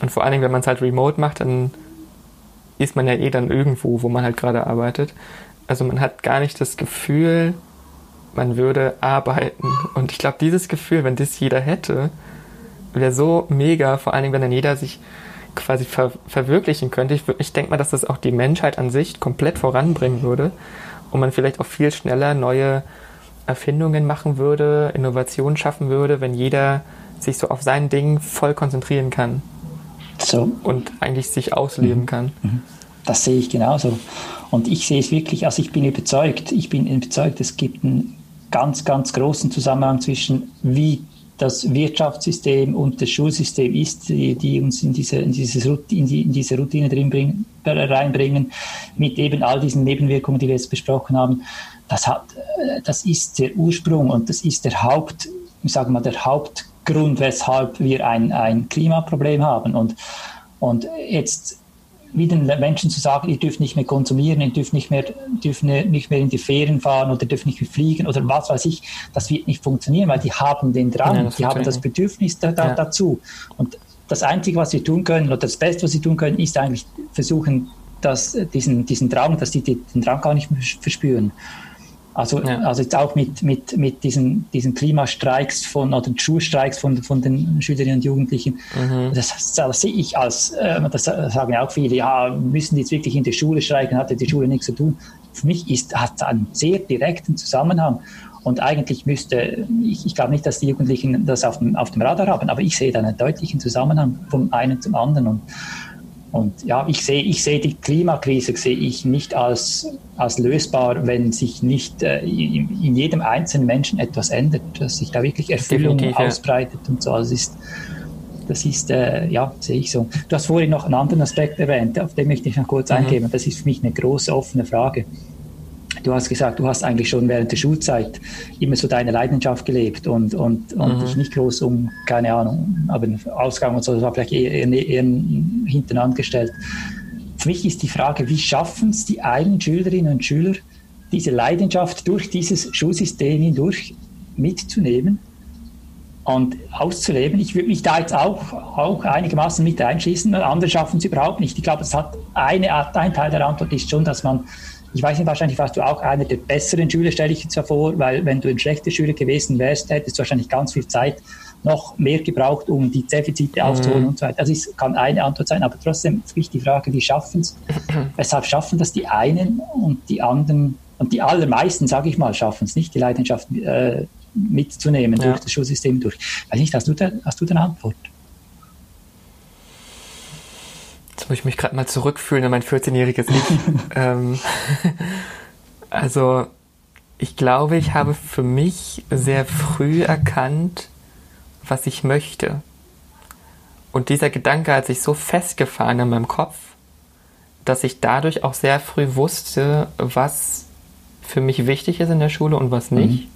und vor allen Dingen, wenn man es halt remote macht, dann ist man ja eh dann irgendwo, wo man halt gerade arbeitet. Also man hat gar nicht das Gefühl, man würde arbeiten. Und ich glaube, dieses Gefühl, wenn das jeder hätte, wäre so mega, vor allen Dingen, wenn dann jeder sich quasi ver verwirklichen könnte. Ich, ich denke mal, dass das auch die Menschheit an sich komplett voranbringen würde und man vielleicht auch viel schneller neue Erfindungen machen würde, Innovationen schaffen würde, wenn jeder sich so auf sein Ding voll konzentrieren kann. So. Und eigentlich sich ausleben mhm. kann. Mhm. Das sehe ich genauso. Und ich sehe es wirklich, also ich bin überzeugt, ich bin überzeugt, es gibt einen ganz, ganz großen Zusammenhang zwischen, wie das Wirtschaftssystem und das Schulsystem ist, die, die uns in diese, in, dieses, in, die, in diese Routine drin bringen, reinbringen, mit eben all diesen Nebenwirkungen, die wir jetzt besprochen haben. Das, hat, äh, das ist der Ursprung und das ist der Haupt, ich sage mal, der Hauptgrund, weshalb wir ein, ein Klimaproblem haben. Und, und jetzt wie den Menschen zu sagen, ihr dürft nicht mehr konsumieren, ihr dürft nicht mehr, dürft nicht mehr in die Ferien fahren oder dürft nicht mehr fliegen oder was weiß ich, das wird nicht funktionieren, weil die haben den Drang, ja, die haben das Bedürfnis da, da, ja. dazu. Und das Einzige, was sie tun können, oder das Beste, was sie tun können, ist eigentlich versuchen, dass diesen, diesen Drang, dass die den Drang gar nicht mehr verspüren. Also, ja. also jetzt auch mit, mit, mit diesen, diesen Klimastreiks von oder Schulstreiks von, von den Schülerinnen und Jugendlichen. Mhm. Das, das, sehe ich als, äh, das sagen ja auch viele, ja, müssen die jetzt wirklich in der Schule streiken, hat ja die Schule nichts zu tun. Für mich ist, hat es einen sehr direkten Zusammenhang. Und eigentlich müsste, ich, ich glaube nicht, dass die Jugendlichen das auf dem, auf dem Radar haben, aber ich sehe da einen deutlichen Zusammenhang vom einen zum anderen. Und und ja, ich sehe, ich sehe die Klimakrise sehe ich nicht als, als lösbar, wenn sich nicht äh, in, in, jedem einzelnen Menschen etwas ändert, dass sich da wirklich Erfüllung Definitiv, ausbreitet ja. und so. Also ist, das ist, äh, ja, sehe ich so. Du hast vorhin noch einen anderen Aspekt erwähnt, auf den möchte ich noch kurz mhm. eingehen. Das ist für mich eine große offene Frage. Du hast gesagt, du hast eigentlich schon während der Schulzeit immer so deine Leidenschaft gelebt und, und, und mhm. dich nicht groß um, keine Ahnung, aber Ausgang und so, das war vielleicht eher, eher, eher hinten angestellt. Für mich ist die Frage, wie schaffen es die einen Schülerinnen und Schüler, diese Leidenschaft durch dieses Schulsystem hindurch mitzunehmen und auszuleben. Ich würde mich da jetzt auch, auch einigermaßen mit einschließen. Andere schaffen es überhaupt nicht. Ich glaube, es hat eine, ein Teil der Antwort ist schon, dass man ich weiß nicht, wahrscheinlich warst du auch einer der besseren Schüler, stelle ich jetzt vor, weil wenn du ein schlechter Schüler gewesen wärst, hättest du wahrscheinlich ganz viel Zeit noch mehr gebraucht, um die Defizite mhm. aufzuholen und so weiter. Das ist, kann eine Antwort sein, aber trotzdem ist die Frage, wie schaffen es? Weshalb schaffen das die einen und die anderen, und die allermeisten, sage ich mal, schaffen es nicht, die Leidenschaft äh, mitzunehmen ja. durch das Schulsystem durch. Weiß nicht, hast du da, hast du da eine Antwort? Jetzt muss ich mich gerade mal zurückfühlen in mein 14-jähriges Ich. ähm, also, ich glaube, ich habe für mich sehr früh erkannt, was ich möchte. Und dieser Gedanke hat sich so festgefahren in meinem Kopf, dass ich dadurch auch sehr früh wusste, was für mich wichtig ist in der Schule und was nicht. Mhm.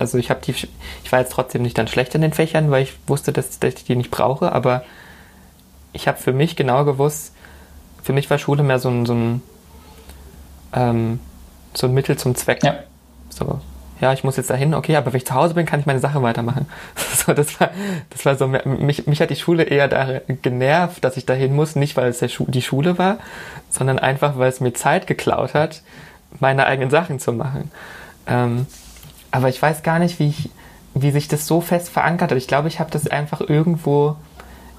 Also ich habe die, ich war jetzt trotzdem nicht dann schlecht in den Fächern, weil ich wusste, dass, dass ich die nicht brauche, aber ich habe für mich genau gewusst, für mich war Schule mehr so ein, so ein, ähm, so ein Mittel zum Zweck. Ja. So, ja, ich muss jetzt dahin, okay, aber wenn ich zu Hause bin, kann ich meine Sache weitermachen. so, das war, das war so, mich, mich hat die Schule eher da genervt, dass ich dahin muss, nicht weil es der Schu die Schule war, sondern einfach, weil es mir Zeit geklaut hat, meine eigenen Sachen zu machen. Ähm, aber ich weiß gar nicht, wie ich, wie sich das so fest verankert hat. Ich glaube, ich habe das einfach irgendwo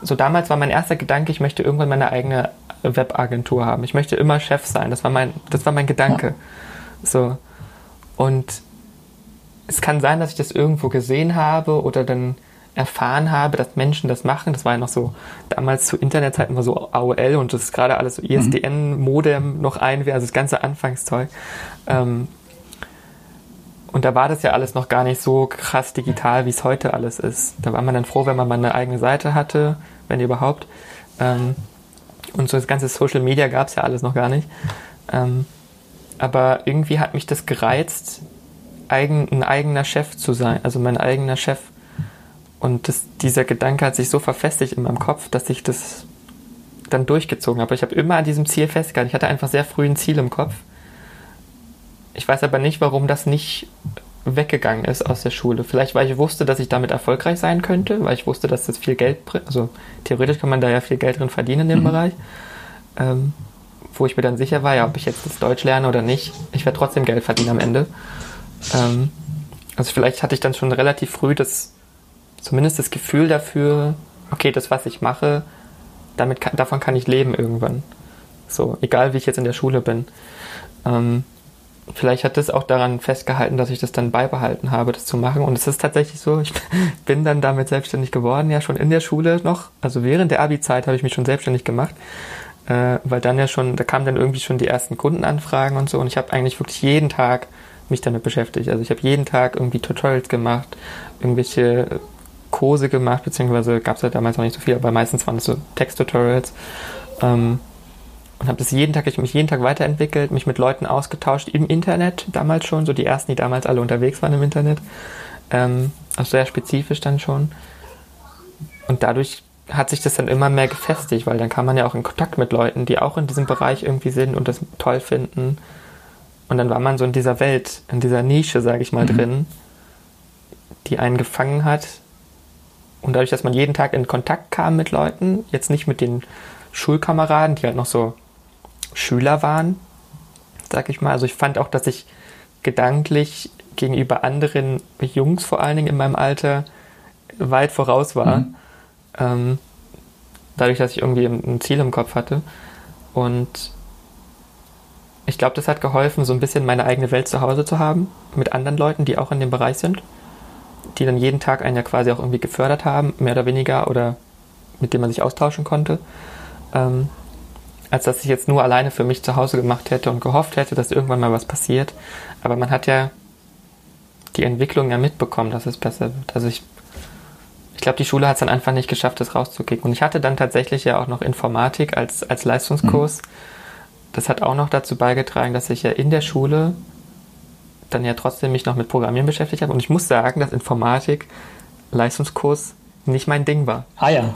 so damals war mein erster Gedanke, ich möchte irgendwann meine eigene Webagentur haben. Ich möchte immer Chef sein. Das war mein, das war mein Gedanke. So. Und es kann sein, dass ich das irgendwo gesehen habe oder dann erfahren habe, dass Menschen das machen. Das war ja noch so, damals zu Internetzeiten war so AOL und das ist gerade alles so ISDN-Modem noch ein, also das ganze Anfangszeug. Ähm, und da war das ja alles noch gar nicht so krass digital, wie es heute alles ist. Da war man dann froh, wenn man mal eine eigene Seite hatte, wenn überhaupt. Ähm, und so das ganze Social Media gab es ja alles noch gar nicht. Ähm, aber irgendwie hat mich das gereizt, eigen, ein eigener Chef zu sein, also mein eigener Chef. Und das, dieser Gedanke hat sich so verfestigt in meinem Kopf, dass ich das dann durchgezogen habe. Ich habe immer an diesem Ziel festgehalten. Ich hatte einfach sehr früh ein Ziel im Kopf. Ich weiß aber nicht, warum das nicht weggegangen ist aus der Schule. Vielleicht, weil ich wusste, dass ich damit erfolgreich sein könnte, weil ich wusste, dass das viel Geld bringt. Also theoretisch kann man da ja viel Geld drin verdienen in dem mhm. Bereich. Ähm, wo ich mir dann sicher war, ja, ob ich jetzt das Deutsch lerne oder nicht, ich werde trotzdem Geld verdienen am Ende. Ähm, also vielleicht hatte ich dann schon relativ früh das, zumindest das Gefühl dafür, okay, das, was ich mache, damit kann, davon kann ich leben irgendwann. So, egal wie ich jetzt in der Schule bin. Ähm, vielleicht hat das auch daran festgehalten, dass ich das dann beibehalten habe, das zu machen. Und es ist tatsächlich so, ich bin dann damit selbstständig geworden, ja schon in der Schule noch. Also während der Abi-Zeit habe ich mich schon selbstständig gemacht, äh, weil dann ja schon, da kamen dann irgendwie schon die ersten Kundenanfragen und so. Und ich habe eigentlich wirklich jeden Tag mich damit beschäftigt. Also ich habe jeden Tag irgendwie Tutorials gemacht, irgendwelche Kurse gemacht, beziehungsweise gab es ja damals noch nicht so viel, aber meistens waren es so Text-Tutorials. Ähm, und habe das jeden Tag, ich mich jeden Tag weiterentwickelt, mich mit Leuten ausgetauscht im Internet damals schon, so die ersten, die damals alle unterwegs waren im Internet. Ähm, also sehr spezifisch dann schon. Und dadurch hat sich das dann immer mehr gefestigt, weil dann kam man ja auch in Kontakt mit Leuten, die auch in diesem Bereich irgendwie sind und das toll finden. Und dann war man so in dieser Welt, in dieser Nische, sage ich mal, mhm. drin, die einen gefangen hat. Und dadurch, dass man jeden Tag in Kontakt kam mit Leuten, jetzt nicht mit den Schulkameraden, die halt noch so Schüler waren, sag ich mal. Also ich fand auch, dass ich gedanklich gegenüber anderen Jungs vor allen Dingen in meinem Alter weit voraus war. Mhm. Ähm, dadurch, dass ich irgendwie ein Ziel im Kopf hatte. Und ich glaube, das hat geholfen, so ein bisschen meine eigene Welt zu Hause zu haben, mit anderen Leuten, die auch in dem Bereich sind, die dann jeden Tag einen ja quasi auch irgendwie gefördert haben, mehr oder weniger, oder mit dem man sich austauschen konnte. Ähm, als dass ich jetzt nur alleine für mich zu Hause gemacht hätte und gehofft hätte, dass irgendwann mal was passiert. Aber man hat ja die Entwicklung ja mitbekommen, dass es besser wird. Also ich, ich glaube, die Schule hat es dann einfach nicht geschafft, das rauszukicken. Und ich hatte dann tatsächlich ja auch noch Informatik als, als Leistungskurs. Mhm. Das hat auch noch dazu beigetragen, dass ich ja in der Schule dann ja trotzdem mich noch mit Programmieren beschäftigt habe. Und ich muss sagen, dass Informatik Leistungskurs nicht mein Ding war. Ah ja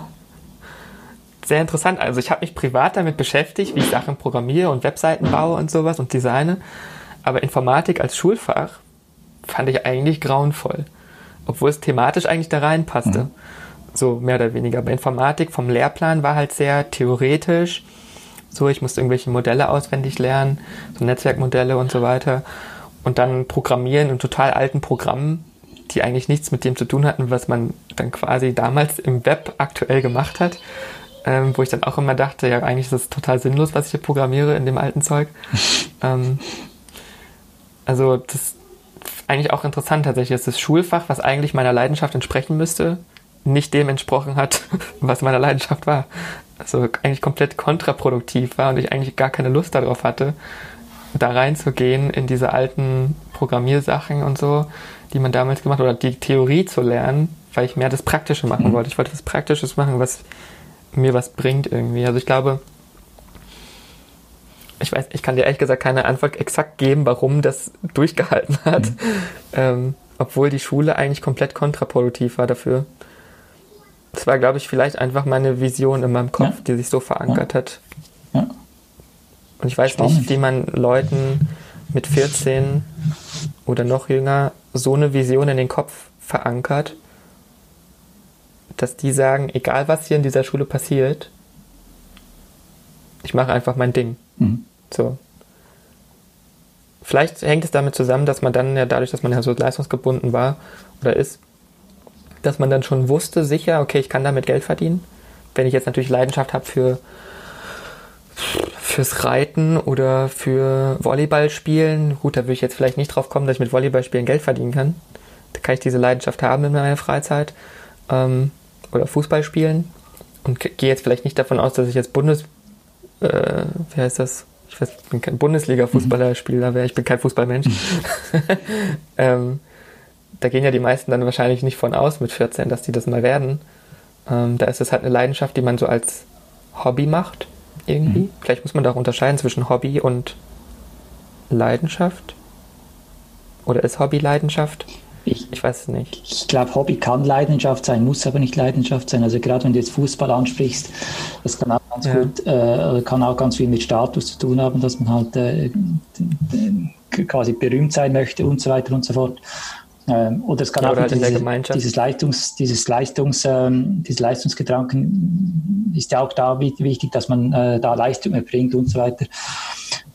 sehr interessant. Also ich habe mich privat damit beschäftigt, wie ich Sachen programmiere und Webseiten baue und sowas und designe. Aber Informatik als Schulfach fand ich eigentlich grauenvoll. Obwohl es thematisch eigentlich da reinpasste. Mhm. So mehr oder weniger. Aber Informatik vom Lehrplan war halt sehr theoretisch. So, ich musste irgendwelche Modelle auswendig lernen, so Netzwerkmodelle und so weiter. Und dann programmieren in total alten Programmen, die eigentlich nichts mit dem zu tun hatten, was man dann quasi damals im Web aktuell gemacht hat ähm, wo ich dann auch immer dachte, ja, eigentlich ist das total sinnlos, was ich hier programmiere in dem alten Zeug. ähm, also das ist eigentlich auch interessant tatsächlich, dass das Schulfach, was eigentlich meiner Leidenschaft entsprechen müsste, nicht dem entsprochen hat, was meiner Leidenschaft war. Also eigentlich komplett kontraproduktiv war und ich eigentlich gar keine Lust darauf hatte, da reinzugehen in diese alten Programmiersachen und so, die man damals gemacht hat, oder die Theorie zu lernen, weil ich mehr das Praktische machen mhm. wollte. Ich wollte was Praktisches machen, was mir was bringt irgendwie. Also ich glaube, ich weiß, ich kann dir ehrlich gesagt keine Antwort exakt geben, warum das durchgehalten hat, mhm. ähm, obwohl die Schule eigentlich komplett kontraproduktiv war dafür. Das war, glaube ich, vielleicht einfach meine Vision in meinem Kopf, ja. die sich so verankert ja. hat. Ja. Und ich weiß Spannend. nicht, wie man Leuten mit 14 oder noch jünger so eine Vision in den Kopf verankert dass die sagen, egal was hier in dieser Schule passiert, ich mache einfach mein Ding. Mhm. So. Vielleicht hängt es damit zusammen, dass man dann ja dadurch, dass man ja so leistungsgebunden war oder ist, dass man dann schon wusste, sicher, okay, ich kann damit Geld verdienen. Wenn ich jetzt natürlich Leidenschaft habe für fürs Reiten oder für Volleyball spielen, gut, da würde ich jetzt vielleicht nicht drauf kommen, dass ich mit Volleyball spielen Geld verdienen kann. Da kann ich diese Leidenschaft haben in meiner Freizeit. Ähm, oder Fußball spielen und gehe jetzt vielleicht nicht davon aus, dass ich jetzt Bundes, äh, wie heißt das? Ich weiß, ich bin kein Bundesliga-Fußballerspieler, mhm. ich bin kein Fußballmensch. ähm, da gehen ja die meisten dann wahrscheinlich nicht von aus mit 14, dass die das mal werden. Ähm, da ist es halt eine Leidenschaft, die man so als Hobby macht, irgendwie. Mhm. Vielleicht muss man da auch unterscheiden zwischen Hobby und Leidenschaft. Oder ist Hobby Leidenschaft? Ich, ich weiß es nicht. Ich glaube, Hobby kann Leidenschaft sein, muss aber nicht Leidenschaft sein. Also gerade wenn du jetzt Fußball ansprichst, das kann auch ganz ja. gut, äh, kann auch ganz viel mit Status zu tun haben, dass man halt äh, quasi berühmt sein möchte und so weiter und so fort. Ähm, oder es kann ja, auch halt diese, dieses Leistungs, dieses Leistungs, ähm, dieses Leistungsgedanken ist ja auch da wichtig, dass man äh, da Leistung erbringt und so weiter.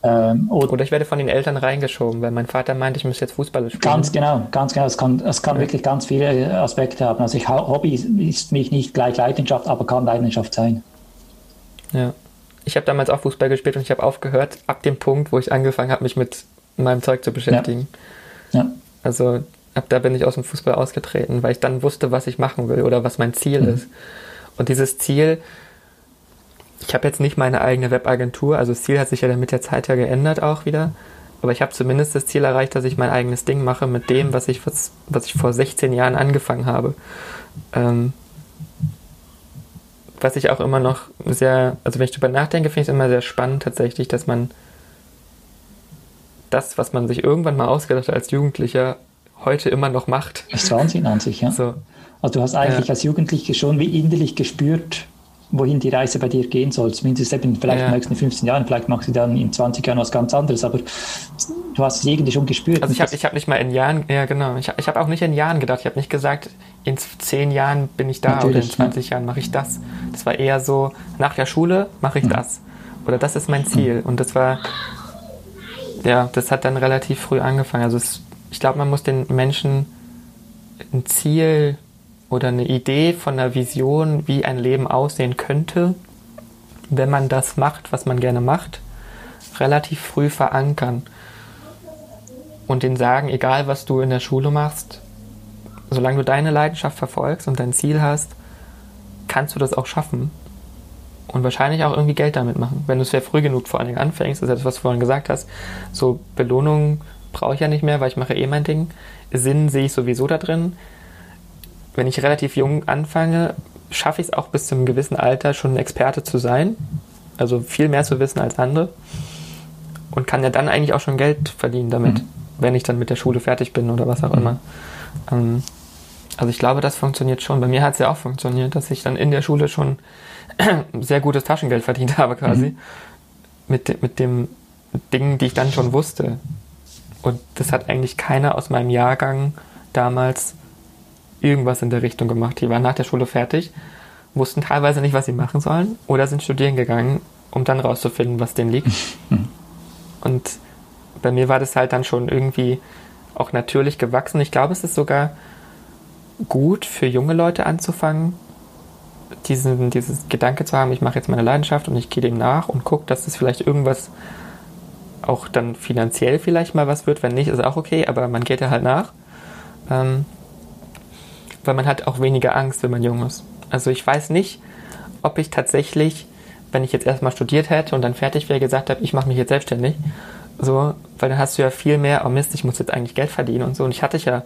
Ähm, oder, oder, ich werde von den Eltern reingeschoben, weil mein Vater meint, ich muss jetzt Fußball spielen. Ganz genau, ganz genau. Es kann, es kann ja. wirklich ganz viele Aspekte haben. Also ich, Hobby ist mich nicht gleich Leidenschaft, aber kann Leidenschaft sein. Ja. Ich habe damals auch Fußball gespielt und ich habe aufgehört ab dem Punkt, wo ich angefangen habe, mich mit meinem Zeug zu beschäftigen. Ja. ja. Also ab da bin ich aus dem Fußball ausgetreten, weil ich dann wusste, was ich machen will oder was mein Ziel mhm. ist. Und dieses Ziel, ich habe jetzt nicht meine eigene Webagentur, also das Ziel hat sich ja dann mit der Zeit ja geändert auch wieder. Aber ich habe zumindest das Ziel erreicht, dass ich mein eigenes Ding mache mit dem, was ich, was, was ich vor 16 Jahren angefangen habe. Ähm, was ich auch immer noch sehr, also wenn ich darüber nachdenke, finde ich es immer sehr spannend tatsächlich, dass man das, was man sich irgendwann mal ausgedacht hat als Jugendlicher, heute immer noch macht. Das ist Wahnsinn an sich, ja. So. Also du hast eigentlich ja. als Jugendlicher schon wie innerlich gespürt, wohin die Reise bei dir gehen soll. Zumindest eben vielleicht ja. in den nächsten 15 Jahren, vielleicht machst du dann in 20 Jahren was ganz anderes, aber du hast es irgendwie schon gespürt. Also ich habe hab nicht mal in Jahren, ja genau, ich, ich habe auch nicht in Jahren gedacht, ich habe nicht gesagt, in 10 Jahren bin ich da Natürlich, oder in 20 ja. Jahren mache ich das. Das war eher so, nach der Schule mache ich mhm. das. Oder das ist mein Ziel. Und das war, ja, das hat dann relativ früh angefangen. Also es, ich glaube, man muss den Menschen ein Ziel oder eine Idee von einer Vision, wie ein Leben aussehen könnte, wenn man das macht, was man gerne macht, relativ früh verankern. Und denen sagen, egal was du in der Schule machst, solange du deine Leidenschaft verfolgst und dein Ziel hast, kannst du das auch schaffen. Und wahrscheinlich auch irgendwie Geld damit machen. Wenn du es sehr früh genug vor allen Dingen anfängst, ist das, was du vorhin gesagt hast, so Belohnungen brauche ich ja nicht mehr, weil ich mache eh mein Ding. Sinn sehe ich sowieso da drin. Wenn ich relativ jung anfange, schaffe ich es auch bis zu einem gewissen Alter schon ein Experte zu sein. Also viel mehr zu wissen als andere. Und kann ja dann eigentlich auch schon Geld verdienen damit, mhm. wenn ich dann mit der Schule fertig bin oder was auch mhm. immer. Ähm, also ich glaube, das funktioniert schon. Bei mir hat es ja auch funktioniert, dass ich dann in der Schule schon sehr gutes Taschengeld verdient habe quasi. Mhm. Mit, mit dem Ding, die ich dann schon wusste. Und das hat eigentlich keiner aus meinem Jahrgang damals irgendwas in der Richtung gemacht. Die waren nach der Schule fertig, wussten teilweise nicht, was sie machen sollen oder sind studieren gegangen, um dann rauszufinden, was denen liegt. Und bei mir war das halt dann schon irgendwie auch natürlich gewachsen. Ich glaube, es ist sogar gut für junge Leute anzufangen, diesen, dieses Gedanke zu haben, ich mache jetzt meine Leidenschaft und ich gehe dem nach und gucke, dass das vielleicht irgendwas auch dann finanziell vielleicht mal was wird. Wenn nicht, ist auch okay, aber man geht ja halt nach. Ähm, weil man hat auch weniger Angst, wenn man jung ist. Also ich weiß nicht, ob ich tatsächlich, wenn ich jetzt erstmal studiert hätte und dann fertig wäre, gesagt habe, ich mache mich jetzt selbstständig. So, weil dann hast du ja viel mehr, oh Mist, ich muss jetzt eigentlich Geld verdienen und so. Und ich hatte ja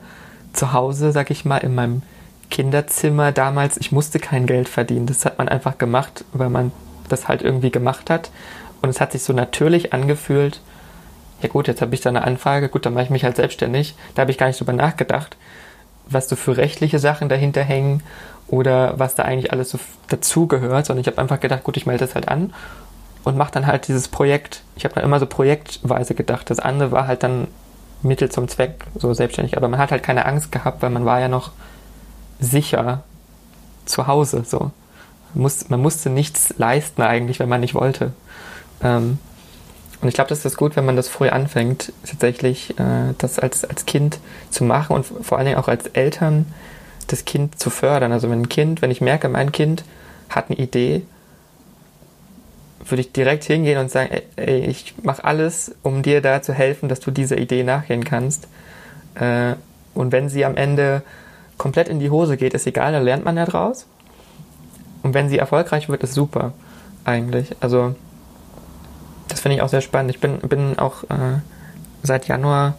zu Hause, sag ich mal, in meinem Kinderzimmer damals, ich musste kein Geld verdienen. Das hat man einfach gemacht, weil man das halt irgendwie gemacht hat. Und es hat sich so natürlich angefühlt, ja gut, jetzt habe ich da eine Anfrage, gut, dann mache ich mich halt selbstständig. Da habe ich gar nicht drüber nachgedacht, was so für rechtliche Sachen dahinter hängen oder was da eigentlich alles so dazugehört, sondern ich habe einfach gedacht, gut, ich melde das halt an und mache dann halt dieses Projekt. Ich habe dann immer so projektweise gedacht. Das andere war halt dann Mittel zum Zweck, so selbstständig. Aber man hat halt keine Angst gehabt, weil man war ja noch sicher zu Hause. So. Man, muss, man musste nichts leisten eigentlich, wenn man nicht wollte. Ähm, und ich glaube, das ist gut, wenn man das früh anfängt, tatsächlich äh, das als, als Kind zu machen und vor allen Dingen auch als Eltern das Kind zu fördern. Also wenn ein Kind, wenn ich merke, mein Kind hat eine Idee, würde ich direkt hingehen und sagen, ey, ich mache alles, um dir da zu helfen, dass du dieser Idee nachgehen kannst. Äh, und wenn sie am Ende komplett in die Hose geht, ist egal, da lernt man ja draus. Und wenn sie erfolgreich wird, ist super, eigentlich. Also das finde ich auch sehr spannend. Ich bin, bin auch äh, seit Januar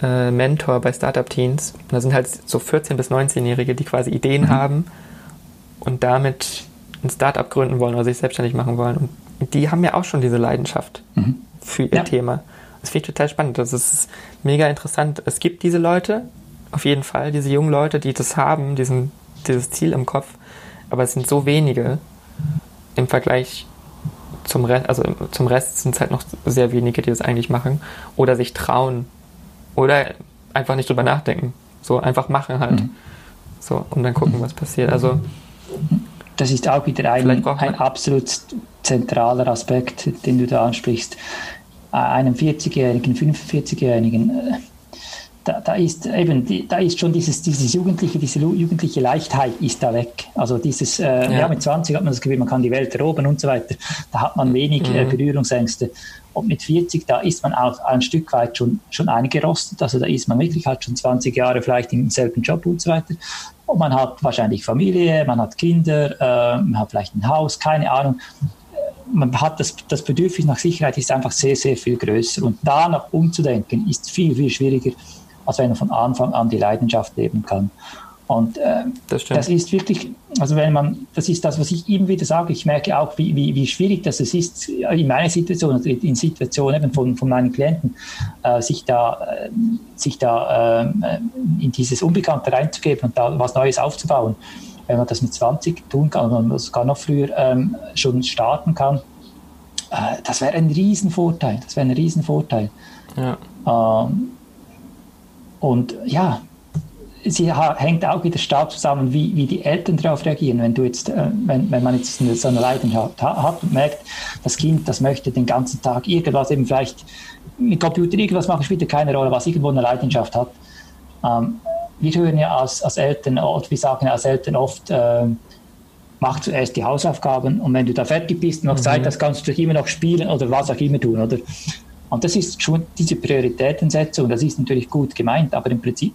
äh, Mentor bei Startup Teens. Und da sind halt so 14- bis 19-Jährige, die quasi Ideen mhm. haben und damit ein Startup gründen wollen oder sich selbstständig machen wollen. Und die haben ja auch schon diese Leidenschaft mhm. für ihr ja. Thema. Das finde ich total spannend. Das ist mega interessant. Es gibt diese Leute, auf jeden Fall, diese jungen Leute, die das haben, diesen, dieses Ziel im Kopf. Aber es sind so wenige im Vergleich zum Rest, also zum Rest sind es halt noch sehr wenige, die das eigentlich machen oder sich trauen oder einfach nicht drüber nachdenken. So einfach machen halt. Mhm. So, und dann gucken, was passiert. Also das ist auch wieder ein, ein absolut zentraler Aspekt, den du da ansprichst. Einem 40-Jährigen, 45-Jährigen, da, da, ist eben, da ist schon dieses, dieses jugendliche, diese jugendliche Leichtheit ist da weg. Also dieses, äh, ja. ja. mit 20 hat man das Gefühl, man kann die Welt erobern und so weiter. Da hat man wenig äh, mhm. äh, Berührungsängste. Und mit 40, da ist man auch ein Stück weit schon, schon eingerostet. Also da ist man wirklich halt schon 20 Jahre vielleicht im selben Job und so weiter. Und man hat wahrscheinlich Familie, man hat Kinder, äh, man hat vielleicht ein Haus, keine Ahnung man hat das, das Bedürfnis nach Sicherheit ist einfach sehr, sehr viel größer. Und da noch umzudenken, ist viel, viel schwieriger, als wenn man von Anfang an die Leidenschaft leben kann. Und äh, das, das, ist wirklich, also wenn man, das ist das, was ich immer wieder sage, ich merke auch, wie, wie, wie schwierig das ist in meiner Situation, also in Situationen eben von, von meinen Klienten, äh, sich da, äh, sich da äh, in dieses Unbekannte reinzugeben und da was Neues aufzubauen. Wenn man das mit 20 tun kann, und man sogar noch früher ähm, schon starten kann, äh, das wäre ein Riesenvorteil. Das wäre ein Riesenvorteil. Ja. Ähm, und ja, sie hängt auch wieder stark zusammen, wie, wie die Eltern darauf reagieren. Wenn du jetzt, äh, wenn, wenn man jetzt so eine Leidenschaft hat und merkt, das Kind, das möchte den ganzen Tag irgendwas eben vielleicht mit Computer irgendwas machen, spielt keine Rolle, was irgendwo eine Leidenschaft hat. Ähm, wir hören ja als, als Eltern, oder wir sagen ja als Eltern oft, äh, mach zuerst die Hausaufgaben und wenn du da fertig bist und noch mhm. Zeit hast, kannst du immer noch spielen oder was auch immer tun, oder? Und das ist schon diese Prioritätensetzung, das ist natürlich gut gemeint, aber im Prinzip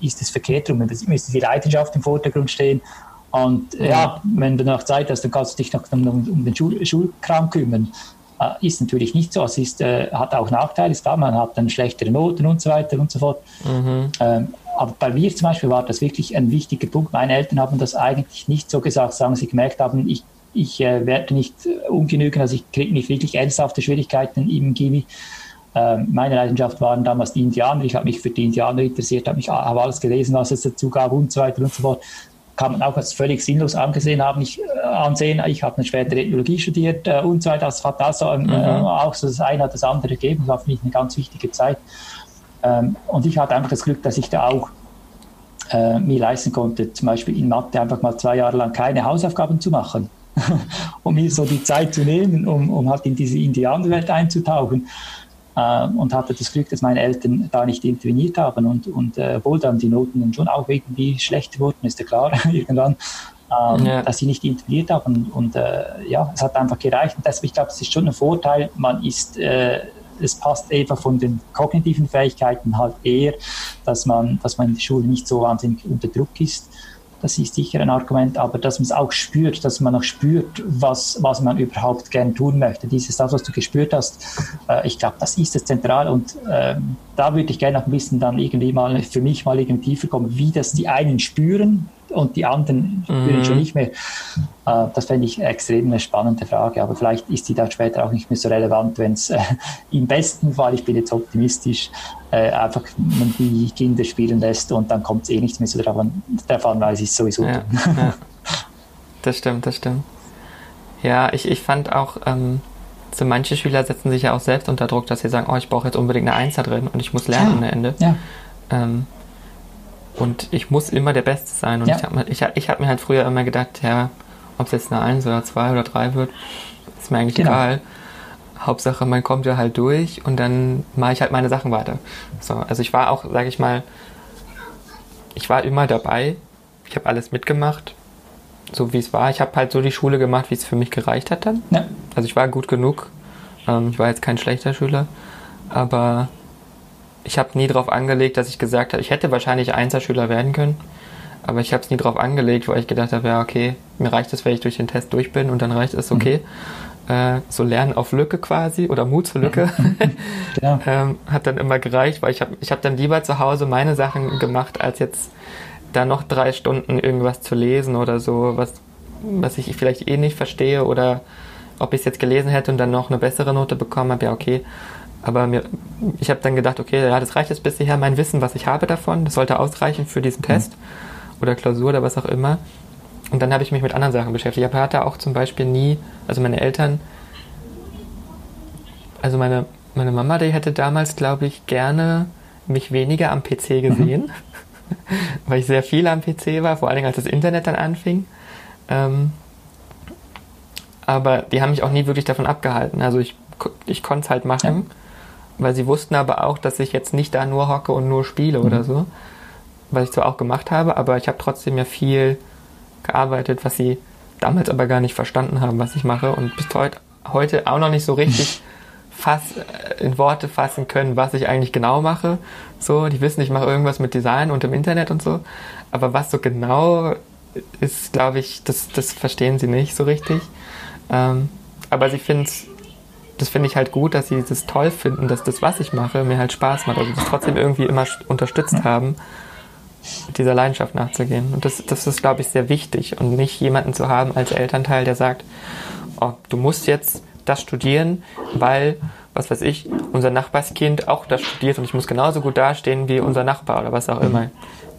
ist es verkehrt rum. Es müsste die Leidenschaft im Vordergrund stehen. Und mhm. ja, wenn du noch Zeit hast, dann kannst du dich noch um, um den Schul Schulkram kümmern. Äh, ist natürlich nicht so. Es ist, äh, hat auch Nachteile, ist klar, man hat dann schlechtere Noten und so weiter und so fort. Mhm. Ähm, aber bei mir zum Beispiel war das wirklich ein wichtiger Punkt. Meine Eltern haben das eigentlich nicht so gesagt, sagen sie gemerkt haben, ich, ich äh, werde nicht ungenügend, also ich kriege nicht wirklich ernsthafte Schwierigkeiten im Gimmi. Ähm, meine Leidenschaft waren damals die Indianer. Ich habe mich für die Indianer interessiert, habe mich habe alles gelesen, was es dazu gab und so weiter und so fort. Kann man auch als völlig sinnlos angesehen haben. Ich, äh, ansehen. Ich habe dann später Ethnologie studiert äh, und so weiter. Das hat also ähm, mhm. äh, auch so das eine hat das andere gegeben. Das war für mich eine ganz wichtige Zeit. Ähm, und ich hatte einfach das Glück, dass ich da auch äh, mir leisten konnte, zum Beispiel in Mathe einfach mal zwei Jahre lang keine Hausaufgaben zu machen. um mir so die Zeit zu nehmen, um, um halt in diese Indianerwelt einzutauchen. Äh, und hatte das Glück, dass meine Eltern da nicht interveniert haben und, und äh, obwohl dann die Noten dann schon auch irgendwie schlechter wurden, ist ja klar, irgendwann, ähm, ja. dass sie nicht interveniert haben. Und, und äh, ja, es hat einfach gereicht. Und deshalb, ich glaube, es ist schon ein Vorteil, man ist äh, es passt einfach von den kognitiven Fähigkeiten halt eher, dass man, dass man in der Schule nicht so wahnsinnig unter Druck ist. Das ist sicher ein Argument, aber dass man es auch spürt, dass man auch spürt, was, was man überhaupt gern tun möchte. Dieses, das, was du gespürt hast, äh, ich glaube, das ist das Zentrale und äh, da würde ich gerne noch ein bisschen dann irgendwie mal für mich mal irgendwie tiefer kommen, wie das die einen spüren, und die anderen spüren mhm. schon nicht mehr. Äh, das fände ich extrem eine spannende Frage, aber vielleicht ist die dann später auch nicht mehr so relevant, wenn es äh, im besten Fall, ich bin jetzt optimistisch, äh, einfach man die Kinder spielen lässt und dann kommt es eh nichts mehr so davon, davon weil sie es sowieso ja, ja. Das stimmt, das stimmt. Ja, ich, ich fand auch, ähm, so manche Schüler setzen sich ja auch selbst unter Druck, dass sie sagen, oh, ich brauche jetzt unbedingt eine Eins da drin und ich muss lernen ja, am Ende. Ja. Ähm, und ich muss immer der Beste sein. Und ja. ich habe ich, ich hab mir halt früher immer gedacht, ja, ob es jetzt eine 1 oder 2 oder 3 wird, ist mir eigentlich genau. egal. Hauptsache, man kommt ja halt durch und dann mache ich halt meine Sachen weiter. So, also ich war auch, sage ich mal, ich war immer dabei. Ich habe alles mitgemacht, so wie es war. Ich habe halt so die Schule gemacht, wie es für mich gereicht hat dann. Ja. Also ich war gut genug. Ähm, ich war jetzt kein schlechter Schüler, aber ich habe nie darauf angelegt, dass ich gesagt habe, ich hätte wahrscheinlich Einzelschüler werden können, aber ich habe es nie darauf angelegt, weil ich gedacht habe, ja, okay, mir reicht es, wenn ich durch den Test durch bin und dann reicht es, okay. Mhm. Äh, so Lernen auf Lücke quasi oder Mut zur Lücke ja. ähm, hat dann immer gereicht, weil ich habe ich hab dann lieber zu Hause meine Sachen gemacht, als jetzt da noch drei Stunden irgendwas zu lesen oder so, was, was ich vielleicht eh nicht verstehe oder ob ich es jetzt gelesen hätte und dann noch eine bessere Note bekommen habe, ja okay, aber mir, ich habe dann gedacht, okay, ja, das reicht jetzt bisher, mein Wissen, was ich habe davon, das sollte ausreichen für diesen Test mhm. oder Klausur oder was auch immer. Und dann habe ich mich mit anderen Sachen beschäftigt. Ich hatte auch zum Beispiel nie, also meine Eltern, also meine, meine Mama, die hätte damals, glaube ich, gerne mich weniger am PC gesehen, mhm. weil ich sehr viel am PC war, vor allen Dingen als das Internet dann anfing. Ähm, aber die haben mich auch nie wirklich davon abgehalten. Also ich, ich konnte es halt machen. Ja weil sie wussten aber auch, dass ich jetzt nicht da nur hocke und nur spiele mhm. oder so. Was ich zwar auch gemacht habe, aber ich habe trotzdem ja viel gearbeitet, was sie damals aber gar nicht verstanden haben, was ich mache und bis heute, heute auch noch nicht so richtig fass, äh, in Worte fassen können, was ich eigentlich genau mache. So, die wissen, ich mache irgendwas mit Design und im Internet und so. Aber was so genau ist, glaube ich, das, das verstehen sie nicht so richtig. Ähm, aber sie finden es das finde ich halt gut, dass sie das toll finden, dass das, was ich mache, mir halt Spaß macht. Also das trotzdem irgendwie immer unterstützt haben, dieser Leidenschaft nachzugehen. Und das, das ist, glaube ich, sehr wichtig. Und nicht jemanden zu haben als Elternteil, der sagt, oh, du musst jetzt das studieren, weil, was weiß ich, unser Nachbarskind auch das studiert und ich muss genauso gut dastehen wie unser Nachbar oder was auch immer.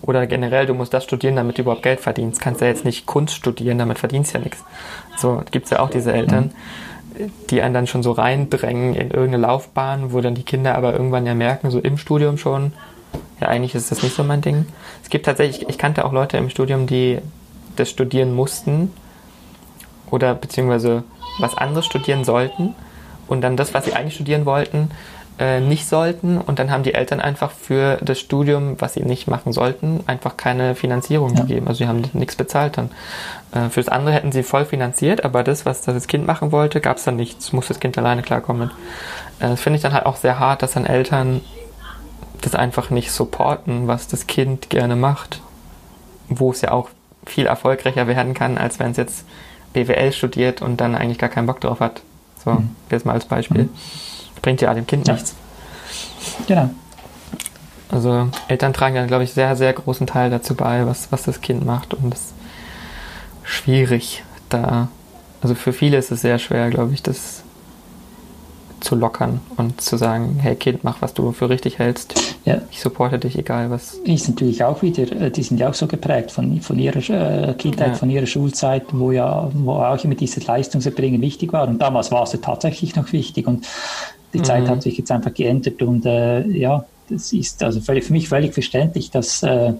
Oder generell, du musst das studieren, damit du überhaupt Geld verdienst. Kannst ja jetzt nicht Kunst studieren, damit verdienst du ja nichts. So gibt es ja auch diese Eltern die einen dann schon so reindrängen in irgendeine Laufbahn, wo dann die Kinder aber irgendwann ja merken, so im Studium schon, ja, eigentlich ist das nicht so mein Ding. Es gibt tatsächlich, ich kannte auch Leute im Studium, die das studieren mussten oder beziehungsweise was anderes studieren sollten und dann das, was sie eigentlich studieren wollten, äh, nicht sollten und dann haben die Eltern einfach für das Studium, was sie nicht machen sollten, einfach keine Finanzierung ja. gegeben. Also sie haben nichts bezahlt dann. Äh, fürs andere hätten sie voll finanziert, aber das, was das Kind machen wollte, gab es dann nichts. Muss das Kind alleine klarkommen. Äh, das finde ich dann halt auch sehr hart, dass dann Eltern das einfach nicht supporten, was das Kind gerne macht. Wo es ja auch viel erfolgreicher werden kann, als wenn es jetzt BWL studiert und dann eigentlich gar keinen Bock drauf hat. So, mhm. jetzt mal als Beispiel. Mhm. Bringt ja dem Kind ja. nichts. Genau. Also Eltern tragen ja, glaube ich, sehr, sehr großen Teil dazu bei, was, was das Kind macht. Und es ist schwierig da. Also für viele ist es sehr schwer, glaube ich, das zu lockern und zu sagen, hey Kind, mach, was du für richtig hältst. Ja. Ich supporte dich, egal was. Ist natürlich auch wieder, äh, die sind ja auch so geprägt von, von ihrer äh, Kindheit, ja. von ihrer Schulzeit, wo ja, wo auch immer dieses Leistungserbringen wichtig war. Und damals war es ja tatsächlich noch wichtig und die mhm. Zeit hat sich jetzt einfach geändert und äh, ja, das ist also völlig, für mich völlig verständlich, dass, äh,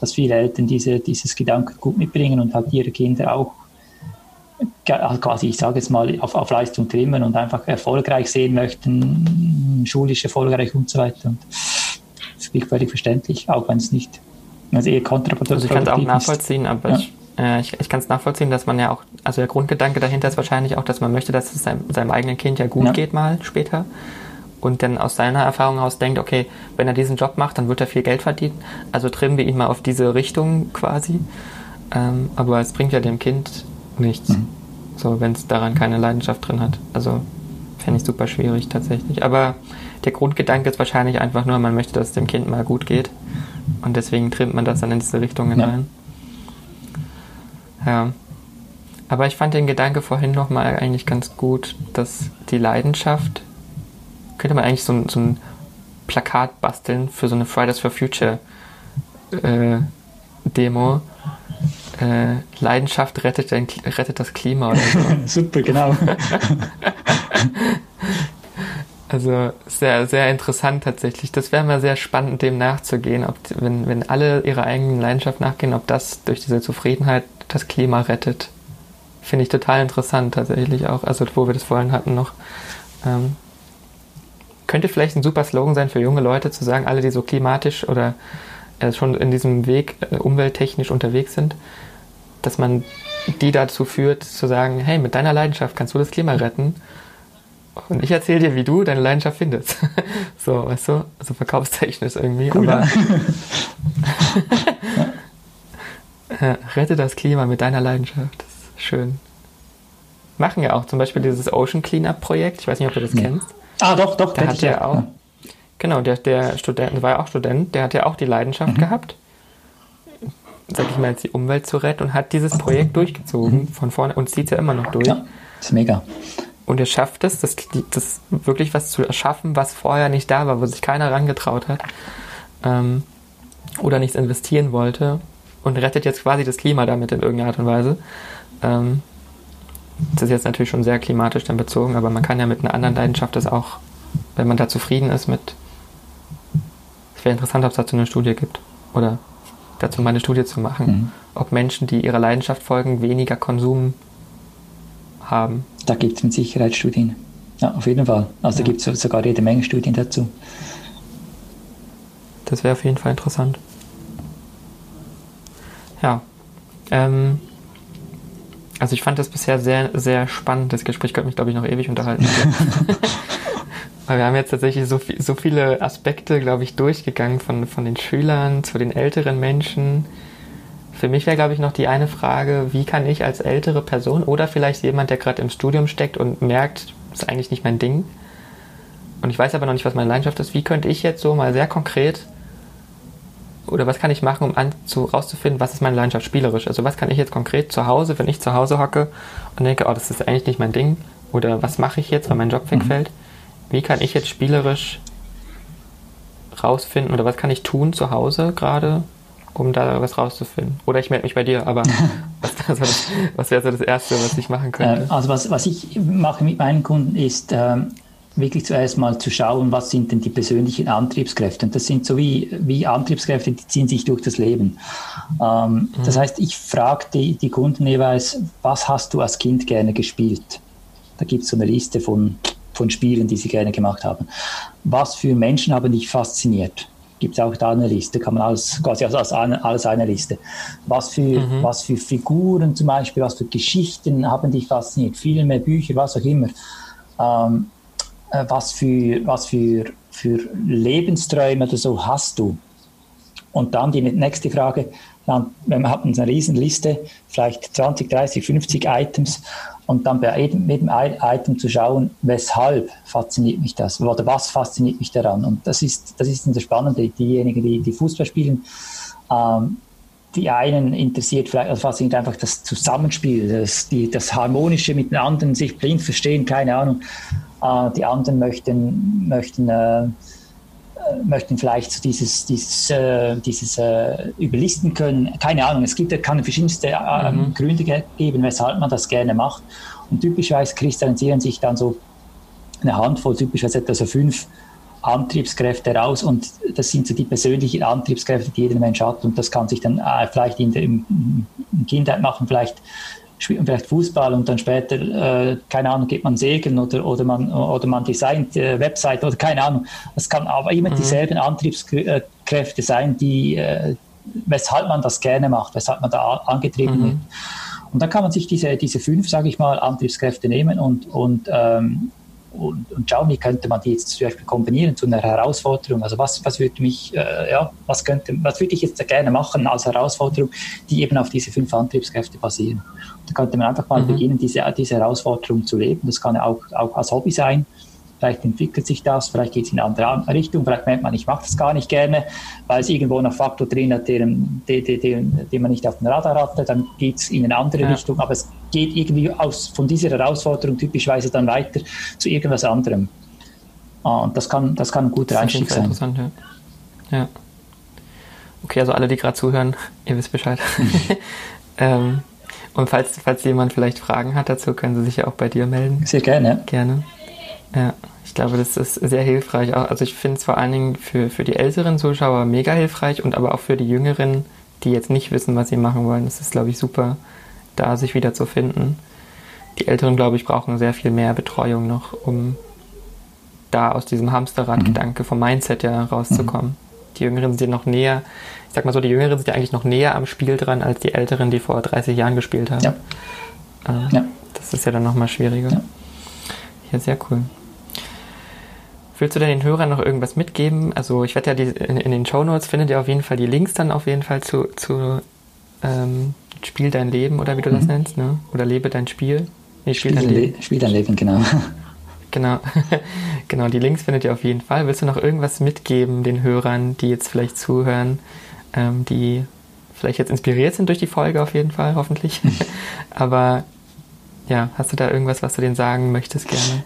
dass viele Eltern diese, dieses Gedankengut mitbringen und halt ihre Kinder auch also quasi, ich sage jetzt mal, auf, auf Leistung trimmen und einfach erfolgreich sehen möchten, schulisch erfolgreich und so weiter. Und das ist völlig verständlich, auch wenn es nicht, also eher kontraproduktiv ist. Also ich kann es auch nachvollziehen, aber ja. ich, äh, ich, ich kann es nachvollziehen, dass man ja auch, also der Grundgedanke dahinter ist wahrscheinlich auch, dass man möchte, dass es seinem, seinem eigenen Kind ja gut ja. geht mal später und dann aus seiner Erfahrung heraus denkt, okay, wenn er diesen Job macht, dann wird er viel Geld verdienen, also trimmen wir ihn mal auf diese Richtung quasi. Ähm, aber es bringt ja dem Kind nichts. Mhm. So, wenn es daran keine Leidenschaft drin hat. Also fände ich super schwierig tatsächlich. Aber der Grundgedanke ist wahrscheinlich einfach nur, man möchte, dass es dem Kind mal gut geht. Und deswegen trimmt man das dann in diese Richtung hinein. Ja. Ja. Aber ich fand den Gedanke vorhin nochmal eigentlich ganz gut, dass die Leidenschaft, könnte man eigentlich so, so ein Plakat basteln für so eine Fridays for Future äh, Demo, äh, Leidenschaft rettet, den, rettet das Klima oder so. Super, genau. also sehr, sehr interessant tatsächlich. Das wäre mal sehr spannend, dem nachzugehen, ob wenn, wenn alle ihrer eigenen Leidenschaft nachgehen, ob das durch diese Zufriedenheit das Klima rettet. Finde ich total interessant tatsächlich auch, also wo wir das vorhin hatten noch. Ähm, könnte vielleicht ein super Slogan sein für junge Leute zu sagen, alle, die so klimatisch oder äh, schon in diesem Weg äh, umwelttechnisch unterwegs sind, dass man die dazu führt, zu sagen, hey, mit deiner Leidenschaft kannst du das Klima retten. Und ich erzähle dir, wie du deine Leidenschaft findest. so, weißt du, so verkaufstechnisch irgendwie. Cool, aber ja. rette das Klima mit deiner Leidenschaft. Das ist schön. Machen ja auch zum Beispiel dieses Ocean Cleanup Projekt. Ich weiß nicht, ob du das nee. kennst. Ah, doch, doch. Da hat ja auch. Genau, der, der Student, war ja auch Student, der hat ja auch die Leidenschaft mhm. gehabt sag ich mal jetzt, die Umwelt zu retten und hat dieses Projekt durchgezogen von vorne und zieht ja immer noch durch. Ja, ist mega. Und er schafft es, das, das wirklich was zu erschaffen, was vorher nicht da war, wo sich keiner rangetraut hat ähm, oder nichts investieren wollte und rettet jetzt quasi das Klima damit in irgendeiner Art und Weise. Ähm, das ist jetzt natürlich schon sehr klimatisch dann bezogen, aber man kann ja mit einer anderen Leidenschaft das auch, wenn man da zufrieden ist mit. Es wäre interessant, ob es dazu eine Studie gibt. Oder dazu mal eine Studie zu machen, mhm. ob Menschen, die ihrer Leidenschaft folgen, weniger Konsum haben. Da gibt es mit Sicherheit Studien. Ja, auf jeden Fall. Also ja. da gibt es sogar jede Menge Studien dazu. Das wäre auf jeden Fall interessant. Ja. Ähm, also ich fand das bisher sehr, sehr spannend. Das Gespräch könnte mich, glaube ich, noch ewig unterhalten. Weil wir haben jetzt tatsächlich so, viel, so viele Aspekte, glaube ich, durchgegangen von, von den Schülern zu den älteren Menschen. Für mich wäre, glaube ich, noch die eine Frage, wie kann ich als ältere Person oder vielleicht jemand, der gerade im Studium steckt und merkt, das ist eigentlich nicht mein Ding. Und ich weiß aber noch nicht, was meine Leidenschaft ist. Wie könnte ich jetzt so mal sehr konkret oder was kann ich machen, um an, zu, rauszufinden, was ist meine Leidenschaft spielerisch? Also was kann ich jetzt konkret zu Hause, wenn ich zu Hause hocke und denke, oh, das ist eigentlich nicht mein Ding? Oder was mache ich jetzt, wenn mein Job mhm. wegfällt? Wie kann ich jetzt spielerisch rausfinden oder was kann ich tun zu Hause gerade, um da was rauszufinden? Oder ich melde mich bei dir, aber was, was wäre so das Erste, was ich machen könnte? Also was, was ich mache mit meinen Kunden ist, ähm, wirklich zuerst mal zu schauen, was sind denn die persönlichen Antriebskräfte. Und das sind so wie, wie Antriebskräfte, die ziehen sich durch das Leben. Ähm, mhm. Das heißt, ich frage die, die Kunden jeweils, was hast du als Kind gerne gespielt? Da gibt es so eine Liste von, von Spielen, die sie gerne gemacht haben. Was für Menschen haben dich fasziniert? Gibt es auch da eine Liste, kann man alles, quasi als eine, alles eine Liste. Was für, mhm. was für Figuren zum Beispiel, was für Geschichten haben dich fasziniert? Filme, Bücher, was auch immer. Ähm, äh, was für, was für, für Lebensträume oder so hast du? Und dann die nächste Frage, dann, wenn man hat eine Riesenliste, vielleicht 20, 30, 50 Items und dann bei jedem, Item zu schauen, weshalb fasziniert mich das oder was fasziniert mich daran. Und das ist das, ist das Spannende. Diejenigen, die, die Fußball spielen, ähm, die einen interessiert vielleicht also fasziniert einfach das Zusammenspiel, das, die, das Harmonische mit den anderen, sich blind verstehen, keine Ahnung. Äh, die anderen möchten, möchten, äh, möchten vielleicht so dieses, dieses, äh, dieses äh, überlisten können. Keine Ahnung, es gibt, kann verschiedenste äh, mhm. Gründe geben, weshalb man das gerne macht. Und typischerweise kristallisieren sich dann so eine Handvoll, typischerweise etwa so fünf Antriebskräfte raus und das sind so die persönlichen Antriebskräfte, die jeder Mensch hat und das kann sich dann äh, vielleicht in der in, in Kindheit machen, vielleicht spielt man vielleicht Fußball und dann später, äh, keine Ahnung, geht man segeln oder, oder, man, oder man designt äh, Website oder keine Ahnung. Es kann aber immer mhm. dieselben Antriebskräfte sein, die, äh, weshalb man das gerne macht, weshalb man da angetrieben mhm. wird. Und dann kann man sich diese, diese fünf, sage ich mal, Antriebskräfte nehmen und, und ähm, und, und wie könnte man die jetzt zum Beispiel kombinieren zu einer Herausforderung. Also was, was würde mich, äh, ja, was könnte, was würde ich jetzt gerne machen als Herausforderung, die eben auf diese fünf Antriebskräfte basieren. Da könnte man einfach mal mhm. beginnen, diese, diese Herausforderung zu leben. Das kann ja auch, auch als Hobby sein. Vielleicht entwickelt sich das, vielleicht geht es in eine andere Richtung, vielleicht merkt man, ich mache das gar nicht gerne, weil es irgendwo noch Faktor drin hat, den, den, den, den man nicht auf dem Radar hatte, dann geht es in eine andere ja. Richtung, aber es geht irgendwie aus, von dieser Herausforderung typischerweise dann weiter zu irgendwas anderem. Ah, und das kann, das kann ein guter Einstieg sein. Interessant, ja. ja. Okay, also alle, die gerade zuhören, ihr wisst Bescheid. ähm, und falls, falls jemand vielleicht Fragen hat dazu, können Sie sich ja auch bei dir melden. Sehr gerne. Gerne. Ja, ich glaube, das ist sehr hilfreich. Also ich finde es vor allen Dingen für, für die älteren Zuschauer mega hilfreich und aber auch für die jüngeren, die jetzt nicht wissen, was sie machen wollen. Das ist, glaube ich, super, da sich wieder zu finden. Die Älteren, glaube ich, brauchen sehr viel mehr Betreuung noch, um da aus diesem Hamsterrad-Gedanke vom Mindset ja rauszukommen. Mhm. Die Jüngeren sind noch näher, ich sag mal so, die Jüngeren sind ja eigentlich noch näher am Spiel dran als die Älteren, die vor 30 Jahren gespielt haben. Ja. Äh, ja. Das ist ja dann nochmal schwieriger. Ja. ja, sehr cool. Willst du denn den Hörern noch irgendwas mitgeben? Also ich werde ja die, in, in, den Show Notes findet ihr auf jeden Fall die Links dann auf jeden Fall zu, zu ähm, Spiel dein Leben oder wie du mhm. das nennst, ne? Oder lebe dein Spiel. Nee, Spiel, Spiel dein Leben. Spiel dein Leben, genau. Genau. genau, die Links findet ihr auf jeden Fall. Willst du noch irgendwas mitgeben den Hörern, die jetzt vielleicht zuhören, ähm, die vielleicht jetzt inspiriert sind durch die Folge auf jeden Fall, hoffentlich. Aber ja, hast du da irgendwas, was du denen sagen möchtest gerne?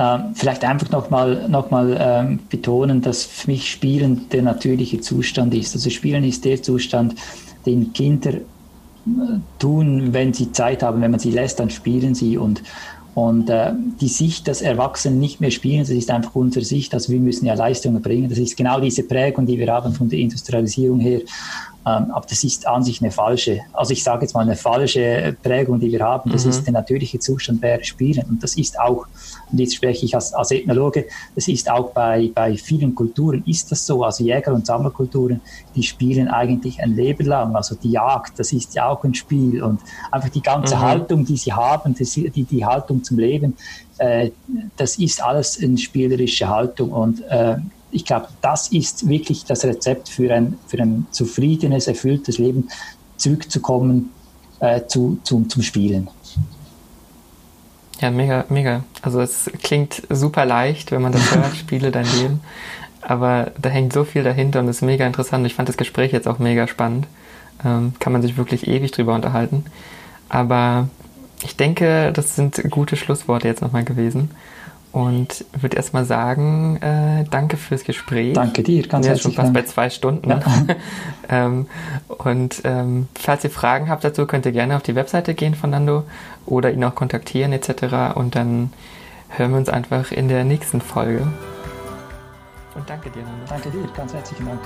Ähm, vielleicht einfach nochmal noch mal, ähm, betonen, dass für mich Spielen der natürliche Zustand ist. Also Spielen ist der Zustand, den Kinder äh, tun, wenn sie Zeit haben, wenn man sie lässt, dann spielen sie und und äh, die Sicht, dass Erwachsene nicht mehr spielen, das ist einfach unsere Sicht, also wir müssen ja Leistungen bringen. Das ist genau diese Prägung, die wir haben von der Industrialisierung her. Ähm, aber das ist an sich eine falsche, also ich sage jetzt mal eine falsche Prägung, die wir haben. Das mhm. ist der natürliche Zustand wäre Spielen. Und das ist auch, und jetzt spreche ich als, als Ethnologe, das ist auch bei, bei vielen Kulturen ist das so. Also Jäger- und Sammlerkulturen, die spielen eigentlich ein Leben lang. Also die Jagd, das ist ja auch ein Spiel. Und einfach die ganze mhm. Haltung, die sie haben, die, die, Haltung zum Leben, äh, das ist alles eine spielerische Haltung. Und äh, ich glaube, das ist wirklich das Rezept für ein, für ein zufriedenes, erfülltes Leben, zurückzukommen äh, zu, zum, zum Spielen. Ja, mega, mega. Also es klingt super leicht, wenn man das hört, spiele dein Leben. Aber da hängt so viel dahinter und ist mega interessant. Ich fand das Gespräch jetzt auch mega spannend. Ähm, kann man sich wirklich ewig drüber unterhalten. Aber ich denke, das sind gute Schlussworte jetzt nochmal gewesen. Und würde erstmal sagen, äh, danke fürs Gespräch. Danke dir, ganz herzlich. Wir sind schon fast bei zwei Stunden. Ja. ähm, und ähm, falls ihr Fragen habt dazu, könnt ihr gerne auf die Webseite gehen von Nando oder ihn auch kontaktieren etc. Und dann hören wir uns einfach in der nächsten Folge. Und danke dir, Nando. Danke dir, ganz herzlichen Dank.